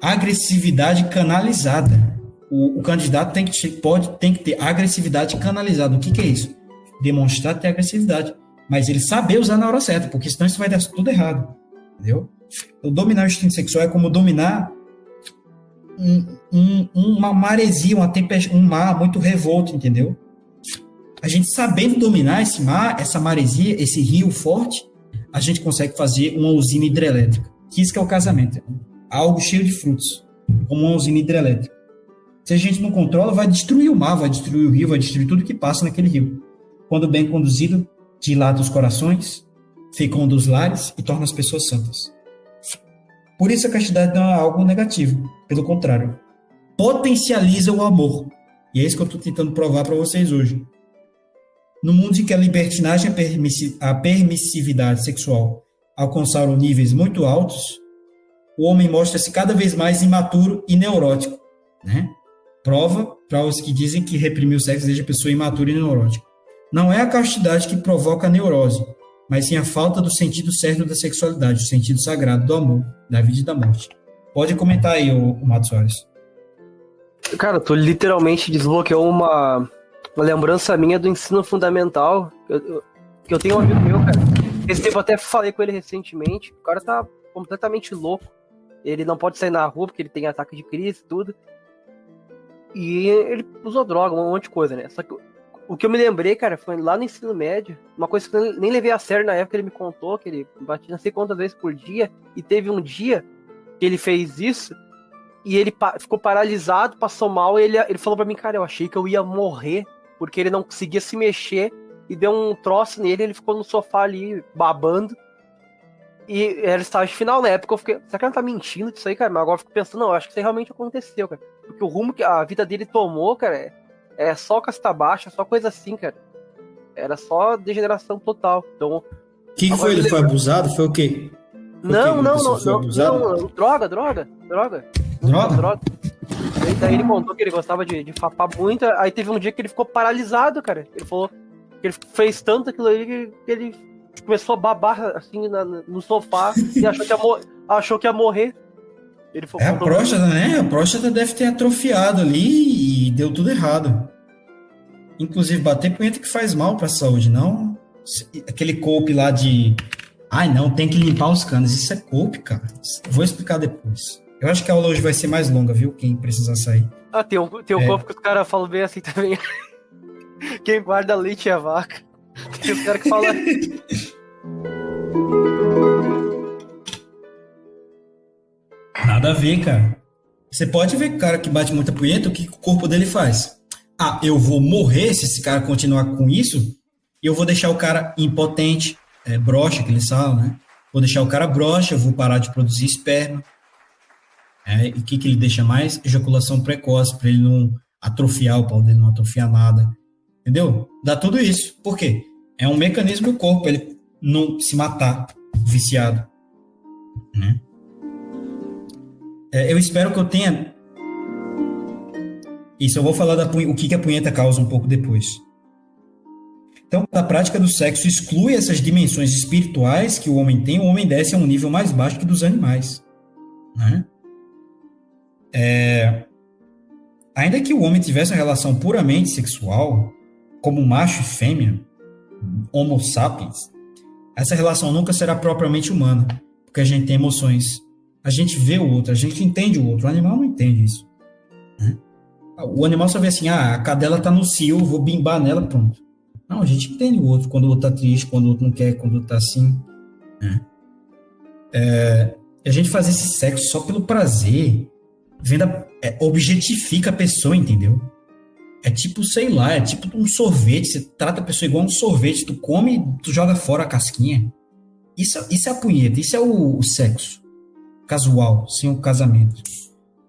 agressividade canalizada. O, o, candidato tem que, pode, tem que ter agressividade canalizada. O que, que é isso? Demonstrar ter agressividade. Mas ele saber usar na hora certa, porque senão isso vai dar tudo errado. Entendeu? Então, dominar o instinto sexual é como dominar um, um, uma maresia, uma tempestade, um mar muito revolto, entendeu? A gente sabendo dominar esse mar, essa maresia, esse rio forte, a gente consegue fazer uma usina hidrelétrica. Que isso que é o casamento. Algo cheio de frutos, como uma usina hidrelétrica. Se a gente não controla, vai destruir o mar, vai destruir o rio, vai destruir tudo que passa naquele rio. Quando bem conduzido, dilata os corações, fecunda os lares e torna as pessoas santas. Por isso a castidade não é algo negativo, pelo contrário, potencializa o amor. E é isso que eu estou tentando provar para vocês hoje. No mundo em que a libertinagem e a permissividade sexual alcançaram níveis muito altos, o homem mostra-se cada vez mais imaturo e neurótico. Né? Prova para os que dizem que reprimir o sexo deixa a pessoa imatura e neurótica. Não é a castidade que provoca a neurose, mas sim a falta do sentido certo da sexualidade, o sentido sagrado do amor, da vida e da morte. Pode comentar aí, o, o Mato Soares. Cara, tu literalmente desbloqueou uma, uma lembrança minha do ensino fundamental. Que eu, que eu tenho um amigo meu, cara. Esse tempo eu até falei com ele recentemente. O cara tá completamente louco. Ele não pode sair na rua porque ele tem ataque de crise e tudo. E ele usou droga, um monte de coisa, né? Só que o que eu me lembrei, cara, foi lá no ensino médio, uma coisa que eu nem levei a sério na época, ele me contou que ele batia não sei quantas vezes por dia, e teve um dia que ele fez isso, e ele pa ficou paralisado, passou mal, e ele, ele falou para mim, cara, eu achei que eu ia morrer, porque ele não conseguia se mexer, e deu um troço nele, ele ficou no sofá ali, babando, e era estágio final na época, eu fiquei, será que ele tá mentindo disso aí, cara? Mas agora eu fico pensando, não, eu acho que isso realmente aconteceu, cara. Porque o rumo que a vida dele tomou, cara, é é só casta baixa, só coisa assim, cara. Era só degeneração total. Então. O que, que foi? Ele foi abusado? Foi o quê? Foi não, não, não, não, não, Droga, droga, droga. Droga? droga. Daí, daí ele contou que ele gostava de, de fapar muito. Aí teve um dia que ele ficou paralisado, cara. Ele falou que ele fez tanto aquilo que, que ele começou a babar assim na, no sofá e achou que ia, achou que ia morrer. Ele é a próstata, né? A próstata deve ter atrofiado ali e deu tudo errado. Inclusive, bater punheta que faz mal para a saúde, não aquele cope lá de. Ai, não, tem que limpar os canos. Isso é cope, cara. Vou explicar depois. Eu acho que a aula hoje vai ser mais longa, viu? Quem precisar sair. Ah, tem um, tem um é. que os caras falam bem assim também. Quem guarda leite é a vaca. Tem os caras que falam. Nada a ver, cara. Você pode ver que o cara que bate muita punheta, o que o corpo dele faz? Ah, eu vou morrer se esse cara continuar com isso, e eu vou deixar o cara impotente, é, broxa, que eles falam, né? Vou deixar o cara broxa, vou parar de produzir esperma. É, e o que, que ele deixa mais? Ejaculação precoce, para ele não atrofiar o pau dele, não atrofiar nada. Entendeu? Dá tudo isso. Por quê? É um mecanismo do corpo, ele não se matar viciado. Né? É, eu espero que eu tenha. Isso, eu vou falar da o que, que a punheta causa um pouco depois. Então, a prática do sexo exclui essas dimensões espirituais que o homem tem, o homem desce a um nível mais baixo que dos animais. Né? É, ainda que o homem tivesse uma relação puramente sexual, como macho e fêmea, homo sapiens, essa relação nunca será propriamente humana, porque a gente tem emoções, a gente vê o outro, a gente entende o outro, o animal não entende isso. Né? O animal só vê assim, ah, a cadela tá no cio, vou bimbar nela, pronto. Não, a gente entende o outro, quando o outro tá triste, quando o outro não quer, quando o outro tá assim. Né? É, a gente faz esse sexo só pelo prazer, venda, é, objetifica a pessoa, entendeu? É tipo, sei lá, é tipo um sorvete. Você trata a pessoa igual um sorvete. Tu come, tu joga fora a casquinha. Isso, isso é a punheta, isso é o, o sexo. Casual, sem o casamento.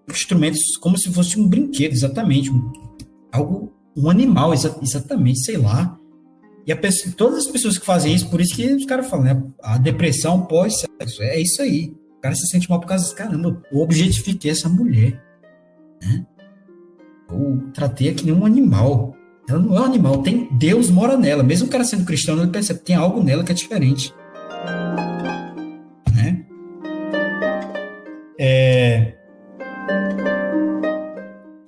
Instrumentos como se fosse um brinquedo, exatamente. Um, algo, um animal, exa, exatamente, sei lá. E pessoa, todas as pessoas que fazem isso, por isso que os caras falam, né? A depressão pós-sexo, é isso aí. O cara se sente mal por causa disso. Caramba, eu objetifiquei essa mulher. Né? Eu tratei que nem um animal. Ela não é um animal, tem Deus mora nela. Mesmo o cara sendo cristão, ele percebe que tem algo nela que é diferente. É...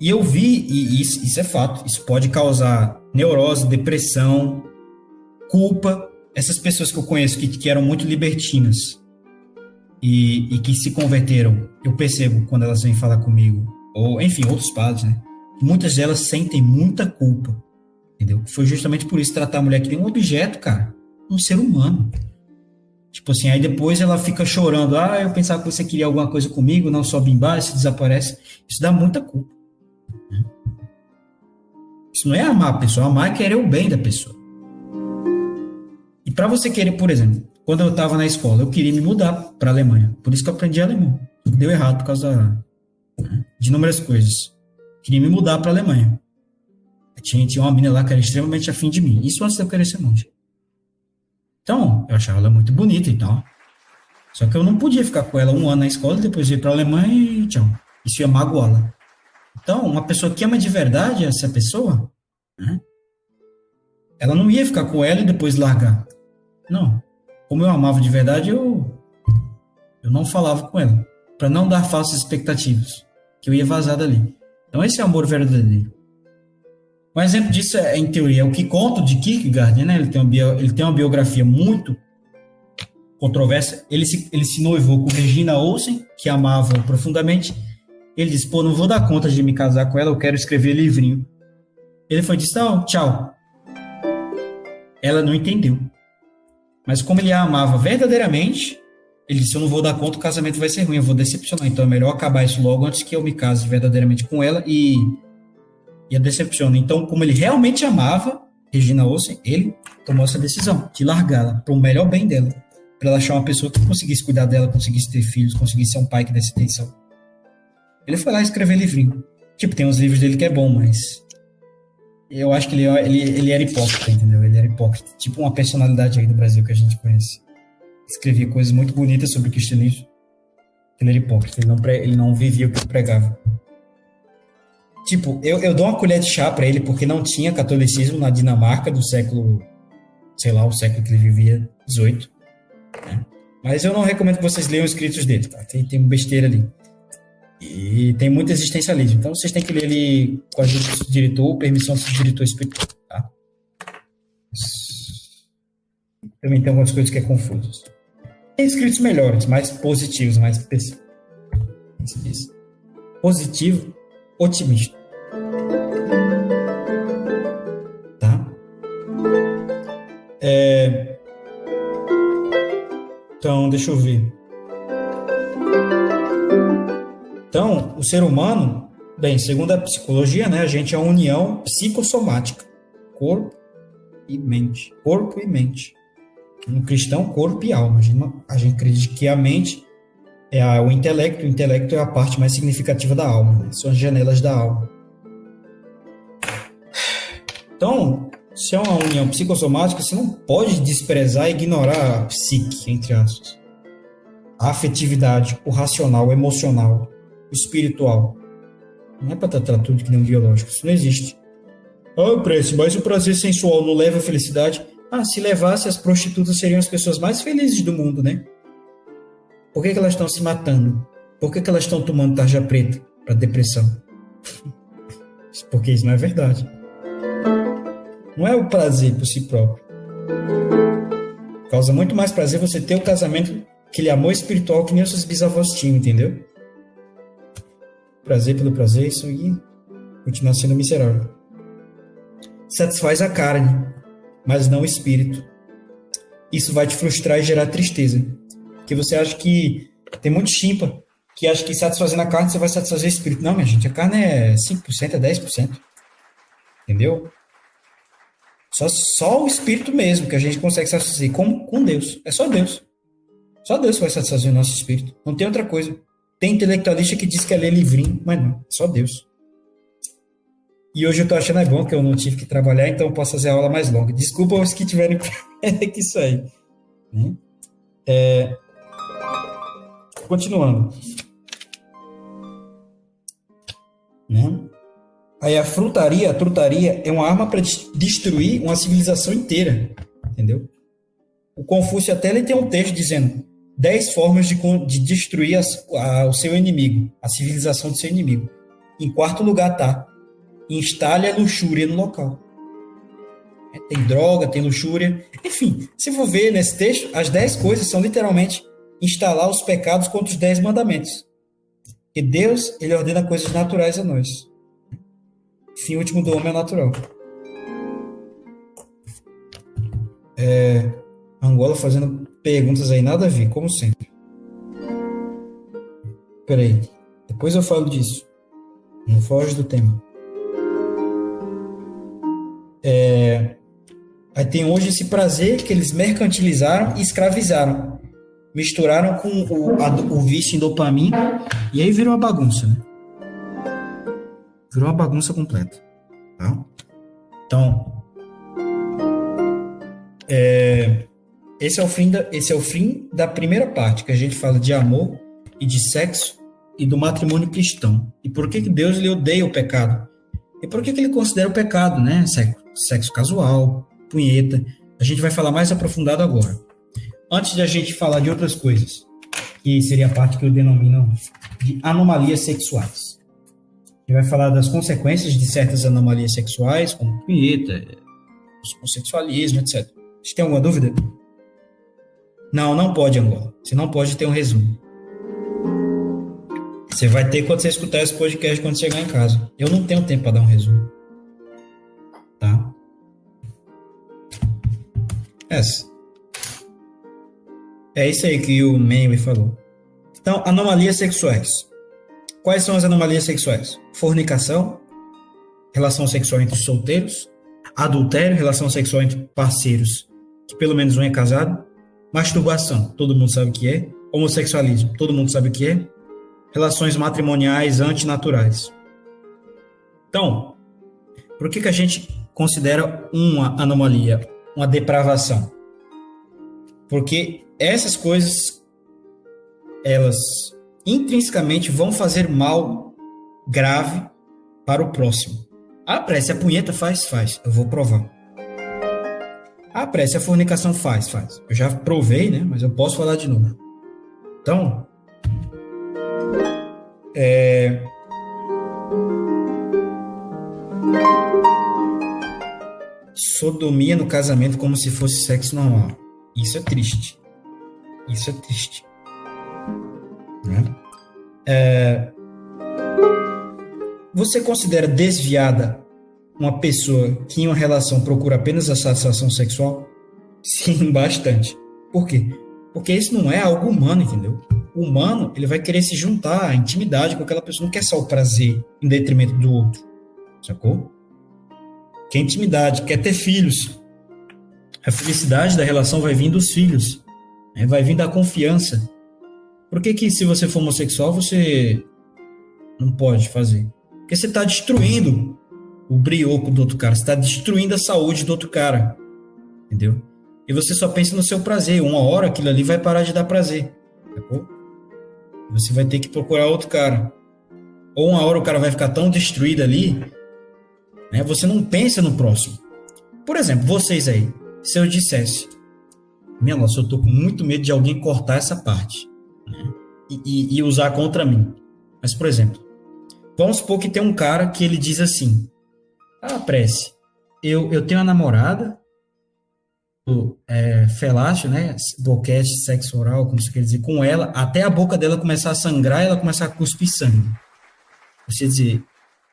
E eu vi, e isso, isso é fato, isso pode causar neurose, depressão, culpa. Essas pessoas que eu conheço que, que eram muito libertinas e, e que se converteram, eu percebo quando elas vêm falar comigo, ou enfim, outros padres, né? muitas delas sentem muita culpa, entendeu? Foi justamente por isso tratar a mulher que nem um objeto, cara, um ser humano. Tipo assim, aí depois ela fica chorando, ah, eu pensava que você queria alguma coisa comigo, não só bimbar, se desaparece. Isso dá muita culpa. Né? Isso não é amar a pessoa, amar é querer o bem da pessoa. E para você querer, por exemplo, quando eu estava na escola, eu queria me mudar para Alemanha. Por isso que eu aprendi alemão. Deu errado por causa né, de inúmeras coisas queria me mudar para Alemanha. Tinha, tinha uma menina lá que era extremamente afim de mim. Isso antes de eu querer ser monge. Então, eu achava ela muito bonita e tal. Só que eu não podia ficar com ela um ano na escola, depois ir para a Alemanha e tchau. Isso ia magoá-la. Então, uma pessoa que ama de verdade essa pessoa, né, ela não ia ficar com ela e depois largar. Não. Como eu amava de verdade, eu, eu não falava com ela. Para não dar falsas expectativas. Que eu ia vazar dali. Então esse é amor verdadeiro. Um exemplo disso é, em teoria, é o que conta de Kierkegaard, né? Ele tem uma, bio, ele tem uma biografia muito controversa. Ele se, ele se noivou com Regina Olsen, que amava profundamente. Ele disse, pô, não vou dar conta de me casar com ela, eu quero escrever livrinho. Ele foi disse, não, tchau. Ela não entendeu. Mas como ele a amava verdadeiramente, ele disse: Eu não vou dar conta, o casamento vai ser ruim, eu vou decepcionar. Então é melhor acabar isso logo antes que eu me case verdadeiramente com ela e, e a decepcione. Então, como ele realmente amava Regina Olsen, ele tomou essa decisão de largá-la para o melhor bem dela, para ela achar uma pessoa que conseguisse cuidar dela, conseguisse ter filhos, conseguisse ser um pai que desse atenção. Ele foi lá escrever livrinho. Tipo, tem uns livros dele que é bom, mas eu acho que ele, ele, ele era hipócrita, entendeu? Ele era hipócrita. Tipo uma personalidade aí do Brasil que a gente conhece escrevia coisas muito bonitas sobre o cristianismo. Ele era hipócrita, ele não, pre, ele não vivia o que pregava. Tipo, eu, eu dou uma colher de chá para ele porque não tinha catolicismo na Dinamarca do século, sei lá, o século que ele vivia, 18. Né? Mas eu não recomendo que vocês leiam os escritos dele, tá? Tem, tem besteira ali. E tem muito existencialismo. Então vocês têm que ler ele com a ajuda do diretor, permissão do diretor espiritual, tá? Também tem algumas coisas que é confusas. Tem escritos melhores, mais positivos, mais positivo, otimista. Tá? É... Então, deixa eu ver. Então, o ser humano, bem, segundo a psicologia, né, a gente é uma união psicossomática, corpo e mente, corpo e mente no cristão, corpo e alma. A gente, a gente acredita que a mente é a, o intelecto, o intelecto é a parte mais significativa da alma, né? são as janelas da alma. Então, se é uma união psicossomática, você não pode desprezar e ignorar a psique, entre aspas. A afetividade, o racional, o emocional, o espiritual. Não é para tratar tudo que nem um biológico, isso não existe. Ah, Précio, mas o prazer sensual não leva à felicidade? Ah, se levasse, as prostitutas seriam as pessoas mais felizes do mundo, né? Por que, que elas estão se matando? Por que, que elas estão tomando tarja preta para depressão? Porque isso não é verdade. Não é o prazer por si próprio. Causa muito mais prazer você ter o casamento, aquele amor espiritual que nem os seus bisavós tinham, entendeu? Prazer pelo prazer, isso aí continua sendo miserável. Satisfaz a carne, mas não o espírito. Isso vai te frustrar e gerar tristeza. Porque você acha que tem muito chimpa que acha que satisfazendo a carne você vai satisfazer o espírito. Não, minha gente, a carne é 5%, é 10%. Entendeu? Só, só o espírito mesmo que a gente consegue satisfazer com, com Deus. É só Deus. Só Deus vai satisfazer o nosso espírito. Não tem outra coisa. Tem intelectualista que diz que é ler livrinho, mas não. É só Deus. E hoje eu tô achando é bom que eu não tive que trabalhar, então posso fazer a aula mais longa. Desculpa os que tiverem que isso aí. Né? É... Continuando. Né? Aí a frutaria, a trutaria é uma arma para destruir uma civilização inteira, entendeu? O Confúcio até ele tem um texto dizendo dez formas de, de destruir a, o seu inimigo, a civilização do seu inimigo. Em quarto lugar tá instale a luxúria no local. É, tem droga, tem luxúria. Enfim, se for ver nesse texto, as dez coisas são literalmente instalar os pecados contra os dez mandamentos. E Deus, ele ordena coisas naturais a nós. Fim último do homem é natural. É, Angola fazendo perguntas aí, nada a ver, como sempre. Peraí, depois eu falo disso. Não foge do tema. É, aí tem hoje esse prazer que eles mercantilizaram e escravizaram. Misturaram com o, a, o vício em dopamina e aí virou uma bagunça, né? Virou uma bagunça completa. Tá? Então, é, esse, é o fim da, esse é o fim da primeira parte, que a gente fala de amor e de sexo e do matrimônio cristão. E por que, que Deus lhe odeia o pecado? E por que, que ele considera o pecado, né? Sexo, sexo casual, punheta. A gente vai falar mais aprofundado agora. Antes de a gente falar de outras coisas, que seria a parte que eu denomino de anomalias sexuais. A gente vai falar das consequências de certas anomalias sexuais, como punheta, homossexualismo, etc. Você tem alguma dúvida? Não, não pode, Angola. Você não pode ter um resumo. Você vai ter quando você escutar esse podcast quando chegar em casa. Eu não tenho tempo para dar um resumo. Tá? Essa. É isso aí que o Meme falou. Então, anomalias sexuais. Quais são as anomalias sexuais? Fornicação, relação sexual entre solteiros, adultério, relação sexual entre parceiros, que pelo menos um é casado, masturbação, todo mundo sabe o que é, homossexualismo, todo mundo sabe o que é, relações matrimoniais antinaturais. Então, por que, que a gente considera uma anomalia, uma depravação? Porque essas coisas, elas intrinsecamente vão fazer mal grave para o próximo. A prece, a punheta faz, faz. Eu vou provar. A prece, a fornicação faz, faz. Eu já provei, né? Mas eu posso falar de novo. Então, é... Sodomia no casamento como se fosse sexo normal. Isso é triste. Isso é triste. Né? É... Você considera desviada uma pessoa que em uma relação procura apenas a satisfação sexual? Sim, bastante. Por quê? Porque isso não é algo humano, entendeu? o humano ele vai querer se juntar à intimidade com aquela pessoa, não quer só o prazer em detrimento do outro, sacou? Quer intimidade, quer ter filhos. A felicidade da relação vai vir dos filhos? Vai vir da confiança. Por que, que se você for homossexual você não pode fazer? Porque você está destruindo o brioco do outro cara, você está destruindo a saúde do outro cara, entendeu? E você só pensa no seu prazer. Uma hora aquilo ali vai parar de dar prazer. Sacou? Você vai ter que procurar outro cara. Ou uma hora o cara vai ficar tão destruído ali, Né? Você não pensa no próximo. Por exemplo, vocês aí, se eu dissesse, minha nossa, eu tô com muito medo de alguém cortar essa parte né? e, e, e usar contra mim. Mas, por exemplo, vamos supor que tem um cara que ele diz assim: Ah, prece, eu, eu tenho uma namorada, é, felácio, né? Boquete, sexo oral, como você quer dizer, com ela, até a boca dela começar a sangrar ela começar a cuspir sangue. Você dizer,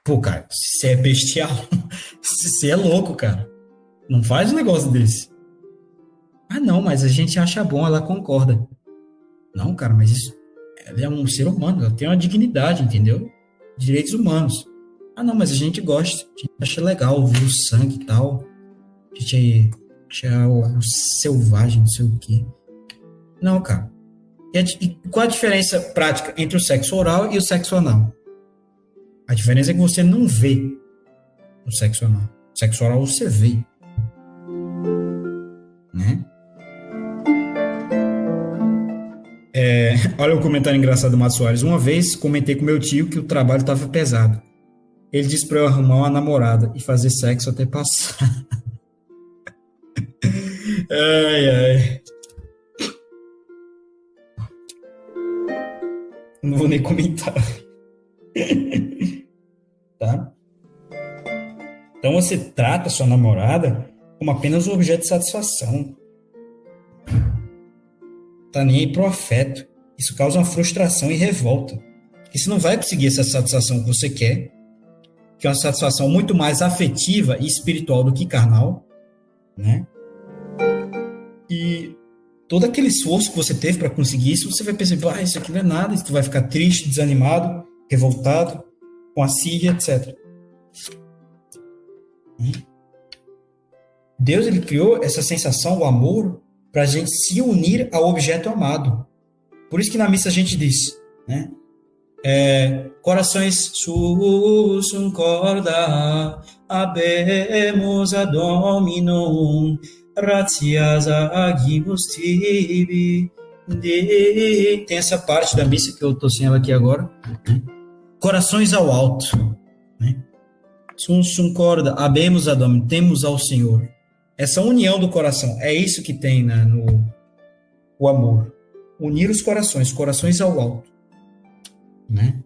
pô, cara, você é bestial, você é louco, cara. Não faz um negócio desse. Ah, não, mas a gente acha bom, ela concorda. Não, cara, mas isso. Ela é um ser humano, ela tem uma dignidade, entendeu? Direitos humanos. Ah, não, mas a gente gosta, a gente acha legal ver o sangue e tal. A gente acha o, o selvagem, não sei o quê. Não, cara. E, a, e qual a diferença prática entre o sexo oral e o sexo anal? A diferença é que você não vê o sexo anal. O sexo oral você vê. Né? É, olha o comentário engraçado do Mato Soares. Uma vez comentei com meu tio que o trabalho estava pesado. Ele disse para eu arrumar uma namorada e fazer sexo até passar. ai, ai. Não vou nem comentar. tá? Então você trata sua namorada como apenas um objeto de satisfação tá nem aí pro afeto. Isso causa uma frustração e revolta. Que você não vai conseguir essa satisfação que você quer, que é uma satisfação muito mais afetiva e espiritual do que carnal, né? E todo aquele esforço que você teve para conseguir isso, você vai perceber, ah, isso aqui não é nada, você vai ficar triste, desanimado, revoltado, com a síria, etc. Hum? Deus ele criou essa sensação, o amor, para a gente se unir ao objeto amado. Por isso que na missa a gente diz, né? É, corações susum corda, abemos a Dominum, gratias agimus tibi. Tem essa parte da missa que eu estou sem ela aqui agora. Né? Corações ao alto. Né? Sum sum corda, abemos a Dominum, temos ao Senhor essa união do coração. É isso que tem no o amor. Unir os corações, corações ao alto. Né?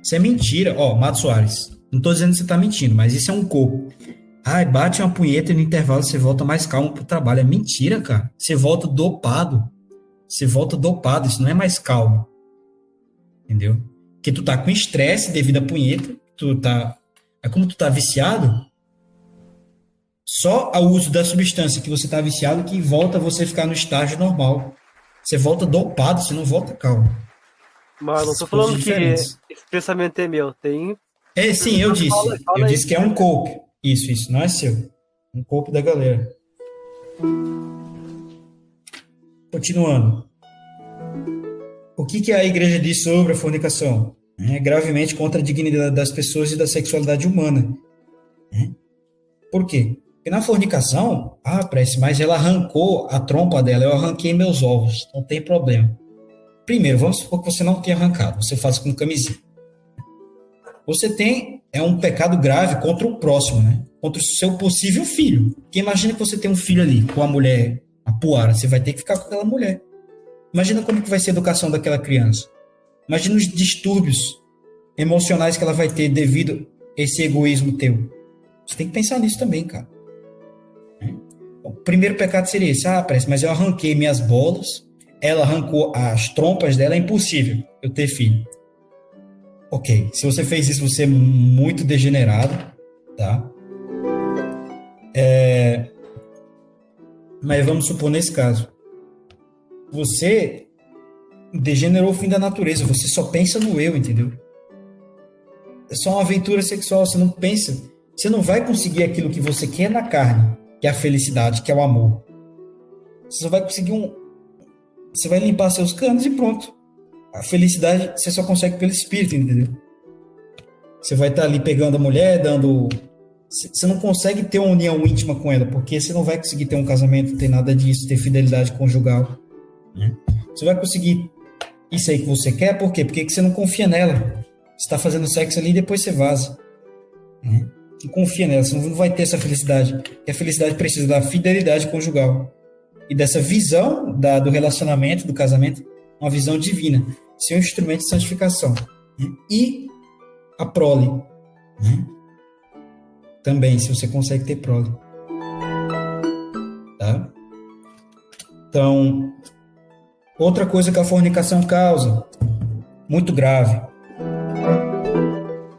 Isso é mentira. Ó, Mato Soares, não estou dizendo que você está mentindo, mas isso é um corpo. Ai, bate uma punheta e no intervalo você volta mais calmo pro trabalho. É mentira, cara. Você volta dopado. Você volta dopado, isso não é mais calmo. Entendeu? Porque tu tá com estresse devido à punheta, tu tá. É como tu tá viciado, só ao uso da substância que você está viciado que volta você ficar no estágio normal. Você volta dopado, você não volta calmo. Mas não estou falando que esse pensamento é meu. Tem. É, sim, eu disse. Fala, fala eu disse que é um corpo. Isso, isso, não é seu. Um corpo da galera. Continuando. O que, que a igreja diz sobre a fornicação? É gravemente contra a dignidade das pessoas e da sexualidade humana. É? Por quê? Porque na fornicação, ah, prece, mas ela arrancou a trompa dela, eu arranquei meus ovos, não tem problema. Primeiro, vamos supor que você não tenha arrancado, você faz com camisinha. Você tem é um pecado grave contra o próximo, né? Contra o seu possível filho. Porque imagina que você tem um filho ali com a mulher, a puara, você vai ter que ficar com aquela mulher. Imagina como que vai ser a educação daquela criança. Imagina os distúrbios emocionais que ela vai ter devido a esse egoísmo teu. Você tem que pensar nisso também, cara. O primeiro pecado seria esse, ah, parece, mas eu arranquei minhas bolas, ela arrancou as trompas dela, é impossível eu ter filho. Ok, se você fez isso, você é muito degenerado, tá? É... Mas vamos supor nesse caso, você degenerou o fim da natureza, você só pensa no eu, entendeu? É só uma aventura sexual, você não pensa, você não vai conseguir aquilo que você quer na carne que é a felicidade, que é o amor. Você só vai conseguir um. Você vai limpar seus canos e pronto. A felicidade você só consegue pelo espírito, entendeu? Você vai estar ali pegando a mulher, dando. Você não consegue ter uma união íntima com ela, porque você não vai conseguir ter um casamento, ter nada disso, ter fidelidade conjugal. Né? Você vai conseguir isso aí que você quer, por quê? Porque você não confia nela. Você está fazendo sexo ali e depois você vaza. Né? Que confia nela, senão não vai ter essa felicidade. E a felicidade precisa da fidelidade conjugal e dessa visão da, do relacionamento, do casamento, uma visão divina, ser um instrumento de santificação. Né? E a prole. Né? Também, se você consegue ter prole. Tá? Então, outra coisa que a fornicação causa, muito grave,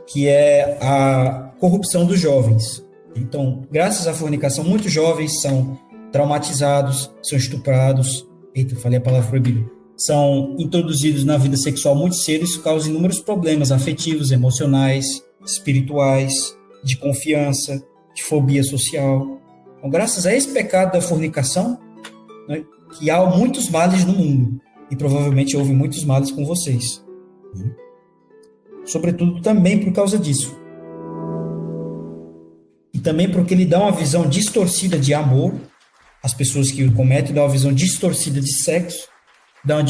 que é a corrupção dos jovens. Então, graças à fornicação, muitos jovens são traumatizados, são estuprados, eita, falei a palavra proibida, são introduzidos na vida sexual muito cedo, isso causa inúmeros problemas afetivos, emocionais, espirituais, de confiança, de fobia social. Então, graças a esse pecado da fornicação, né, que há muitos males no mundo, e provavelmente houve muitos males com vocês. Né? Sobretudo também por causa disso. E também porque ele dá uma visão distorcida de amor, as pessoas que o cometem dão uma visão distorcida de sexo, dá uma,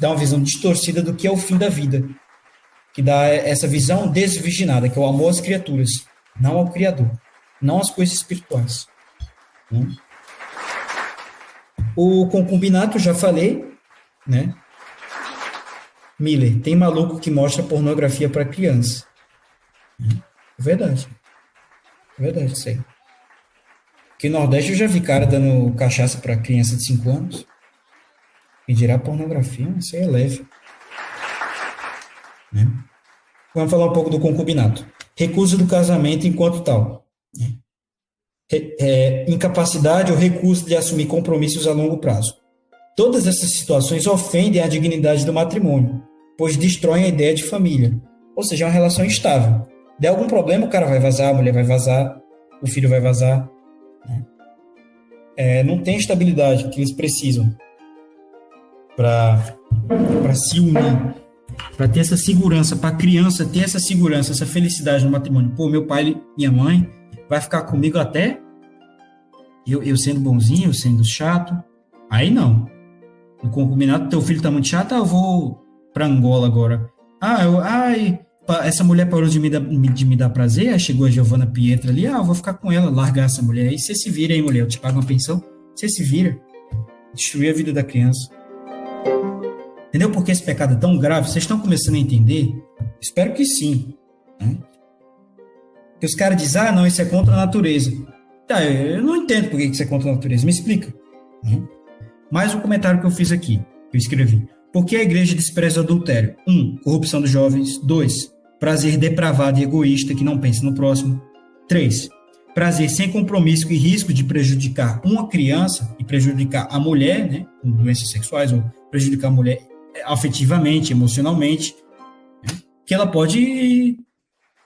dá uma visão distorcida do que é o fim da vida, que dá essa visão desvirginada, que é o amor às criaturas, não ao Criador, não às coisas espirituais. Né? O concubinato, já falei, né? Miller, tem maluco que mostra pornografia para criança. É verdade. Verdade, isso aí. Aqui no Nordeste eu já vi cara dando cachaça para criança de 5 anos. E dirá pornografia, isso aí é leve. Né? Vamos falar um pouco do concubinato. Recusa do casamento enquanto tal. Né? É, incapacidade ou recusa de assumir compromissos a longo prazo. Todas essas situações ofendem a dignidade do matrimônio, pois destroem a ideia de família. Ou seja, uma relação instável. Der algum problema, o cara vai vazar, a mulher vai vazar, o filho vai vazar. Né? É, não tem estabilidade que eles precisam para se unir, para ter essa segurança, para a criança ter essa segurança, essa felicidade no matrimônio. Pô, meu pai, minha mãe, vai ficar comigo até eu, eu sendo bonzinho, eu sendo chato. Aí não. No concubinato, teu filho tá muito chato, ah, eu vou para Angola agora. Ah, eu, ai, essa mulher parou de me, dar, de me dar prazer, aí chegou a Giovana Pietra ali, ah, eu vou ficar com ela, largar essa mulher aí. Você se vira aí, mulher, eu te pago uma pensão. Você se vira. Destruir a vida da criança. Entendeu por que esse pecado é tão grave? Vocês estão começando a entender? Espero que sim. Né? Que os caras dizem, ah, não, isso é contra a natureza. Tá, eu não entendo por que isso é contra a natureza. Me explica. Né? Mais um comentário que eu fiz aqui, que eu escrevi. Por que a igreja despreza o adultério? 1. Um, corrupção dos jovens. 2. Prazer depravado e egoísta que não pensa no próximo. 3. Prazer sem compromisso e risco de prejudicar uma criança e prejudicar a mulher, né, com doenças sexuais, ou prejudicar a mulher afetivamente, emocionalmente, né? que ela pode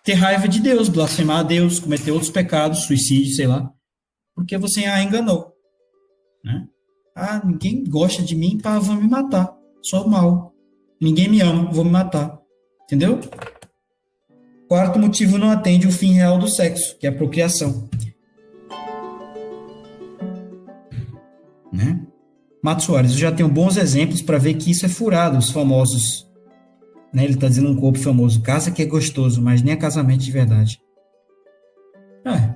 ter raiva de Deus, blasfemar a Deus, cometer outros pecados, suicídio, sei lá, porque você a enganou. Né? Ah, ninguém gosta de mim, pá, vão me matar. Sou mal. Ninguém me ama, vou me matar. Entendeu? Quarto motivo não atende o fim real do sexo, que é a procriação. Né? Mato Soares, eu já tenho bons exemplos para ver que isso é furado, os famosos. Né? Ele está dizendo um corpo famoso, casa que é gostoso, mas nem é casamento de verdade. É.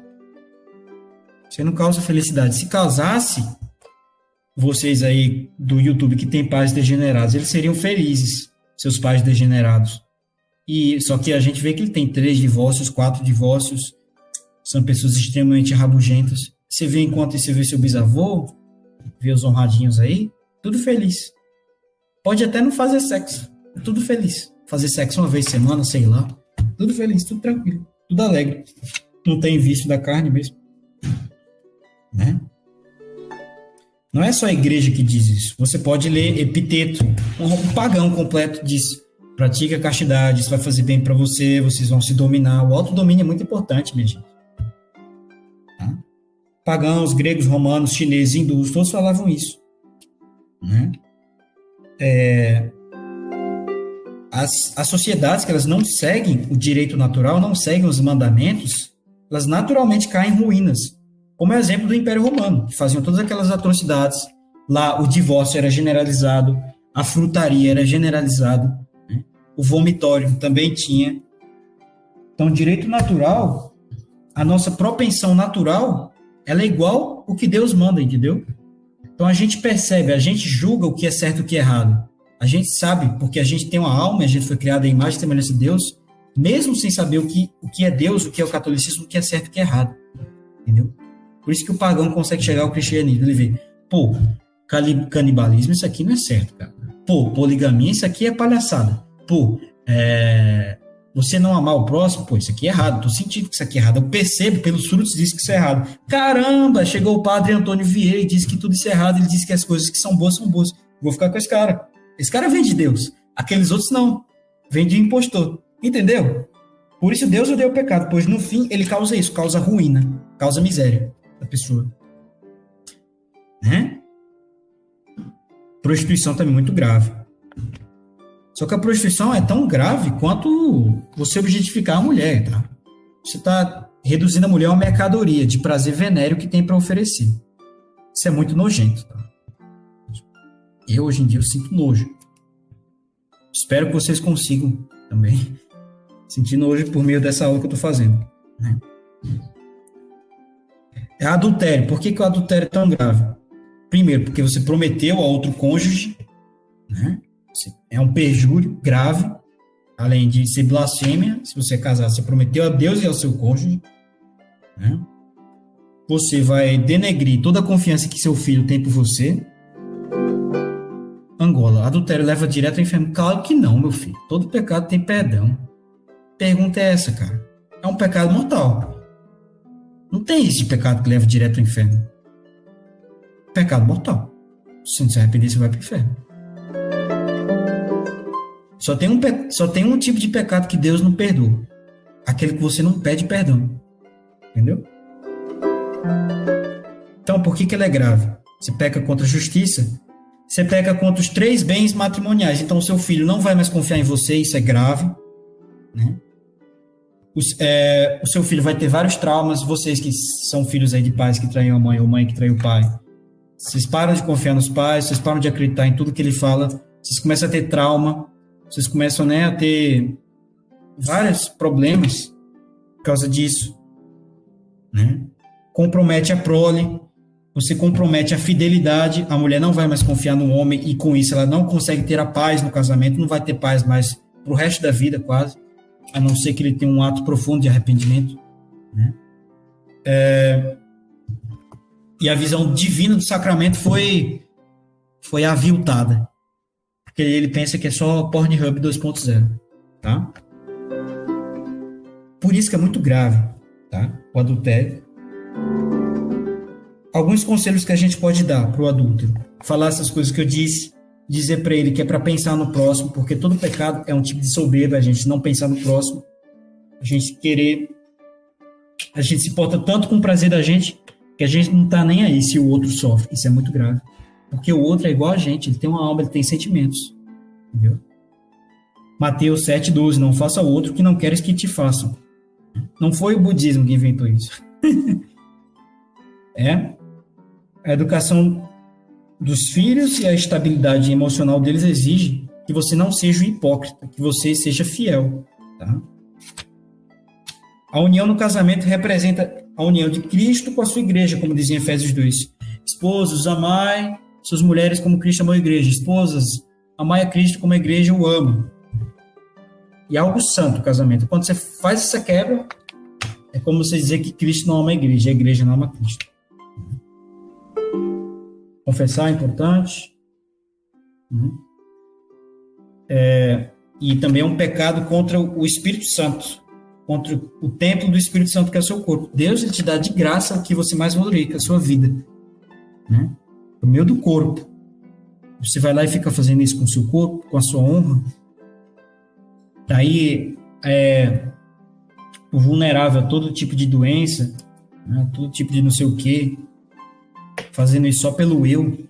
Você não causa felicidade. Se casasse, vocês aí do YouTube que tem pais degenerados, eles seriam felizes, seus pais degenerados. E só que a gente vê que ele tem três divórcios, quatro divórcios, são pessoas extremamente rabugentas. Você vê enquanto você vê seu bisavô, ver os honradinhos aí, tudo feliz. Pode até não fazer sexo, tudo feliz. Fazer sexo uma vez por semana, sei lá. Tudo feliz, tudo tranquilo, tudo alegre. Não tem vício da carne mesmo. Né? Não é só a igreja que diz isso. Você pode ler Epiteto, um pagão completo diz: pratica castidade, isso vai fazer bem para você, vocês vão se dominar. O autodomínio é muito importante, minha gente pagãos, gregos, romanos, chineses, hindus, todos falavam isso. Né? É, as, as sociedades que elas não seguem o direito natural, não seguem os mandamentos, elas naturalmente caem em ruínas. Como é o exemplo do Império Romano, que faziam todas aquelas atrocidades. Lá o divórcio era generalizado, a frutaria era generalizado? O vomitório também tinha. Então, direito natural a nossa propensão natural, ela é igual o que Deus manda, entendeu? Então a gente percebe, a gente julga o que é certo e o que é errado. A gente sabe, porque a gente tem uma alma, a gente foi criado à imagem e semelhança de Deus, mesmo sem saber o que, o que é Deus, o que é o catolicismo, o que é certo e o que é errado. Entendeu? Por isso que o pagão consegue chegar ao cristianismo. Ele vê, pô, canibalismo, isso aqui não é certo, cara. Pô, poligamia, isso aqui é palhaçada. Pô, é, você não amar o próximo, pô, isso aqui é errado. Tô sentindo que isso aqui é errado. Eu percebo pelos frutos diz que isso é errado. Caramba, chegou o padre Antônio Vieira e disse que tudo isso é errado. Ele disse que as coisas que são boas são boas. Vou ficar com esse cara. Esse cara vem de Deus. Aqueles outros não. Vem de impostor. Entendeu? Por isso Deus odeia o pecado, pois no fim ele causa isso, causa ruína, causa miséria da pessoa. Né? Prostituição também muito grave. Só que a prostituição é tão grave quanto você objetificar a mulher, tá? Você está reduzindo a mulher a uma mercadoria de prazer venéreo que tem para oferecer. Isso é muito nojento, tá? Eu, hoje em dia, eu sinto nojo. Espero que vocês consigam também sentir nojo por meio dessa aula que eu estou fazendo. Né? É adultério. Por que, que o adultério é tão grave? Primeiro, porque você prometeu a outro cônjuge, né? É um perjúrio grave, além de ser blasfêmia. Se você é casado, você prometeu a Deus e ao seu cônjuge, né? Você vai denegrir toda a confiança que seu filho tem por você, Angola, adultério leva direto ao inferno? Claro que não, meu filho. Todo pecado tem perdão. Pergunta é essa, cara. É um pecado mortal. Não tem esse pecado que leva direto ao inferno. Pecado mortal. Se não se arrepender, você vai para o inferno. Só tem, um, só tem um tipo de pecado que Deus não perdoa. Aquele que você não pede perdão. Entendeu? Então, por que, que ele é grave? Você peca contra a justiça, você peca contra os três bens matrimoniais. Então, o seu filho não vai mais confiar em você, isso é grave. Né? Os, é, o seu filho vai ter vários traumas. Vocês que são filhos aí de pais que traem a mãe ou mãe que traiu o pai, vocês param de confiar nos pais, vocês param de acreditar em tudo que ele fala, vocês começam a ter trauma, vocês começam né, a ter vários problemas por causa disso. Né? Compromete a prole, você compromete a fidelidade, a mulher não vai mais confiar no homem e com isso ela não consegue ter a paz no casamento, não vai ter paz mais pro resto da vida quase, a não ser que ele tenha um ato profundo de arrependimento, né? É, e a visão divina do sacramento foi foi aviltada, porque ele pensa que é só Pornhub 2.0, tá? Por isso que é muito grave, tá? O adultério alguns conselhos que a gente pode dar para o adúltero. Falar essas coisas que eu disse, dizer para ele que é para pensar no próximo, porque todo pecado é um tipo de soberba, a gente não pensar no próximo, a gente querer. A gente se importa tanto com o prazer da gente que a gente não tá nem aí se o outro sofre. Isso é muito grave. Porque o outro é igual a gente, ele tem uma alma, ele tem sentimentos. Entendeu? Mateus 7,12, não faça o outro que não queres que te façam. Não foi o budismo que inventou isso. é a educação dos filhos e a estabilidade emocional deles exige que você não seja um hipócrita, que você seja fiel. Tá? A união no casamento representa a união de Cristo com a sua igreja, como dizia Efésios 2. Esposos, amai suas mulheres como Cristo amou a igreja. Esposas, amai a Cristo como a igreja o ama. E é algo santo o casamento. Quando você faz essa quebra, é como você dizer que Cristo não ama a igreja, a igreja não ama Cristo. Confessar é importante. Uhum. É, e também é um pecado contra o Espírito Santo, contra o templo do Espírito Santo, que é o seu corpo. Deus ele te dá de graça o que você mais valoriza, é a sua vida. Né? O meio do corpo. Você vai lá e fica fazendo isso com o seu corpo, com a sua honra. Daí é vulnerável a todo tipo de doença, né? todo tipo de não sei o quê fazendo isso só pelo eu,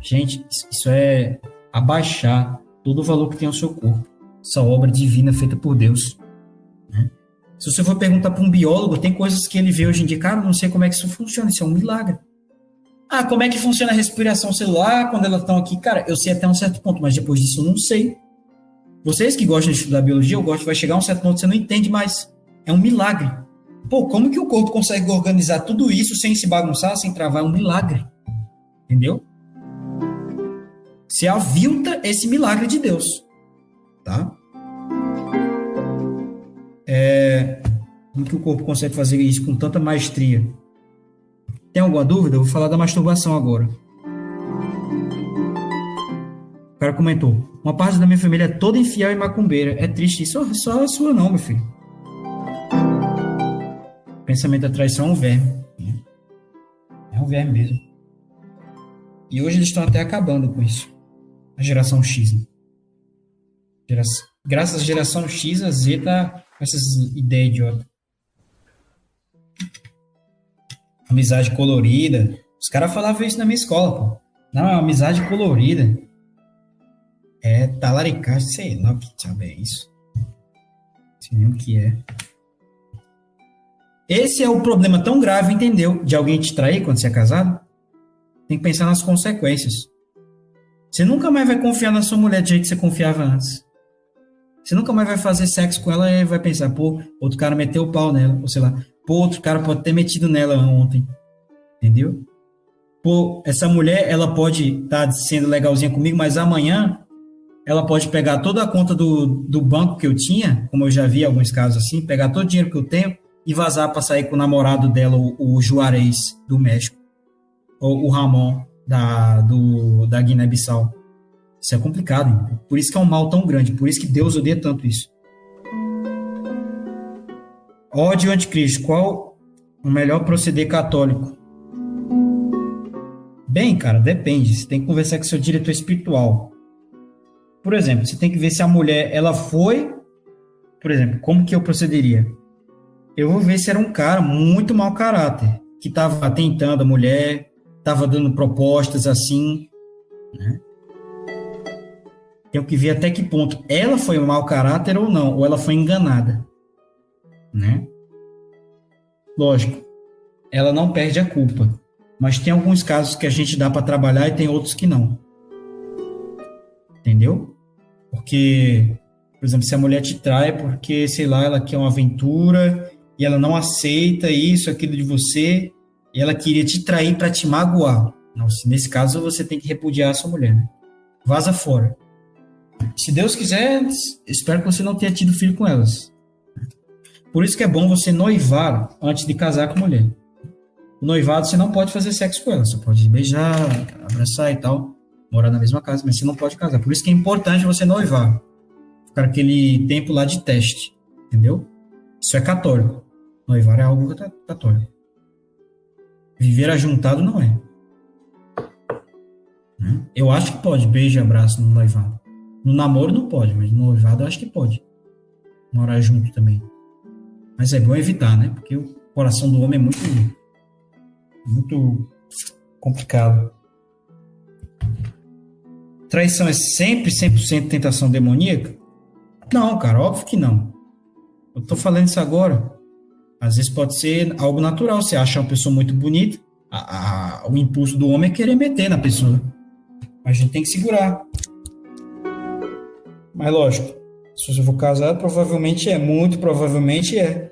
gente, isso é abaixar todo o valor que tem ao seu corpo. Essa obra divina feita por Deus. Né? Se você for perguntar para um biólogo, tem coisas que ele vê hoje em dia, cara, não sei como é que isso funciona, isso é um milagre. Ah, como é que funciona a respiração celular quando elas estão aqui? Cara, eu sei até um certo ponto, mas depois disso eu não sei. Vocês que gostam de estudar biologia, eu gosto, vai chegar um certo ponto você não entende mais. É um milagre. Pô, como que o corpo consegue organizar tudo isso sem se bagunçar, sem travar? É um milagre. Entendeu? Se avilta esse milagre de Deus. Tá? É, como que o corpo consegue fazer isso com tanta maestria? Tem alguma dúvida? Vou falar da masturbação agora. O cara comentou: Uma parte da minha família é toda infiel e macumbeira. É triste. Isso só a sua, não, meu filho. O pensamento da traição é um verme. É um verme mesmo. E hoje eles estão até acabando com isso. A geração X. Né? Graças à geração X, a Z tá com essas ideias idiotas. Amizade colorida. Os caras falavam isso na minha escola, pô. Não, é amizade colorida. É talaricagem, sei lá o que sabe é isso. Sei nem o que é. Esse é o problema tão grave, entendeu? De alguém te trair quando você é casado. Tem que pensar nas consequências. Você nunca mais vai confiar na sua mulher do jeito que você confiava antes. Você nunca mais vai fazer sexo com ela e vai pensar, pô, outro cara meteu o pau nela, ou sei lá. Pô, outro cara pode ter metido nela ontem. Entendeu? Pô, essa mulher, ela pode estar tá sendo legalzinha comigo, mas amanhã ela pode pegar toda a conta do, do banco que eu tinha, como eu já vi alguns casos assim, pegar todo o dinheiro que eu tenho e vazar para sair com o namorado dela, o, o Juarez do México, ou o Ramon da, do, da Guiné-Bissau. Isso é complicado, hein? por isso que é um mal tão grande, por isso que Deus odeia tanto isso. Ódio anticristo. Qual o melhor proceder católico? Bem, cara, depende. Você tem que conversar com seu diretor espiritual. Por exemplo, você tem que ver se a mulher ela foi, por exemplo, como que eu procederia? Eu vou ver se era um cara muito mau caráter, que estava tentando a mulher, estava dando propostas assim, né? Tenho que ver até que ponto ela foi mau caráter ou não, ou ela foi enganada né? Lógico, ela não perde a culpa, mas tem alguns casos que a gente dá para trabalhar e tem outros que não. Entendeu? Porque, por exemplo, se a mulher te trai porque, sei lá, ela quer uma aventura e ela não aceita isso, aquilo de você, e ela queria te trair para te magoar. Nesse caso você tem que repudiar a sua mulher, né? Vaza fora. Se Deus quiser, espero que você não tenha tido filho com elas. Por isso que é bom você noivar antes de casar com a mulher. Noivado você não pode fazer sexo com ela, você pode beijar, abraçar e tal, morar na mesma casa, mas você não pode casar. Por isso que é importante você noivar. Ficar aquele tempo lá de teste, entendeu? Isso é católico. Noivar é algo católico. Viver ajuntado não é. Né? Eu acho que pode, beijo e abraço no noivado. No namoro não pode, mas no noivado eu acho que pode. Morar junto também. Mas é bom evitar, né? Porque o coração do homem é muito, muito complicado. Traição é sempre 100% tentação demoníaca? Não, cara, óbvio que não. Eu tô falando isso agora. Às vezes pode ser algo natural. Você acha uma pessoa muito bonita, a, a, o impulso do homem é querer meter na pessoa. Mas a gente tem que segurar. Mas lógico, se você for casado, provavelmente é, muito provavelmente é.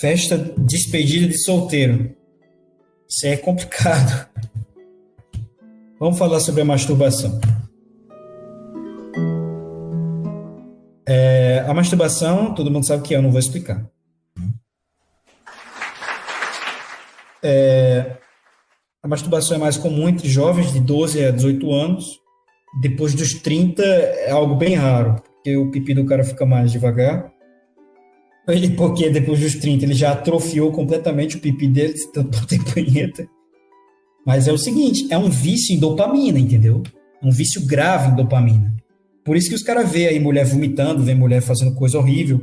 Festa despedida de solteiro. Isso é complicado. Vamos falar sobre a masturbação. É, a masturbação, todo mundo sabe que é, eu não vou explicar. É, a masturbação é mais comum entre jovens de 12 a 18 anos. Depois dos 30 é algo bem raro, porque o pipi do cara fica mais devagar. Ele, porque depois dos 30 ele já atrofiou completamente o pipi dele, de tanto ter punheta. Mas é o seguinte, é um vício em dopamina, entendeu? É um vício grave em dopamina. Por isso que os caras vê aí mulher vomitando, vê mulher fazendo coisa horrível.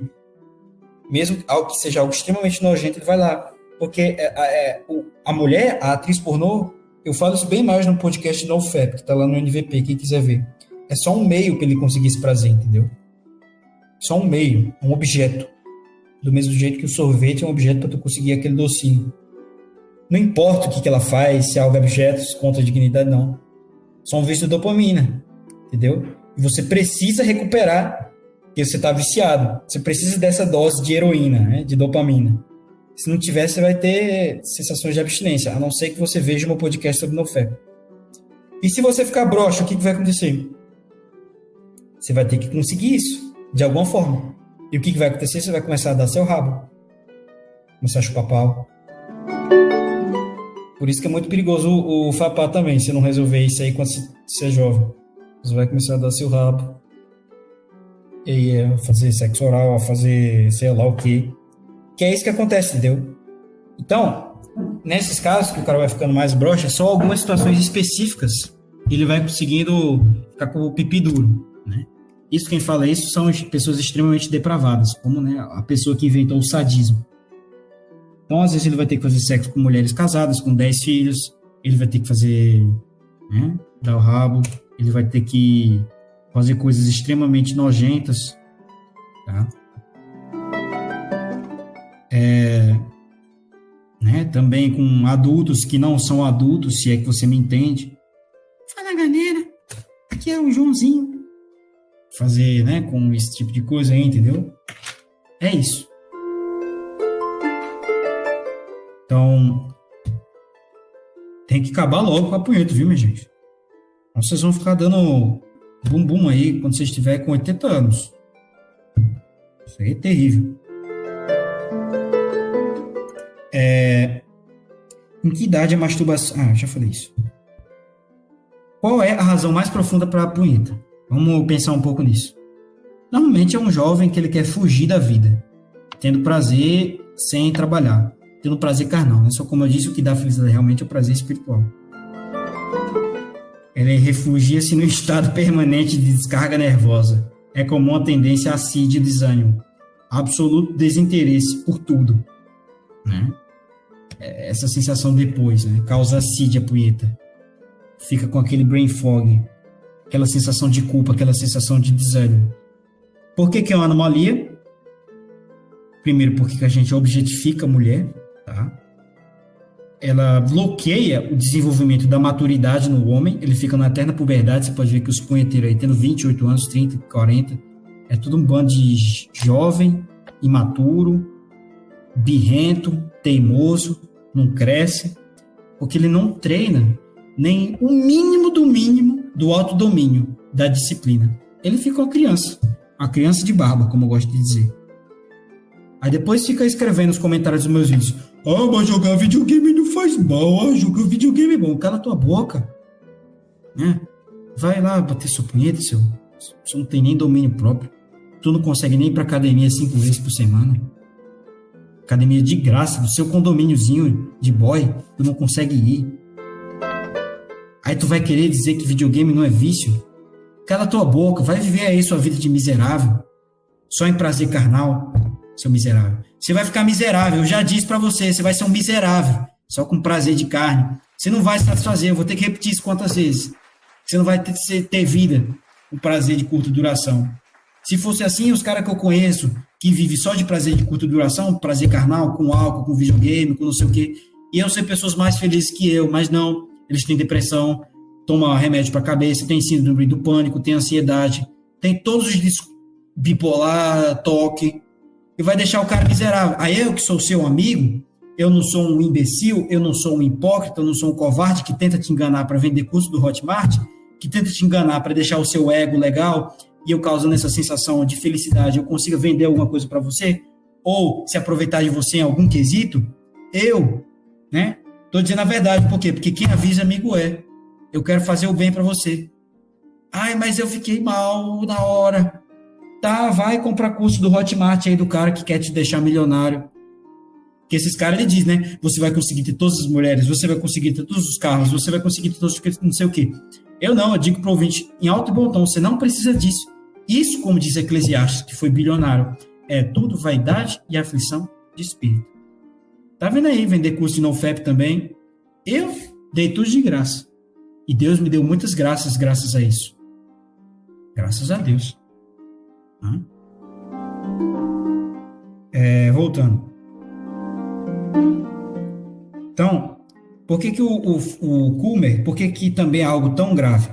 Mesmo algo que seja algo extremamente nojento, ele vai lá. Porque é, é, a mulher, a atriz pornô, eu falo isso bem mais no podcast No Fap, que tá lá no NVP, quem quiser ver. É só um meio para ele conseguir esse prazer, entendeu? Só um meio, um objeto. Do mesmo jeito que o sorvete é um objeto para tu conseguir aquele docinho. Não importa o que, que ela faz, se é algo objeto, se contra a dignidade, não. Só um vício de dopamina, entendeu? E você precisa recuperar, porque você está viciado. Você precisa dessa dose de heroína, né, de dopamina. Se não tiver, você vai ter sensações de abstinência, a não ser que você veja meu podcast sobre NoFap. E se você ficar broxa, o que, que vai acontecer? Você vai ter que conseguir isso, de alguma forma. E o que, que vai acontecer? Você vai começar a dar seu rabo. Começar a chupar pau. Por isso que é muito perigoso o, o também, se não resolver isso aí quando você é jovem. Você vai começar a dar seu rabo. E a fazer sexo oral, a fazer sei lá o que. Que é isso que acontece, entendeu? Então, nesses casos que o cara vai ficando mais broxa, só algumas situações específicas ele vai conseguindo ficar com o pipi duro, né? Isso quem fala isso são pessoas extremamente depravadas, como né, a pessoa que inventou o sadismo. Então, às vezes ele vai ter que fazer sexo com mulheres casadas, com 10 filhos, ele vai ter que fazer, né, dar o rabo, ele vai ter que fazer coisas extremamente nojentas, tá? É, né, também com adultos que não são adultos, se é que você me entende. Fala, galera, aqui é o Joãozinho. Fazer, né, com esse tipo de coisa aí, entendeu? É isso. Então, tem que acabar logo com a punheta, viu, minha gente? Então, vocês vão ficar dando bumbum aí quando vocês estiverem com 80 anos. Isso aí é terrível. É... Em que idade a masturbação. Ah, já falei isso. Qual é a razão mais profunda para a punheta? Vamos pensar um pouco nisso. Normalmente é um jovem que ele quer fugir da vida, tendo prazer sem trabalhar, tendo prazer carnal, né? Só como eu disse, o que dá felicidade realmente é o prazer espiritual. Ele refugia-se no estado permanente de descarga nervosa. É comum a tendência a assídia e desânimo, absoluto desinteresse por tudo, né? É, essa sensação depois, né? Causa assídia, punheta. Fica com aquele brain fog, aquela sensação de culpa, aquela sensação de desânimo. Por que, que é uma anomalia? Primeiro, porque a gente objetifica a mulher, tá? Ela bloqueia o desenvolvimento da maturidade no homem, ele fica na eterna puberdade, você pode ver que os punheteiros aí tendo 28 anos, 30, 40, é tudo um bando de jovem, imaturo, birrento, teimoso, não cresce, porque ele não treina nem o mínimo do mínimo do autodomínio, da disciplina. Ele ficou criança, uma criança de barba, como eu gosto de dizer. Aí depois fica escrevendo nos comentários dos meus vídeos: Ah, mas jogar videogame não faz mal, ah, jogar videogame é bom. Cala tua boca. Né? Vai lá bater sua punheta, seu. Você não tem nem domínio próprio. Tu não consegue nem ir pra academia cinco vezes por semana. Academia de graça, do seu condomíniozinho de boy, tu não consegue ir. Aí tu vai querer dizer que videogame não é vício? Cala tua boca, vai viver aí sua vida de miserável. Só em prazer carnal, seu miserável. Você vai ficar miserável, eu já disse para você, você vai ser um miserável, só com prazer de carne. Você não vai satisfazer, eu vou ter que repetir isso quantas vezes. Você não vai ter, ter vida com prazer de curta duração. Se fosse assim, os caras que eu conheço, que vivem só de prazer de curta duração, prazer carnal, com álcool, com videogame, com não sei o quê, iam ser pessoas mais felizes que eu, mas não eles têm depressão, tomam remédio para a cabeça, tem síndrome do pânico, tem ansiedade, tem todos os bipolar, toque, e vai deixar o cara miserável. Aí eu que sou seu amigo, eu não sou um imbecil, eu não sou um hipócrita, eu não sou um covarde que tenta te enganar para vender curso do Hotmart, que tenta te enganar para deixar o seu ego legal e eu causando essa sensação de felicidade, eu consiga vender alguma coisa para você ou se aproveitar de você em algum quesito, eu, né, Tô dizendo a verdade, por quê? Porque quem avisa amigo é. Eu quero fazer o bem para você. Ai, mas eu fiquei mal na hora. Tá, vai comprar curso do Hotmart aí do cara que quer te deixar milionário. Que esses caras, ele diz, né? Você vai conseguir ter todas as mulheres, você vai conseguir ter todos os carros, você vai conseguir ter todos os não sei o quê. Eu não, eu digo pro ouvinte, em alto e bom tom, você não precisa disso. Isso, como diz Eclesiastes, que foi bilionário, é tudo vaidade e aflição de espírito. Tá vendo aí vender curso de NoFap também? Eu dei tudo de graça. E Deus me deu muitas graças graças a isso. Graças a Deus. É, voltando. Então, por que, que o, o, o por que, que também é algo tão grave?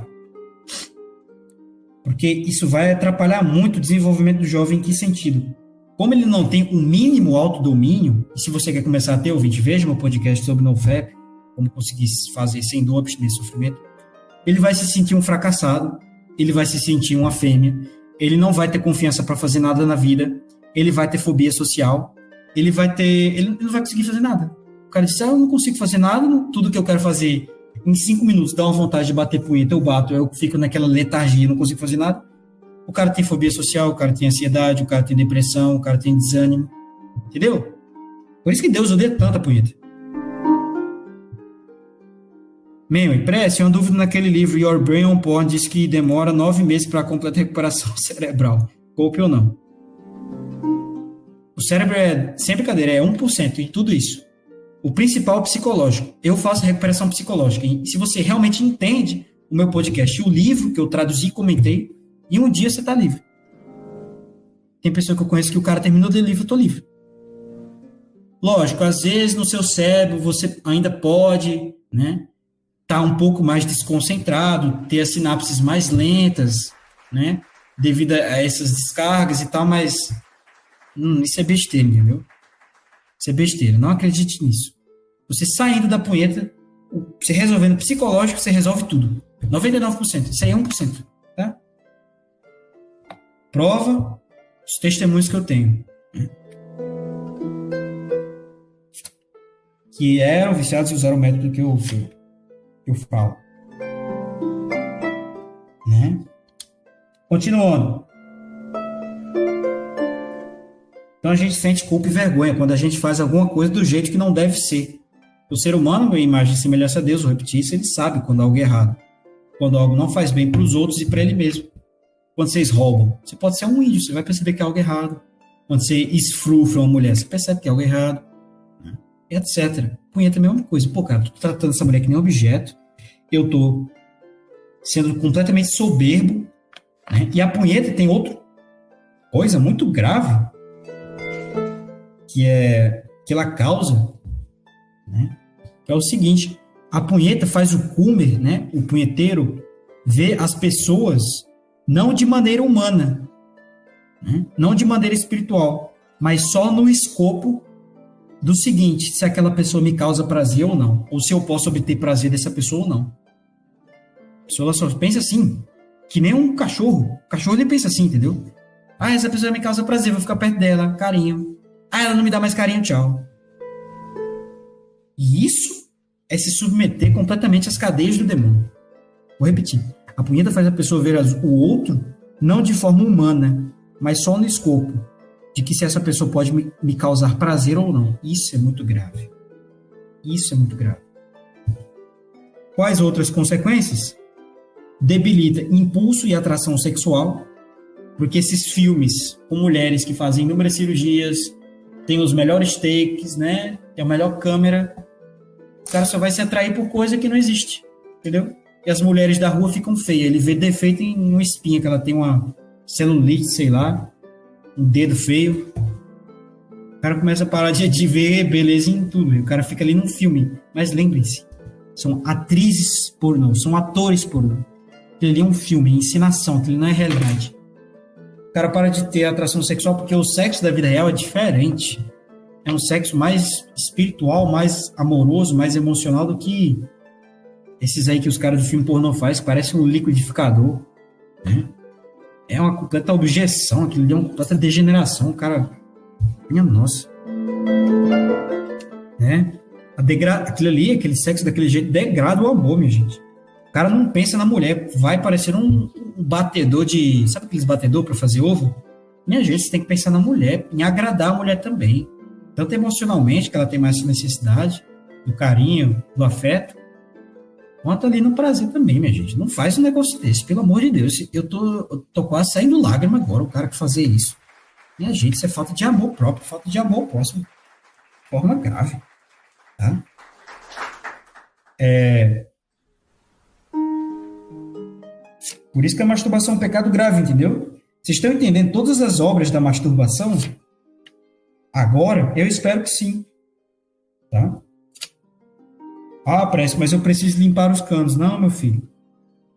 Porque isso vai atrapalhar muito o desenvolvimento do jovem em que sentido? Como ele não tem o um mínimo autodomínio, e se você quer começar a ter ouvinte, veja meu podcast sobre NoFap, como conseguir fazer sem dor, abstinência sofrimento, ele vai se sentir um fracassado, ele vai se sentir uma fêmea, ele não vai ter confiança para fazer nada na vida, ele vai ter fobia social, ele vai ter, ele não vai conseguir fazer nada. O cara diz, ah, eu não consigo fazer nada, tudo que eu quero fazer em cinco minutos dá uma vontade de bater punheta, eu bato, eu fico naquela letargia, não consigo fazer nada. O cara tem fobia social, o cara tem ansiedade, o cara tem depressão, o cara tem desânimo. Entendeu? Por isso que Deus odeia tanta punheta. Meu, preste uma dúvida naquele livro Your Brain on Porn diz que demora nove meses para completa recuperação cerebral. Golpe ou não? O cérebro é, sem brincadeira, é 1% em tudo isso. O principal é psicológico. Eu faço recuperação psicológica. E se você realmente entende o meu podcast o livro que eu traduzi e comentei, em um dia você está livre. Tem pessoa que eu conheço que o cara terminou de livro, eu tô livre. Lógico, às vezes no seu cérebro você ainda pode, né, tá um pouco mais desconcentrado, ter as sinapses mais lentas, né, devido a essas descargas e tal, mas hum, isso é besteira, entendeu? Isso é besteira, não acredite nisso. Você saindo da punheta, você resolvendo psicológico, você resolve tudo. 99%, isso aí é 1%, tá? Prova os testemunhos que eu tenho. Que eram viciados e usaram o método que eu, que eu falo. Né? Continuando. Então a gente sente culpa e vergonha quando a gente faz alguma coisa do jeito que não deve ser. O ser humano, em imagem e semelhança a Deus, vou repetir isso, ele sabe quando algo é errado. Quando algo não faz bem para os outros e para ele mesmo. Quando vocês roubam, você pode ser um índio, você vai perceber que é algo errado. Quando você esfrufra uma mulher, você percebe que é algo errado. Né? Etc. Punheta é a mesma coisa. Pô, cara, tô tratando essa mulher que nem objeto. Eu tô sendo completamente soberbo. Né? E a punheta tem outra coisa muito grave que é que ela causa, né? É o seguinte: a punheta faz o coomer, né? O punheteiro ver as pessoas não de maneira humana, né? não de maneira espiritual, mas só no escopo do seguinte: se aquela pessoa me causa prazer ou não, ou se eu posso obter prazer dessa pessoa ou não. A pessoa só pensa assim, que nem um cachorro. O cachorro ele pensa assim, entendeu? Ah, essa pessoa me causa prazer, vou ficar perto dela, carinho. Ah, ela não me dá mais carinho, tchau. E isso é se submeter completamente às cadeias do demônio. Vou repetir. A punheta faz a pessoa ver o outro não de forma humana, mas só no escopo de que se essa pessoa pode me causar prazer ou não. Isso é muito grave. Isso é muito grave. Quais outras consequências? Debilita impulso e atração sexual, porque esses filmes com mulheres que fazem inúmeras cirurgias, tem os melhores takes, né? Tem a melhor câmera. O cara só vai se atrair por coisa que não existe, entendeu? E as mulheres da rua ficam feias. Ele vê defeito em uma espinha, que ela tem uma celulite, sei lá, um dedo feio. O cara começa a parar de, de ver beleza em tudo. o cara fica ali num filme. Mas lembrem-se, são atrizes pornô, são atores pornô. Ali é um filme, é ensinação, aquilo não é realidade. O cara para de ter atração sexual porque o sexo da vida real é diferente. É um sexo mais espiritual, mais amoroso, mais emocional do que esses aí que os caras do filme pornô faz, parece um liquidificador. Né? É uma completa objeção, aquilo é uma completa degeneração. O cara. Minha nossa. Né? A degra... Aquilo ali, aquele sexo daquele jeito, degrada o amor, minha gente. O cara não pensa na mulher, vai parecer um, batedor de. Sabe aqueles batedor para fazer ovo? Minha gente, você tem que pensar na mulher, em agradar a mulher também. Tanto emocionalmente, que ela tem mais necessidade, do carinho, do afeto, quanto ali no prazer também, minha gente. Não faz um negócio desse, pelo amor de Deus. Eu tô, eu tô quase saindo lágrima agora, o cara que fazer isso. Minha gente, isso é falta de amor próprio, falta de amor próximo. Forma grave. Tá? É, Por isso que a masturbação é um pecado grave, entendeu? Vocês estão entendendo todas as obras da masturbação? Agora, eu espero que sim. Tá? Ah, Prece, mas eu preciso limpar os canos. Não, meu filho.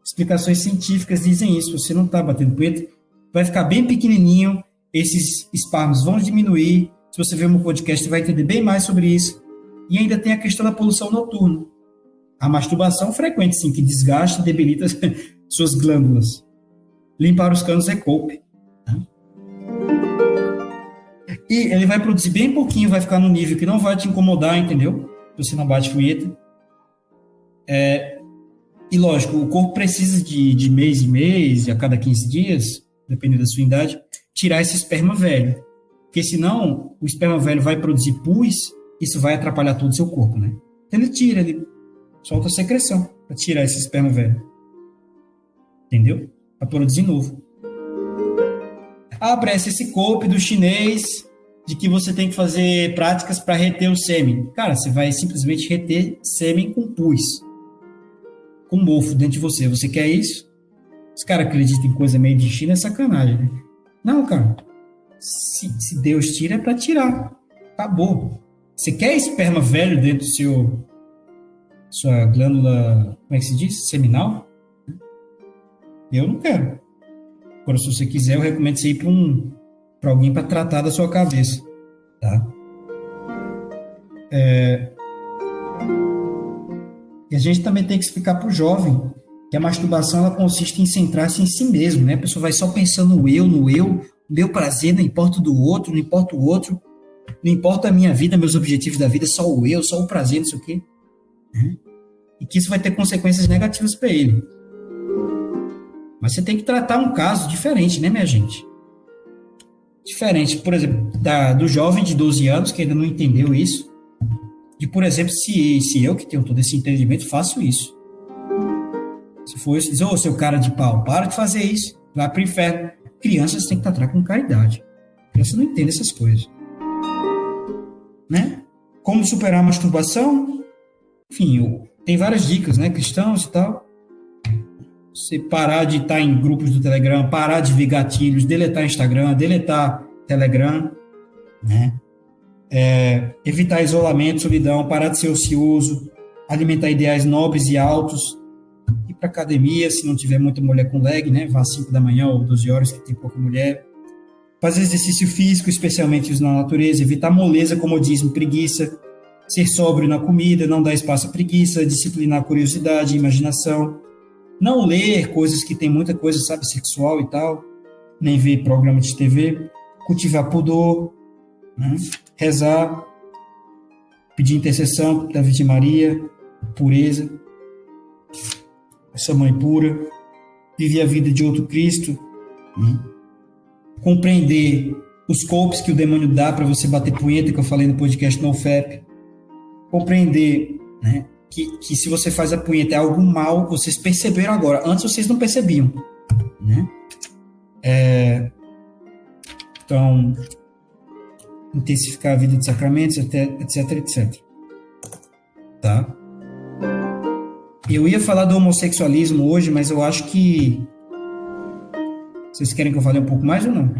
explicações científicas dizem isso. Você não está batendo punheta, vai ficar bem pequenininho, esses espasmos vão diminuir. Se você ver meu podcast, vai entender bem mais sobre isso. E ainda tem a questão da poluição noturna. A masturbação frequente, sim, que desgasta debilita suas glândulas. Limpar os canos é cope. Tá? E ele vai produzir bem pouquinho, vai ficar no nível que não vai te incomodar, entendeu? Você não bate punheta. É, e lógico, o corpo precisa de, de mês em mês, a cada 15 dias, dependendo da sua idade, tirar esse esperma velho. Porque senão o esperma velho vai produzir pus, isso vai atrapalhar todo o seu corpo, né? Então ele tira, ele solta a secreção para tirar esse esperma velho. Entendeu? Para produzir novo. Aparece esse corpo do chinês de que você tem que fazer práticas para reter o sêmen. Cara, você vai simplesmente reter sêmen com pus. Com mofo dentro de você. Você quer isso? Os caras acreditam em coisa meio de China, é sacanagem, né? Não, cara. Se, se Deus tira, é para tirar. Acabou. Você quer esperma velho dentro do seu. sua glândula. como é que se diz? Seminal? Eu não quero. Agora, se você quiser, eu recomendo você ir para um, para alguém para tratar da sua cabeça, tá? É... E a gente também tem que explicar para o jovem que a masturbação ela consiste em centrar-se em si mesmo, né? A pessoa vai só pensando no eu, no eu, meu prazer, não importa do outro, não importa o outro, não importa a minha vida, meus objetivos da vida, só o eu, só o prazer, não sei o quê. Né? E que isso vai ter consequências negativas para ele. Mas você tem que tratar um caso diferente, né, minha gente? Diferente, por exemplo, da, do jovem de 12 anos que ainda não entendeu isso. E, por exemplo, se, se eu que tenho todo esse entendimento faço isso. Se for isso, diz, ô, oh, seu cara de pau, para de fazer isso, vai pro inferno. Crianças têm que tratar com caridade. Criança não entende essas coisas. Né? Como superar a masturbação? Enfim, tem várias dicas, né? Cristãos e tal. Você parar de estar em grupos do Telegram, parar de ver gatilhos, deletar Instagram, deletar Telegram, né? É, evitar isolamento, solidão, parar de ser ocioso, alimentar ideais nobres e altos, ir para academia, se não tiver muita mulher com leg, né? Vá às 5 da manhã ou 12 horas, que tem pouca mulher. Fazer exercício físico, especialmente na natureza, evitar moleza, comodismo, preguiça, ser sóbrio na comida, não dar espaço à preguiça, disciplinar a curiosidade, imaginação, não ler coisas que tem muita coisa, sabe, sexual e tal, nem ver programa de TV, cultivar pudor, né? rezar, pedir intercessão da Virgem Maria, pureza, essa mãe pura, viver a vida de outro Cristo, né? compreender os golpes que o demônio dá para você bater punheta, que eu falei no podcast NoFap, compreender né, que, que se você faz a punheta é algo mal, vocês perceberam agora. Antes vocês não percebiam. Né? É, então, intensificar a vida de sacramentos, etc, etc. Tá? Eu ia falar do homossexualismo hoje, mas eu acho que. Vocês querem que eu fale um pouco mais ou não?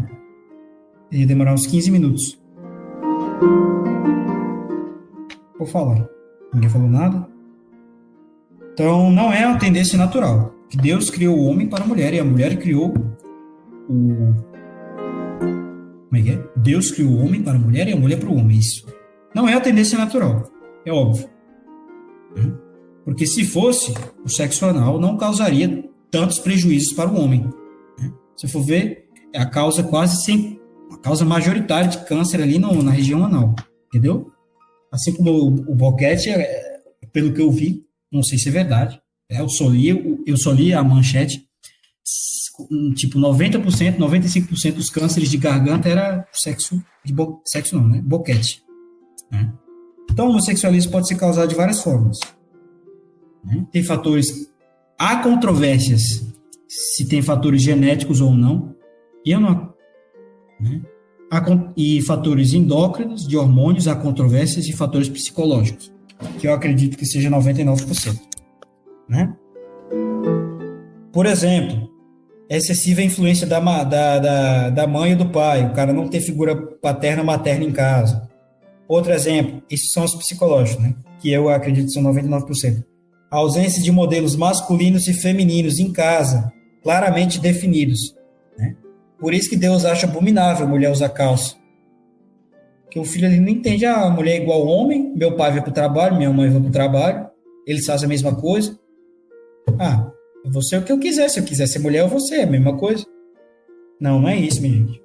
Ia demorar uns 15 minutos. Vou falar. Ninguém falou nada? Então, não é uma tendência natural. Que Deus criou o homem para a mulher e a mulher criou o. Como é que é? Deus criou o homem para a mulher e a mulher para o homem. Isso. Não é a tendência natural. É óbvio. Hum? Porque se fosse, o sexo anal não causaria tantos prejuízos para o homem. Né? Se for ver, é a causa quase sem. A causa majoritária de câncer ali no, na região anal. Entendeu? Assim como o, o boquete, é, pelo que eu vi, não sei se é verdade. É, eu, só li, eu só li a manchete, tipo 90%, 95% dos cânceres de garganta era sexo, de bo, sexo não, né? Boquete. Né? Então, o homossexualismo pode ser causado de várias formas. Né? Tem fatores, há controvérsias se tem fatores genéticos ou não. Eu não. Né? Há, e fatores endócrinos, de hormônios, há controvérsias e fatores psicológicos que eu acredito que seja 99%. Né? Por exemplo, excessiva influência da, da, da, da mãe e do pai, o cara não ter figura paterna ou materna em casa. Outro exemplo, esses são os psicológicos, né? que eu acredito que são 99%. A ausência de modelos masculinos e femininos em casa, claramente definidos. Né? Por isso que Deus acha abominável a mulher usar calça. Que o filho ele não entende, ah, a mulher é igual ao homem, meu pai vai para o trabalho, minha mãe vai para o trabalho, eles fazem a mesma coisa. Ah, eu vou ser o que eu quiser, se eu quiser ser mulher, eu vou ser, é a mesma coisa. Não, não é isso, minha gente.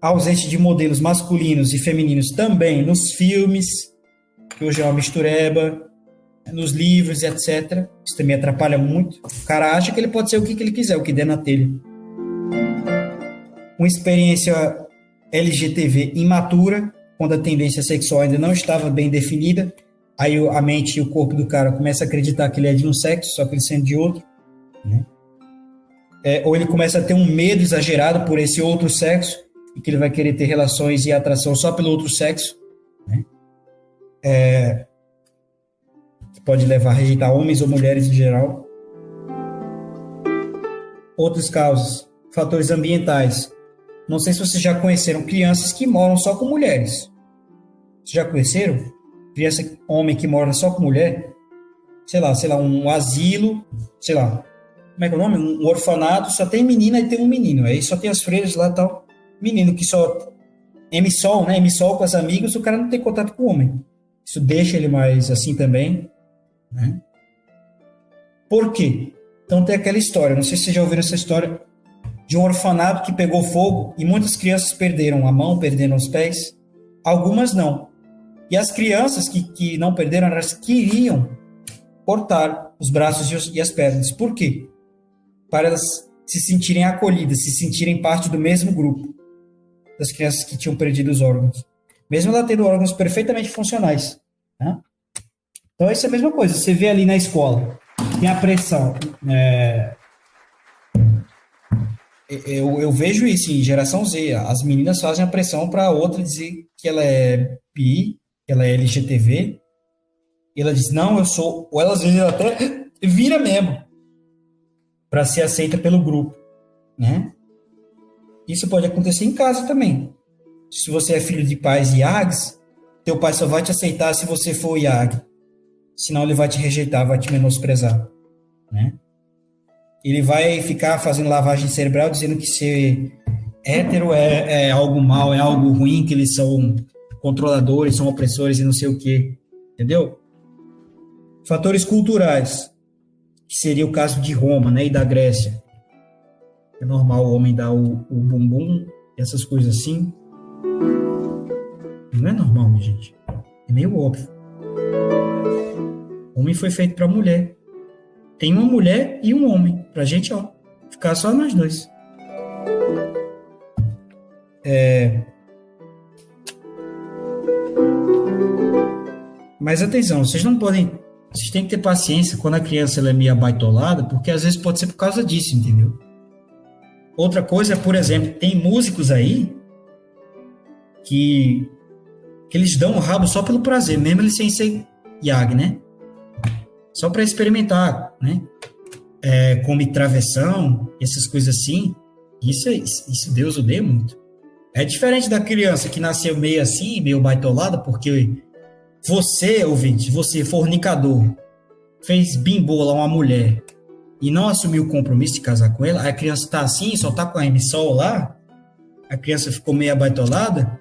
A ausência de modelos masculinos e femininos também nos filmes, que hoje é uma mistureba, nos livros, etc. Isso também atrapalha muito. O cara acha que ele pode ser o que, ele quiser, o que der na telha. Uma experiência LGTV imatura, quando a tendência sexual ainda não estava bem definida, aí a mente e o corpo do cara começa a acreditar que ele é de um sexo, só que ele sendo de outro, né? É, ou ele começa a ter um medo exagerado por esse outro sexo, e que ele vai querer ter relações e atração só pelo outro sexo, né? É, pode levar a rejeitar homens ou mulheres em geral. Outras causas, fatores ambientais. Não sei se vocês já conheceram crianças que moram só com mulheres. Vocês já conheceram? Criança, homem que mora só com mulher? Sei lá, sei lá, um asilo, sei lá. Como é que é o nome? Um orfanato, só tem menina e tem um menino. Aí só tem as freiras lá e tal. Menino que só emissol, né? Emissol com as amigas, o cara não tem contato com o homem. Isso deixa ele mais assim também. Né? Por quê? Então tem aquela história, não sei se vocês já ouviram essa história, de um orfanato que pegou fogo e muitas crianças perderam a mão, perderam os pés, algumas não. E as crianças que, que não perderam, elas queriam cortar os braços e as pernas. Por quê? Para elas se sentirem acolhidas, se sentirem parte do mesmo grupo das crianças que tinham perdido os órgãos. Mesmo ela tendo órgãos perfeitamente funcionais. Né? Então, isso é a mesma coisa. Você vê ali na escola, tem a pressão. É... Eu, eu vejo isso em geração Z. As meninas fazem a pressão para outra dizer que ela é bi, que ela é LGTV. E ela diz, não, eu sou. Ou elas vezes até vira mesmo para ser aceita pelo grupo. Né? Isso pode acontecer em casa também. Se você é filho de pais IAGs, teu pai só vai te aceitar se você for IAG senão ele vai te rejeitar, vai te menosprezar, né? Ele vai ficar fazendo lavagem cerebral dizendo que ser hétero é, é algo mal, é algo ruim, que eles são controladores, são opressores e não sei o quê, entendeu? Fatores culturais, que seria o caso de Roma, né, e da Grécia. É normal o homem dar o, o bumbum, essas coisas assim. Não é normal, gente. É meio óbvio. Homem foi feito para mulher. Tem uma mulher e um homem. Pra gente, ó, ficar só nós dois. É... Mas atenção, vocês não podem. Vocês têm que ter paciência quando a criança ela é meio abaitolada, porque às vezes pode ser por causa disso, entendeu? Outra coisa, por exemplo, tem músicos aí que, que eles dão o rabo só pelo prazer, mesmo eles sem ser Yag, né? Só para experimentar, né? É, come travessão, essas coisas assim. Isso, isso Deus odeia muito. É diferente da criança que nasceu meio assim, meio baitolada, porque você, ouvinte, você, fornicador, fez bimbola uma mulher e não assumiu o compromisso de casar com ela, a criança tá assim, só tá com a emissol lá, a criança ficou meio abaitolada,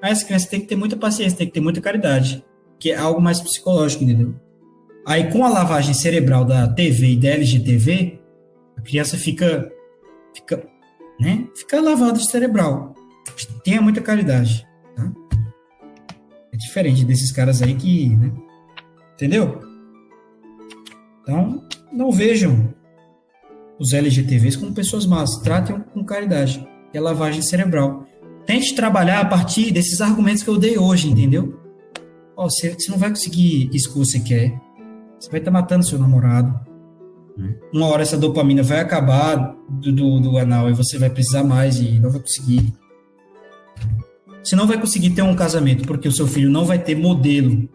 aí essa criança tem que ter muita paciência, tem que ter muita caridade, que é algo mais psicológico, entendeu? Aí, com a lavagem cerebral da TV e da LGTV, a criança fica, fica, né? Fica lavada cerebral. Tenha muita caridade, tá? É diferente desses caras aí que, né? Entendeu? Então, não vejam os LGTVs como pessoas más. Tratem com caridade. É lavagem cerebral. Tente trabalhar a partir desses argumentos que eu dei hoje, entendeu? Oh, você, você não vai conseguir isso que você quer você vai estar tá matando seu namorado. Né? Uma hora essa dopamina vai acabar do, do, do anal e você vai precisar mais e não vai conseguir. Você não vai conseguir ter um casamento porque o seu filho não vai ter modelo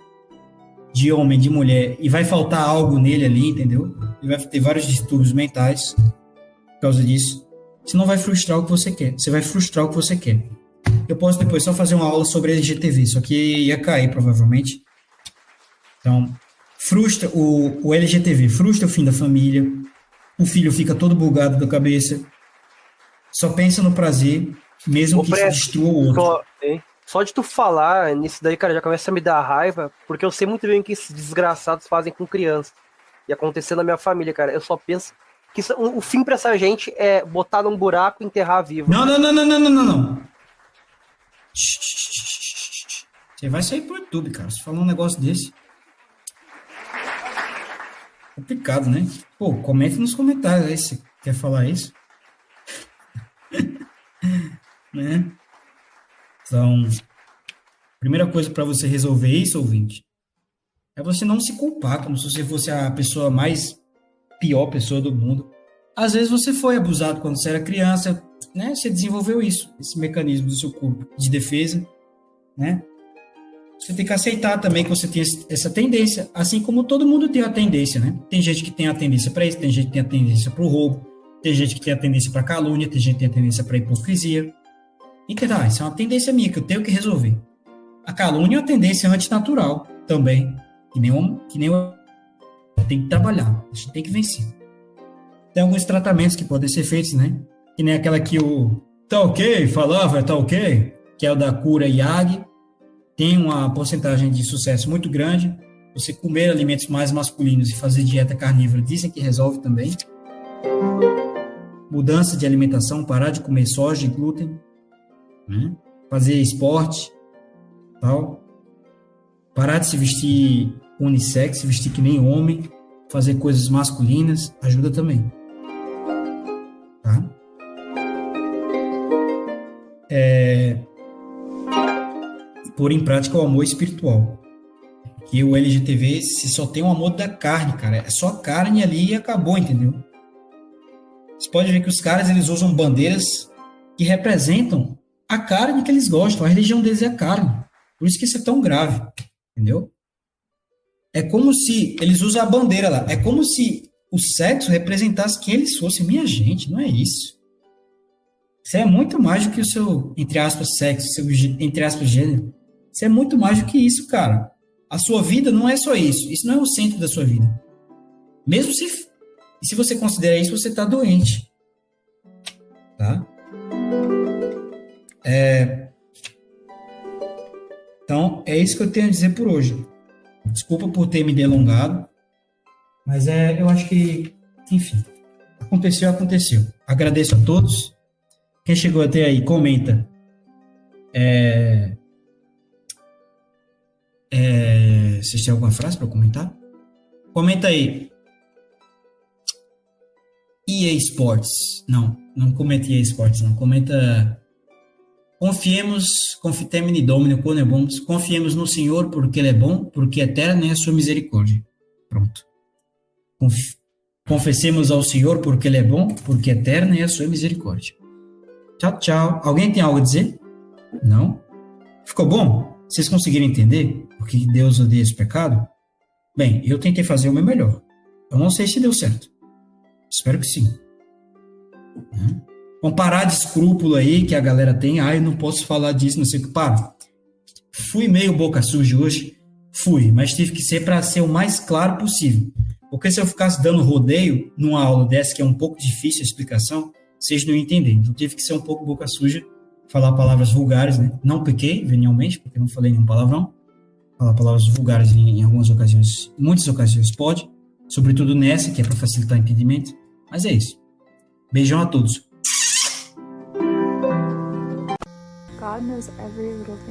de homem, de mulher, e vai faltar algo nele ali, entendeu? Ele vai ter vários distúrbios mentais por causa disso. Você não vai frustrar o que você quer, você vai frustrar o que você quer. Eu posso depois só fazer uma aula sobre LGTV, só que ia cair provavelmente. Então, frustra o, o LGTV, frustra o fim da família, o filho fica todo bugado da cabeça, só pensa no prazer, mesmo Ô, que isso destrua o outro. Só? Só de tu falar nisso daí, cara, já começa a me dar raiva, porque eu sei muito bem o que esses desgraçados fazem com crianças. E acontecendo na minha família, cara. Eu só penso que isso- o, o fim pra essa gente é botar num buraco e enterrar vivo. Não, não, não, não, não, não, não, não. Você vai sair pro YouTube, cara. Se falar um negócio desse. Complicado, né? Pô, comente nos comentários aí se quer falar isso. né? Então, primeira coisa para você resolver isso, ouvinte, é você não se culpar como se você fosse a pessoa mais pior pessoa do mundo. Às vezes você foi abusado quando você era criança, né? Você desenvolveu isso, esse mecanismo do seu corpo de defesa, né? Você tem que aceitar também que você tem essa tendência, assim como todo mundo tem a tendência, né? Tem gente que tem a tendência para isso, tem gente que tem a tendência para o roubo, tem gente que tem a tendência para calúnia, tem gente que tem a tendência para hipocrisia. Entendeu? Ah, isso é uma tendência minha que eu tenho que resolver. A calúnia é uma tendência antinatural também, que nem um, que nem tem que trabalhar, a gente tem que vencer. Tem alguns tratamentos que podem ser feitos, né? Que nem aquela que o tá ok, falava, tá ok, que é o da cura IAG. Tem uma porcentagem de sucesso muito grande. Você comer alimentos mais masculinos e fazer dieta carnívora dizem que resolve também. Mudança de alimentação, parar de comer soja e glúten, né? fazer esporte, tal. Parar de se vestir unissex, se vestir que nem homem, fazer coisas masculinas, ajuda também. Tá? É... Pôr em prática o amor espiritual. Que o LGTV se só tem o amor da carne, cara. É só carne ali e acabou, entendeu? Você pode ver que os caras eles usam bandeiras que representam a carne que eles gostam. A religião deles é a carne. Por isso que isso é tão grave, entendeu? É como se eles usam a bandeira lá. É como se o sexo representasse quem eles fossem. Minha gente, não é isso. Isso é muito mais do que o seu, entre aspas, sexo, seu, entre aspas, gênero. Isso é muito mais do que isso, cara. A sua vida não é só isso. Isso não é o centro da sua vida. Mesmo se, se você considera isso, você está doente. Tá? É, então, é isso que eu tenho a dizer por hoje. Desculpa por ter me delongado, mas é, eu acho que, enfim, aconteceu, aconteceu. Agradeço a todos. Quem chegou até aí, comenta. É, é, vocês alguma frase para comentar? Comenta aí. EA Sports. Não, não comenta EA Sports, não. Comenta. Confiemos, confitemini domino quando é bom. Confiemos no Senhor porque Ele é bom, porque eterna é a sua misericórdia. Pronto. Conf- Confessemos ao Senhor porque Ele é bom, porque eterna é a sua misericórdia. Tchau, tchau. Alguém tem algo a dizer? Não? Ficou bom? Vocês conseguiram entender por que Deus odeia esse pecado? Bem, eu tentei fazer o meu melhor. Eu não sei se deu certo. Espero que sim. Né? Vamos parar de escrúpulo aí que a galera tem. Ah, eu não posso falar disso, não sei o que. Para. Fui meio boca suja hoje. Fui, mas tive que ser para ser o mais claro possível. Porque se eu ficasse dando rodeio numa aula dessa, que é um pouco difícil a explicação, vocês não entendem. Então tive que ser um pouco boca suja, falar palavras vulgares, né? Não pequei, venialmente, porque não falei nenhum palavrão. Falar palavras vulgares em, em algumas ocasiões, em muitas ocasiões pode, sobretudo nessa, que é para facilitar o entendimento. Mas é isso. Beijão a todos. God knows every little thing.